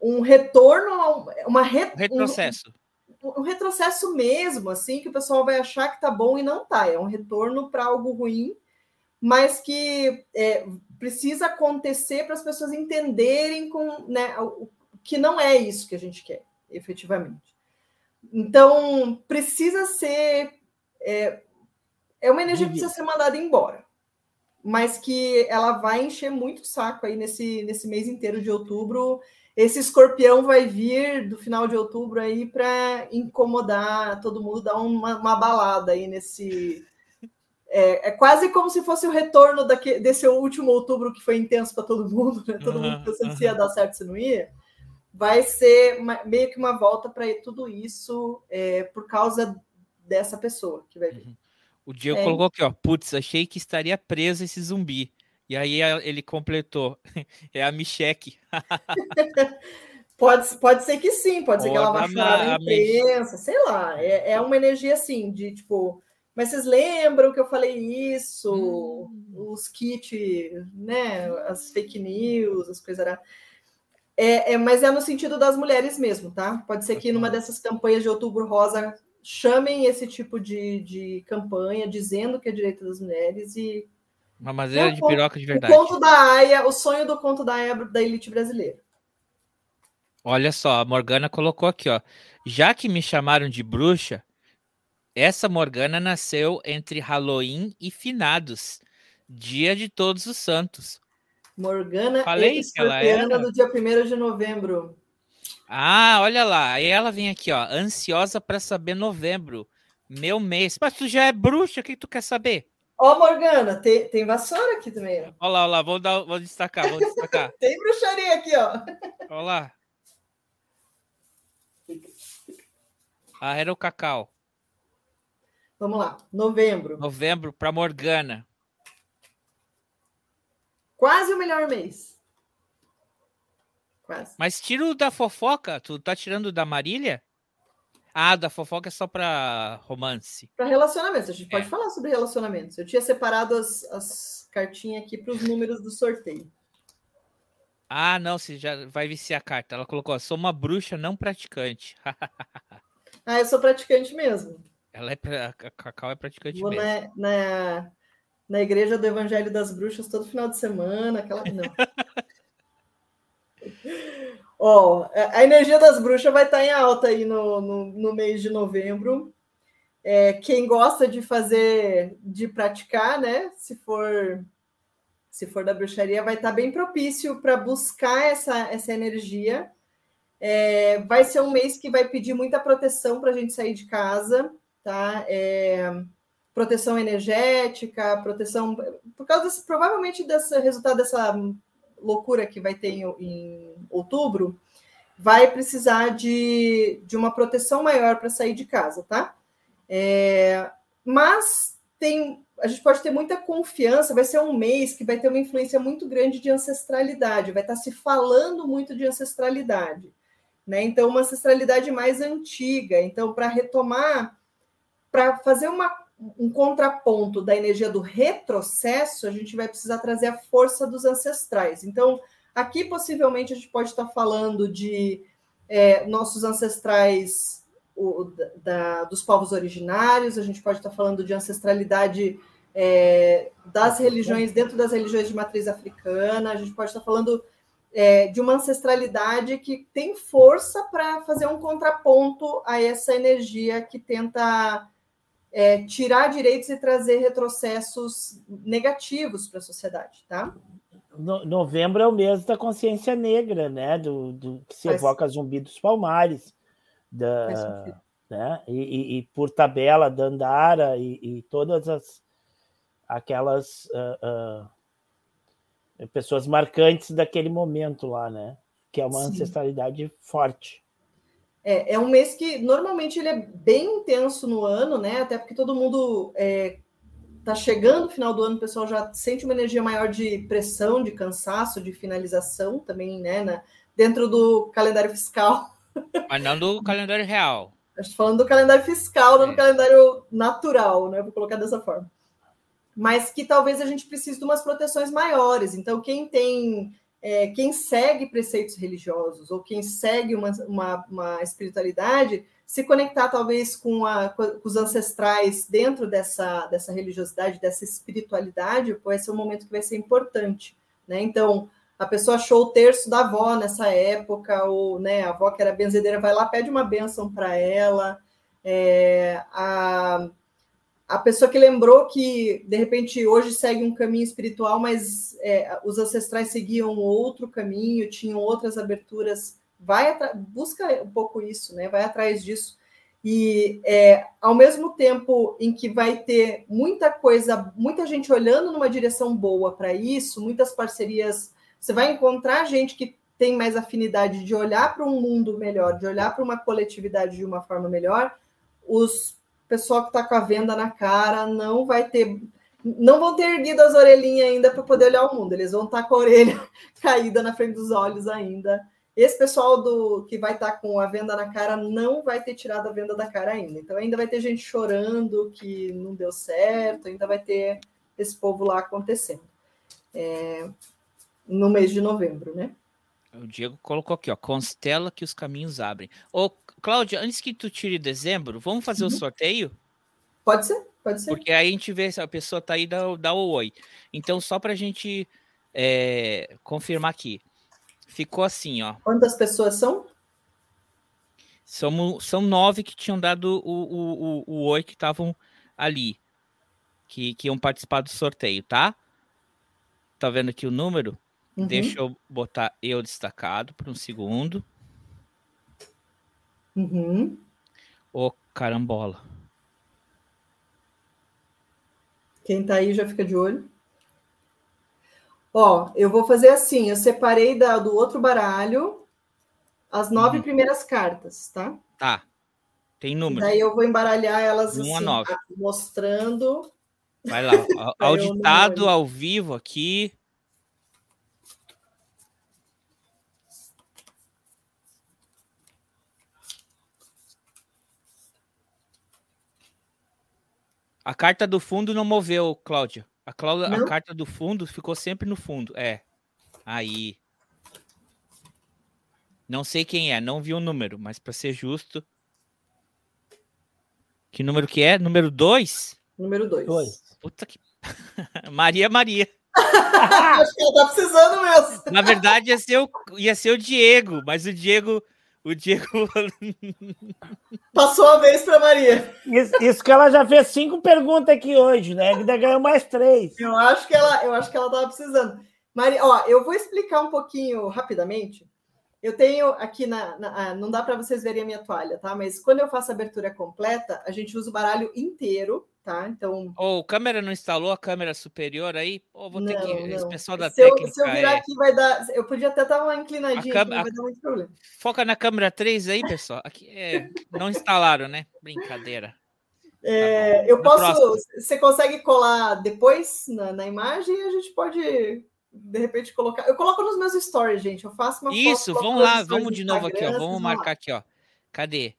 um retorno, a um- uma re- retrocesso. um, um retrocesso mesmo, assim, que o pessoal vai achar que tá bom e não tá. É um retorno para algo ruim, mas que é, precisa acontecer para as pessoas entenderem com, né, que não é isso que a gente quer, efetivamente. Então, precisa ser. É, é uma energia que precisa ser mandada embora, mas que ela vai encher muito o saco aí nesse, nesse mês inteiro de outubro. Esse escorpião vai vir do final de outubro aí para incomodar todo mundo, dar uma, uma balada aí nesse. É, é quase como se fosse o retorno daque, desse último outubro que foi intenso para todo mundo, né? Todo Uhum, mundo pensando se ia uhum. dar certo, se não ia. Vai ser uma- meio que uma volta para tudo isso é, por causa dessa pessoa que vai vir. O Diego É. colocou aqui, ó. Putz, achei que estaria preso esse zumbi. E aí ele completou. É a Micheque. Pode, pode ser que sim, pode ser que ela vá chorar na imprensa, sei lá. É, é uma energia assim, de tipo, Mas vocês lembram que eu falei isso? Hum. Os kits, né? As fake news, as coisas. É, é, mas é no sentido das mulheres mesmo, tá? Pode ser que numa dessas campanhas de outubro rosa chamem esse tipo de, de campanha dizendo que é direito das mulheres e. Uma madeira é de conto, piroca de verdade. O conto da Aya, o sonho do conto da Aya da elite brasileira. Olha só, a Morgana colocou aqui, ó. Já que me chamaram de bruxa, essa Morgana nasceu entre Halloween e Finados, dia de Todos os Santos. Morgana Falei que ela era do dia 1 de novembro. Ah, olha lá. Aí ela vem aqui, ó, ansiosa para saber novembro, meu mês. Mas tu já é bruxa, o que tu quer saber? Ó, oh, Morgana, tem, tem vassoura aqui também. Olha lá, olha lá, vou, dar, vou destacar, vou destacar. tem bruxaria aqui, ó. Olha lá. Ah, era o cacau. Vamos lá, novembro. Novembro para Morgana. Quase o melhor mês. Quase. Mas tira o da fofoca, tu tá tirando da Marília? Ah, da fofoca é só para romance. Para relacionamentos, a gente é. pode falar sobre relacionamentos. Eu tinha separado as, as cartinhas aqui para os números do sorteio. Ah, não, você já vai viciar a carta. Ela colocou: sou uma bruxa não praticante. ah, eu sou praticante mesmo. Ela é pra... a Cacau é praticante Vou mesmo. Na, na, na igreja do Evangelho das Bruxas todo final de semana, aquela. Não. Ó, a energia das bruxas vai estar em alta aí no, no, no mês de novembro. É, quem gosta de fazer, de praticar, né? Se for se for da bruxaria, vai estar bem propício para buscar essa, essa energia. É, vai ser um mês que vai pedir muita proteção para a gente sair de casa, tá? É, proteção energética, proteção por causa desse, provavelmente desse resultado dessa loucura que vai ter em, em outubro, vai precisar de, de uma proteção maior para sair de casa, tá? É, mas tem, a gente pode ter muita confiança, vai ser um mês que vai ter uma influência muito grande de ancestralidade, vai estar se falando muito de ancestralidade, né? Então, uma ancestralidade mais antiga. Então, para retomar, para fazer uma um contraponto da energia do retrocesso, a gente vai precisar trazer a força dos ancestrais. Então, aqui possivelmente a gente pode estar falando de é, nossos ancestrais o, da, dos povos originários, a gente pode estar falando de ancestralidade é, das religiões, dentro das religiões de matriz africana, a gente pode estar falando é, de uma ancestralidade que tem força para fazer um contraponto a essa energia que tenta é, tirar direitos e trazer retrocessos negativos para a sociedade, tá? No, novembro é o mês da consciência negra, né? Do, do que se Faz... evoca Zumbi dos Palmares, da, né? E, e, e, por tabela Dandara e, e todas as aquelas uh, uh, pessoas marcantes daquele momento lá, né? Que é uma Sim. ancestralidade forte. É, é, um mês que normalmente ele é bem intenso no ano, né? Até porque todo mundo é, tá chegando no final do ano, o pessoal já sente uma energia maior de pressão, de cansaço, de finalização também, né? Na, dentro do calendário fiscal. Mas não do calendário real. Estou falando do calendário fiscal, não é. do calendário natural, né? Vou colocar dessa forma. Mas que talvez a gente precise de umas proteções maiores. Então, quem tem é, quem segue preceitos religiosos ou quem segue uma, uma, uma espiritualidade se conectar talvez com, a, com, os ancestrais dentro dessa, dessa religiosidade, dessa espiritualidade, vai ser um momento que vai ser importante. Né? Então, a pessoa achou o terço da avó nessa época, ou né, a avó que era benzedeira vai lá, pede uma bênção para ela. É, a, a pessoa que lembrou que de repente hoje segue um caminho espiritual, mas é, os ancestrais seguiam outro caminho, tinham outras aberturas, vai busca um pouco isso, né? Vai atrás disso. E é, ao mesmo tempo em que vai ter muita coisa, muita gente olhando numa direção boa para isso, muitas parcerias, você vai encontrar gente que tem mais afinidade de olhar para um mundo melhor, de olhar para uma coletividade de uma forma melhor. Os pessoal que está com a venda na cara não vai ter, não vão ter erguido as orelhinhas ainda para poder olhar o mundo, eles vão estar tá com a orelha caída na frente dos olhos ainda, Esse pessoal do que vai estar tá com a venda na cara não vai ter tirado a venda da cara ainda. Então ainda vai ter gente chorando que não deu certo, ainda vai ter esse povo lá acontecendo. É, no mês de novembro, né? O Diego colocou aqui, ó, constela que os caminhos abrem. Ô, Cláudia, antes que tu tire dezembro, vamos fazer uhum. o sorteio? Pode ser, pode ser. Porque aí a gente vê se a pessoa tá aí, dá, dá o oi. Então, só para a gente é, confirmar aqui. Ficou assim, ó. Quantas pessoas são? São, são nove que tinham dado o, o, o, o oi que estavam ali. Que, que iam participar do sorteio, tá? Tá vendo aqui o número? Uhum. Deixa eu botar eu destacado por um segundo. Uhum. Ô, carambola. Quem tá aí já fica de olho. Ó, eu vou fazer assim: eu separei da, do outro baralho as nove uhum. primeiras cartas, tá? Tá. Tem número. Daí eu vou embaralhar elas um assim, a mostrando. Vai lá, auditado ao vivo aqui. A carta do fundo não moveu, Cláudia. A, Cláudia, a carta do fundo ficou sempre no fundo. É. Aí. Não sei quem é, não vi o número, mas para ser justo. Que número que é? Número 2? Número 2. Puta que. Maria Maria. Acho que ela tá precisando mesmo. Na verdade, ia ser, o, ia ser o Diego, mas o Diego o Diego. Passou a vez para Maria. Isso, isso, que ela já fez cinco perguntas aqui hoje, né? Ainda ganhou mais três. Eu acho que ela, eu acho que ela estava precisando. Maria, ó, eu vou explicar um pouquinho rapidamente. Eu tenho aqui na, na ah, não dá para vocês verem a minha toalha, tá? Mas quando eu faço a abertura completa, a gente usa o baralho inteiro tá? Então. Ou oh, câmera não instalou a câmera superior aí? Ou oh, vou ter não, que. Não. Esse pessoal da se técnica. Eu, se eu virar é... aqui, vai dar. Eu podia até estar uma inclinadinha, cam... aqui, vai dar muito problema. Foca na câmera 3 aí, pessoal. Aqui é... Não instalaram, né? Brincadeira. É, tá eu posso. Você consegue colar depois na, na imagem e a gente pode de repente colocar. Eu coloco nos meus stories, gente. Eu faço uma Isso, vamos lá, vamos de novo aqui, ó. Vamos marcar lá. aqui, ó. Cadê?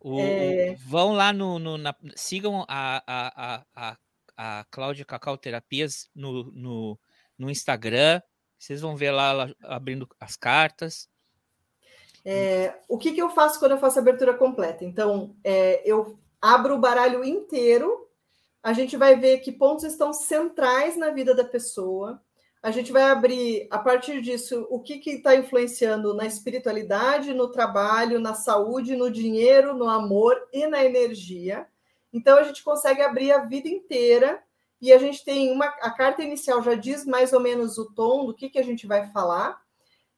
O, é... Vão lá no. no na, sigam a, a, a, a, Cláudia Cacau Terapias no, no, no Instagram. Vocês vão ver lá ela abrindo as cartas. É, o que, que eu faço quando eu faço a abertura completa? Então, é, eu abro o baralho inteiro, a gente vai ver que pontos estão centrais na vida da pessoa, a gente vai abrir, a partir disso, o que está influenciando na espiritualidade, no trabalho, na saúde, no dinheiro, no amor e na energia. Então, a gente consegue abrir a vida inteira e a gente tem uma. A carta inicial já diz mais ou menos o tom do que, que a gente vai falar,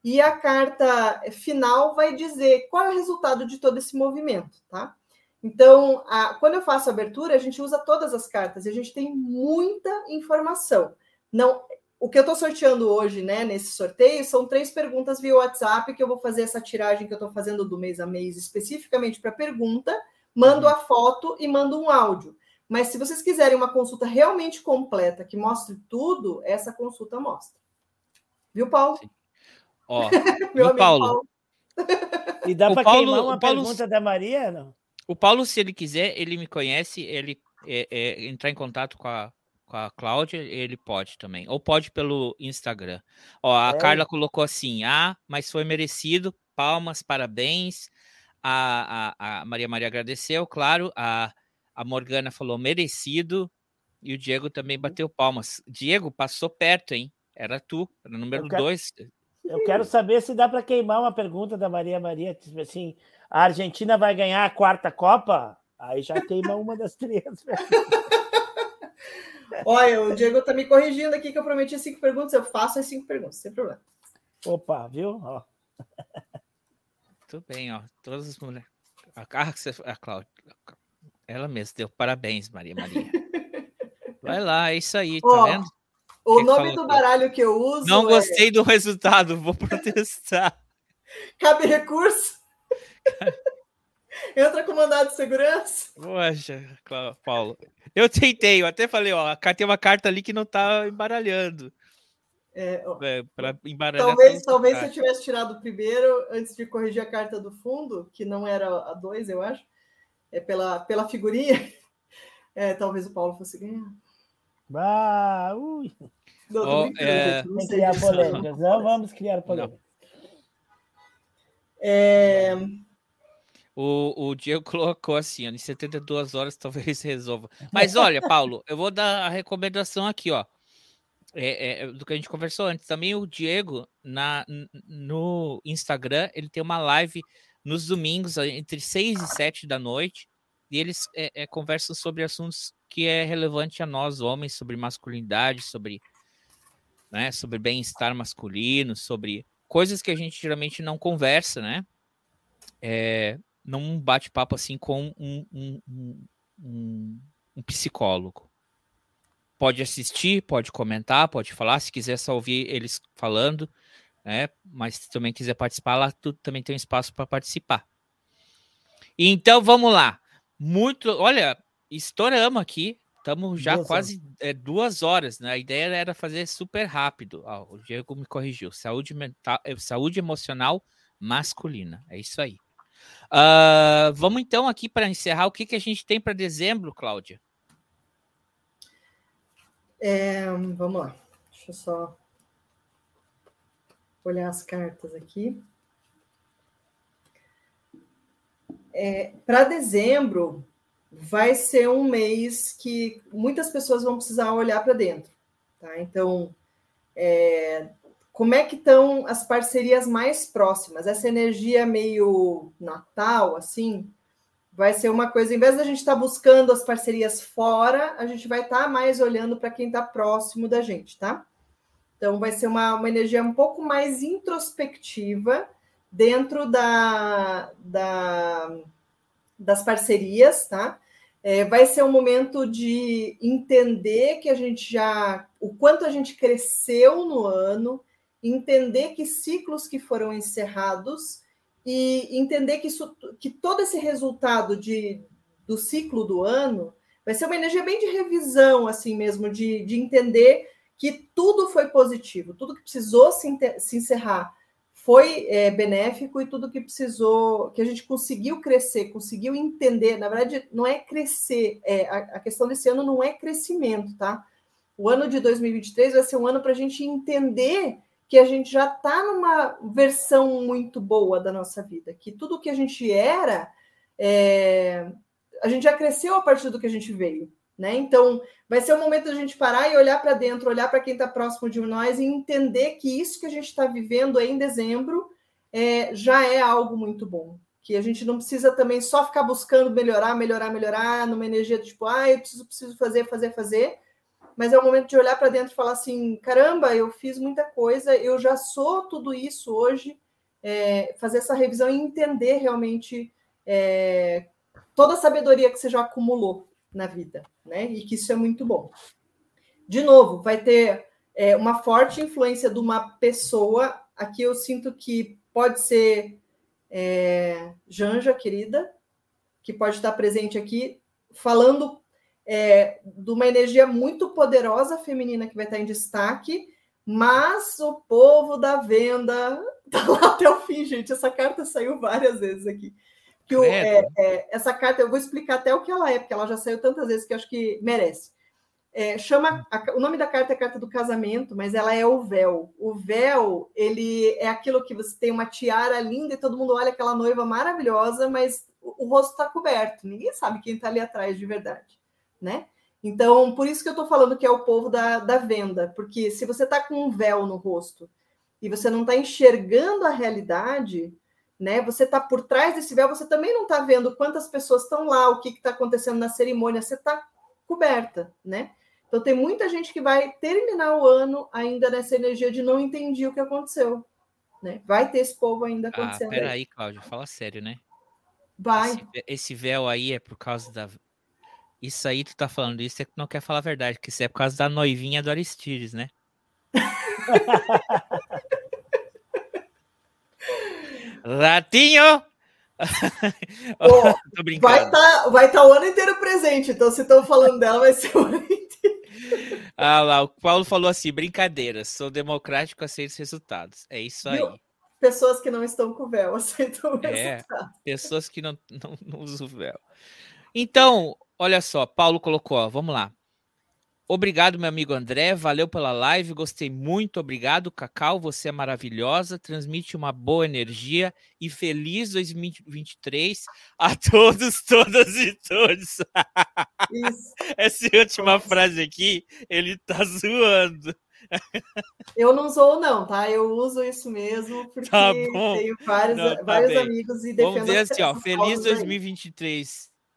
e a carta final vai dizer qual é o resultado de todo esse movimento, tá? Então, a, quando eu faço a abertura, a gente usa todas as cartas e a gente tem muita informação. Não, o que eu estou sorteando hoje, né, nesse sorteio, são três perguntas via WhatsApp, que eu vou fazer essa tiragem que eu estou fazendo do mês a mês, especificamente para pergunta, mando a foto e mando um áudio. Mas se vocês quiserem uma consulta realmente completa, que mostre tudo, essa consulta mostra. Viu, Paulo? Sim. Ó, Meu Paulo. Paulo. E dá para queimar uma Paulo, pergunta da Maria, não? O Paulo, se ele quiser, ele me conhece, ele é, é, entrar em contato com a, com a Cláudia, ele pode também. Ou pode pelo Instagram. Ó, a é. Carla colocou assim: ah, mas foi merecido. Palmas, parabéns. A, a, a Maria Maria agradeceu, claro. A, a Morgana falou merecido. E o Diego também uhum. bateu palmas. Diego, passou perto, hein? Era tu, era número eu quero, dois. Eu quero saber se dá para queimar uma pergunta da Maria Maria. Tipo assim, a Argentina vai ganhar a quarta Copa? Aí já queima uma das três. Olha, o Diego tá me corrigindo aqui que eu prometi cinco perguntas. Eu faço as cinco perguntas, sem problema. Opa, viu? Ó. Tudo bem, ó. Todas as mulheres. A, a, a Cláudia. Ela mesma deu parabéns, Maria Maria. Vai lá, é isso aí, tá ó, vendo? O que nome que do baralho que eu uso. Não é... gostei do resultado, vou protestar. Cabe recurso? Entra com mandado de segurança. Poxa, Paulo. Eu tentei, eu até falei, ó, tem uma carta ali que não tá embaralhando. É, É, talvez talvez se eu tivesse tirado o primeiro antes de corrigir a carta do fundo, que não era a dois, eu acho, é pela, pela figurinha, é, talvez o Paulo fosse ganhar. Ah, ui. Não, brincando, é, não criar polêmicas. Não vamos criar polêmicas. É, O, o Diego colocou assim, ó, em 72 horas talvez resolva. Mas olha, Paulo, eu vou dar a recomendação aqui, ó. É, é, do que a gente conversou antes. Também o Diego, na, no Instagram, ele tem uma live nos domingos, entre 6 e 7 da noite, e eles é, é, conversam sobre assuntos que é relevante a nós, homens, sobre masculinidade, sobre, né, sobre bem-estar masculino, sobre coisas que a gente geralmente não conversa, né? É, num bate-papo assim com um, um, um, um- um psicólogo. Pode assistir, pode comentar, pode falar, se quiser só ouvir eles falando, né? Mas se também quiser participar, lá tu também tem um espaço para participar. Então vamos lá. Muito, olha, estouramos aqui. Estamos já Duas quase é, duas horas, né? A ideia era fazer super rápido. Ó, o Diego me corrigiu. Saúde mental, eh, saúde emocional masculina. É isso aí. Ah, vamos então aqui para encerrar. O que, que a gente tem para dezembro, Cláudia? é, vamos lá, deixa eu só olhar as cartas aqui. Para dezembro, vai ser um mês que muitas pessoas vão precisar olhar para dentro. Tá? Então, é, como é que estão as parcerias mais próximas? Essa energia meio Natal, assim, vai ser uma coisa, em vez da gente estar buscando as parcerias fora, a gente vai estar mais olhando para quem está próximo da gente, tá? Então, vai ser uma, uma energia um pouco mais introspectiva dentro da, da, das parcerias, tá? É, vai ser um momento de entender que a gente já, o quanto a gente cresceu no ano, entender que ciclos que foram encerrados e entender que, isso, que todo esse resultado de, do ciclo do ano vai ser uma energia bem de revisão, assim mesmo, de, de entender que tudo foi positivo, tudo que precisou se, se encerrar foi é, benéfico e tudo que precisou, que a gente conseguiu crescer, conseguiu entender. Na verdade, não é crescer, é, a, a questão desse ano não é crescimento, tá? O ano de 2023 vai ser um ano para a gente entender que a gente já está numa versão muito boa da nossa vida, que tudo que a gente era, é, a gente já cresceu a partir do que a gente veio. Né? Então, vai ser o momento da gente parar e olhar para dentro, olhar para quem está próximo de nós e entender que isso que a gente está vivendo em dezembro é, já é algo muito bom. Que a gente não precisa também só ficar buscando melhorar, melhorar, melhorar, numa energia de tipo, ah, eu preciso, preciso fazer, fazer, fazer. Mas é o momento de olhar para dentro e falar assim: caramba, eu fiz muita coisa, eu já sou tudo isso hoje. É, fazer essa revisão e entender realmente é, toda a sabedoria que você já acumulou na vida, né? E que isso é muito bom. De novo, vai ter é, uma forte influência de uma pessoa. Aqui eu sinto que pode ser é, Janja, querida, que pode estar presente aqui, falando é, de uma energia muito poderosa feminina que vai estar em destaque, mas o povo da venda tá lá até o fim, gente. Essa carta saiu várias vezes aqui que o, é, é, essa carta, eu vou explicar até o que ela é, porque ela já saiu tantas vezes que eu acho que merece. É, chama a, o nome da carta é carta do casamento, mas ela é o véu. O véu, ele é aquilo que você tem uma tiara linda e todo mundo olha aquela noiva maravilhosa, mas o, o rosto está coberto. Ninguém sabe quem está ali atrás de verdade, né? Então, por isso que eu estou falando que é o povo da, da venda, porque se você está com um véu no rosto e você não está enxergando a realidade, né? Você está por trás desse véu, você também não está vendo quantas pessoas estão lá, o que está acontecendo na cerimônia, você está coberta, né? Então tem muita gente que vai terminar o ano ainda nessa energia de não entendi o que aconteceu, né? Vai ter esse povo ainda acontecendo. Ah, peraí, Cláudio, fala sério, né? Vai. Esse, esse, véu aí é por causa da. Isso aí tu tá falando isso, é que não quer falar a verdade, que isso é por causa da noivinha do Aristides, né? Ratinho! Tô brincando. Vai estar tá, vai tá o ano inteiro presente, então se estão falando dela, vai ser o ano inteiro. Ah lá, o Paulo falou assim: brincadeira, sou democrático, aceito os resultados. É isso aí. Viu? Pessoas que não estão com véu aceitam o É. resultado. Pessoas que não, não, não usam véu. Então, olha só, Paulo colocou, ó, vamos lá. Obrigado, meu amigo André. Valeu pela live. Gostei muito. Obrigado, Cacau. Você é maravilhosa. Transmite uma boa energia e feliz 2023 a todos, todas e todos. Isso. Essa última frase aqui, ele tá zoando. Eu não sou, não, tá? Eu uso isso mesmo, porque Tá bom. tenho vários, Não, tá vários amigos e defendo Vamos dizer as- assim, ó, feliz causas aí.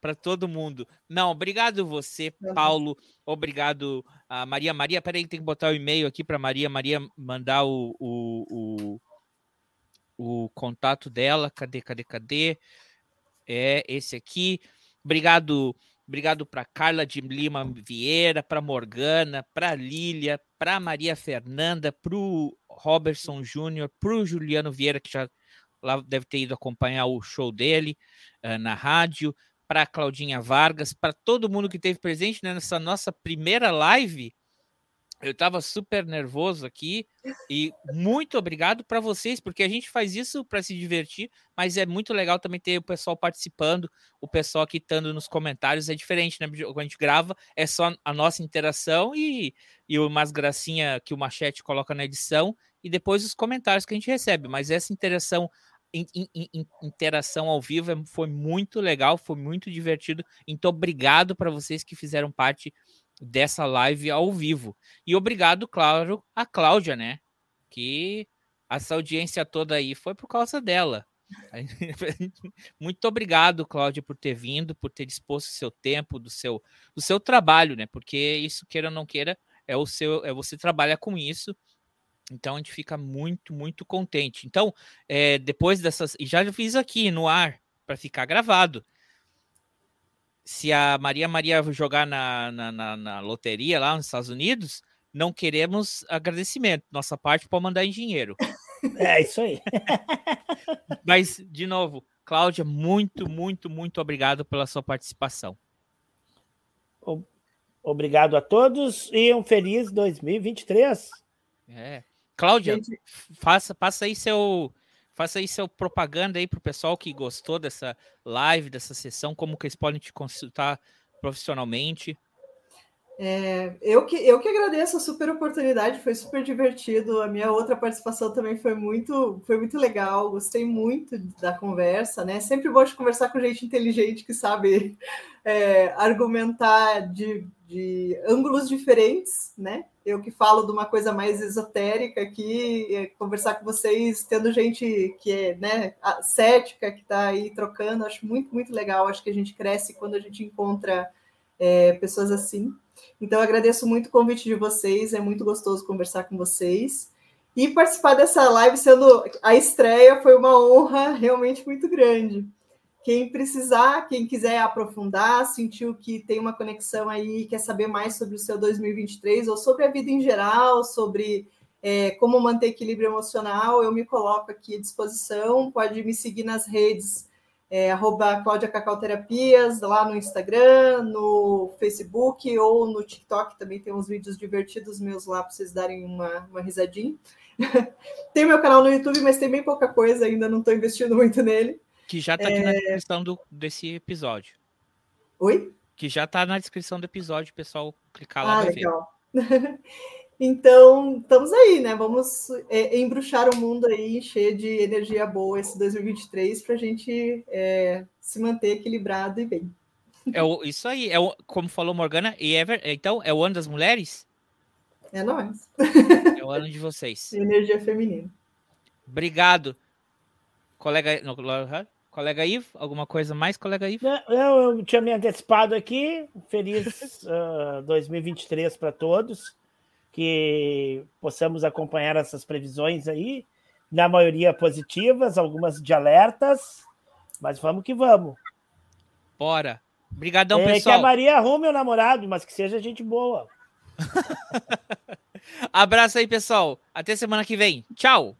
2023 para todo mundo. Não, obrigado você, Uhum. Paulo. Obrigado a Maria. Maria, peraí, tem que botar o e-mail aqui para Maria. Maria mandar o, o, o, o contato dela. Cadê, cadê, cadê? É esse aqui. Obrigado, obrigado para Carla de Lima Vieira, para Morgana, para Lília, para Maria Fernanda, para o Robertson Júnior, para o Juliano Vieira, que já lá deve ter ido acompanhar o show dele eh, na rádio, para Claudinha Vargas, para todo mundo que esteve presente né, nessa nossa primeira live. Eu estava super nervoso aqui e muito obrigado para vocês, porque a gente faz isso para se divertir, mas é muito legal também ter o pessoal participando, o pessoal aqui estando nos comentários, é diferente, né? Quando a gente grava, é só a nossa interação e, e umas gracinha que o Machete coloca na edição e depois os comentários que a gente recebe, mas essa interação in- in- in- interação ao vivo é- foi muito legal, foi muito divertido. Então, obrigado para vocês que fizeram parte dessa live ao vivo. E obrigado, claro, a Cláudia, né? Que essa audiência toda aí foi por causa dela. Muito obrigado, Cláudia, por ter vindo, por ter disposto o seu tempo, do seu, do seu trabalho, né? Porque isso, queira ou não queira, é o seu, é você trabalha com isso. Então a gente fica muito, muito contente. Então, é, depois dessas. E já fiz aqui no ar para ficar gravado. Se a Maria Maria jogar na, na, na, na loteria lá nos Estados Unidos, não queremos agradecimento. Nossa parte pode mandar em dinheiro. É isso aí. Mas, de novo, Cláudia, muito, muito, muito obrigado pela sua participação. Obrigado a todos e um feliz 2023. É. Cláudia, Gente, faça, faça aí seu. Faça aí seu propaganda aí pro pessoal que gostou dessa live, dessa sessão, como que eles podem te consultar profissionalmente. é, eu, que, eu que agradeço a super oportunidade, foi super divertido. A minha outra participação também foi muito, foi muito legal, gostei muito da conversa, né? Sempre gosto de conversar com gente inteligente que sabe é, argumentar de, de ângulos diferentes, né? Eu que falo de uma coisa mais esotérica aqui, é, conversar com vocês, tendo gente que é né, cética, que está aí trocando, acho muito, muito legal. Acho que a gente cresce quando a gente encontra é, pessoas assim. Então, agradeço muito o convite de vocês, é muito gostoso conversar com vocês. E participar dessa live sendo a estreia foi uma honra realmente muito grande. Quem precisar, quem quiser aprofundar, sentiu que tem uma conexão aí, quer saber mais sobre o seu 2023 ou sobre a vida em geral, sobre é, como manter equilíbrio emocional, eu me coloco aqui à disposição. Pode me seguir nas redes, é, lá no Instagram, no Facebook ou no TikTok. Também tem uns vídeos divertidos meus lá para vocês darem uma, uma risadinha. tem meu canal no YouTube, mas tem bem pouca coisa, ainda não estou investindo muito nele. Que já tá aqui na descrição do, desse episódio. Oi? Que já tá na descrição do episódio, pessoal clicar lá Ah, vai ver. legal. então, estamos aí, né? Vamos é, embruxar o mundo aí, encher de energia boa esse 2023 para a gente é, se manter equilibrado e bem. É o- isso aí, é o- como falou Morgana, e é ver- então é o ano das mulheres? É nóis. É o ano de vocês. Energia feminina. Obrigado. Colega, não, colega Ivo, alguma coisa mais, colega Ivo? Não, Eu, tinha me antecipado aqui. Feliz ah, 2023 para todos. Que possamos acompanhar essas previsões aí. Na maioria positivas, algumas de alertas. Mas vamos que vamos. Bora. Obrigadão, é, que a pessoal. Maria arrume o namorado, mas que seja gente boa. Abraço aí, pessoal. Até semana que vem. Tchau.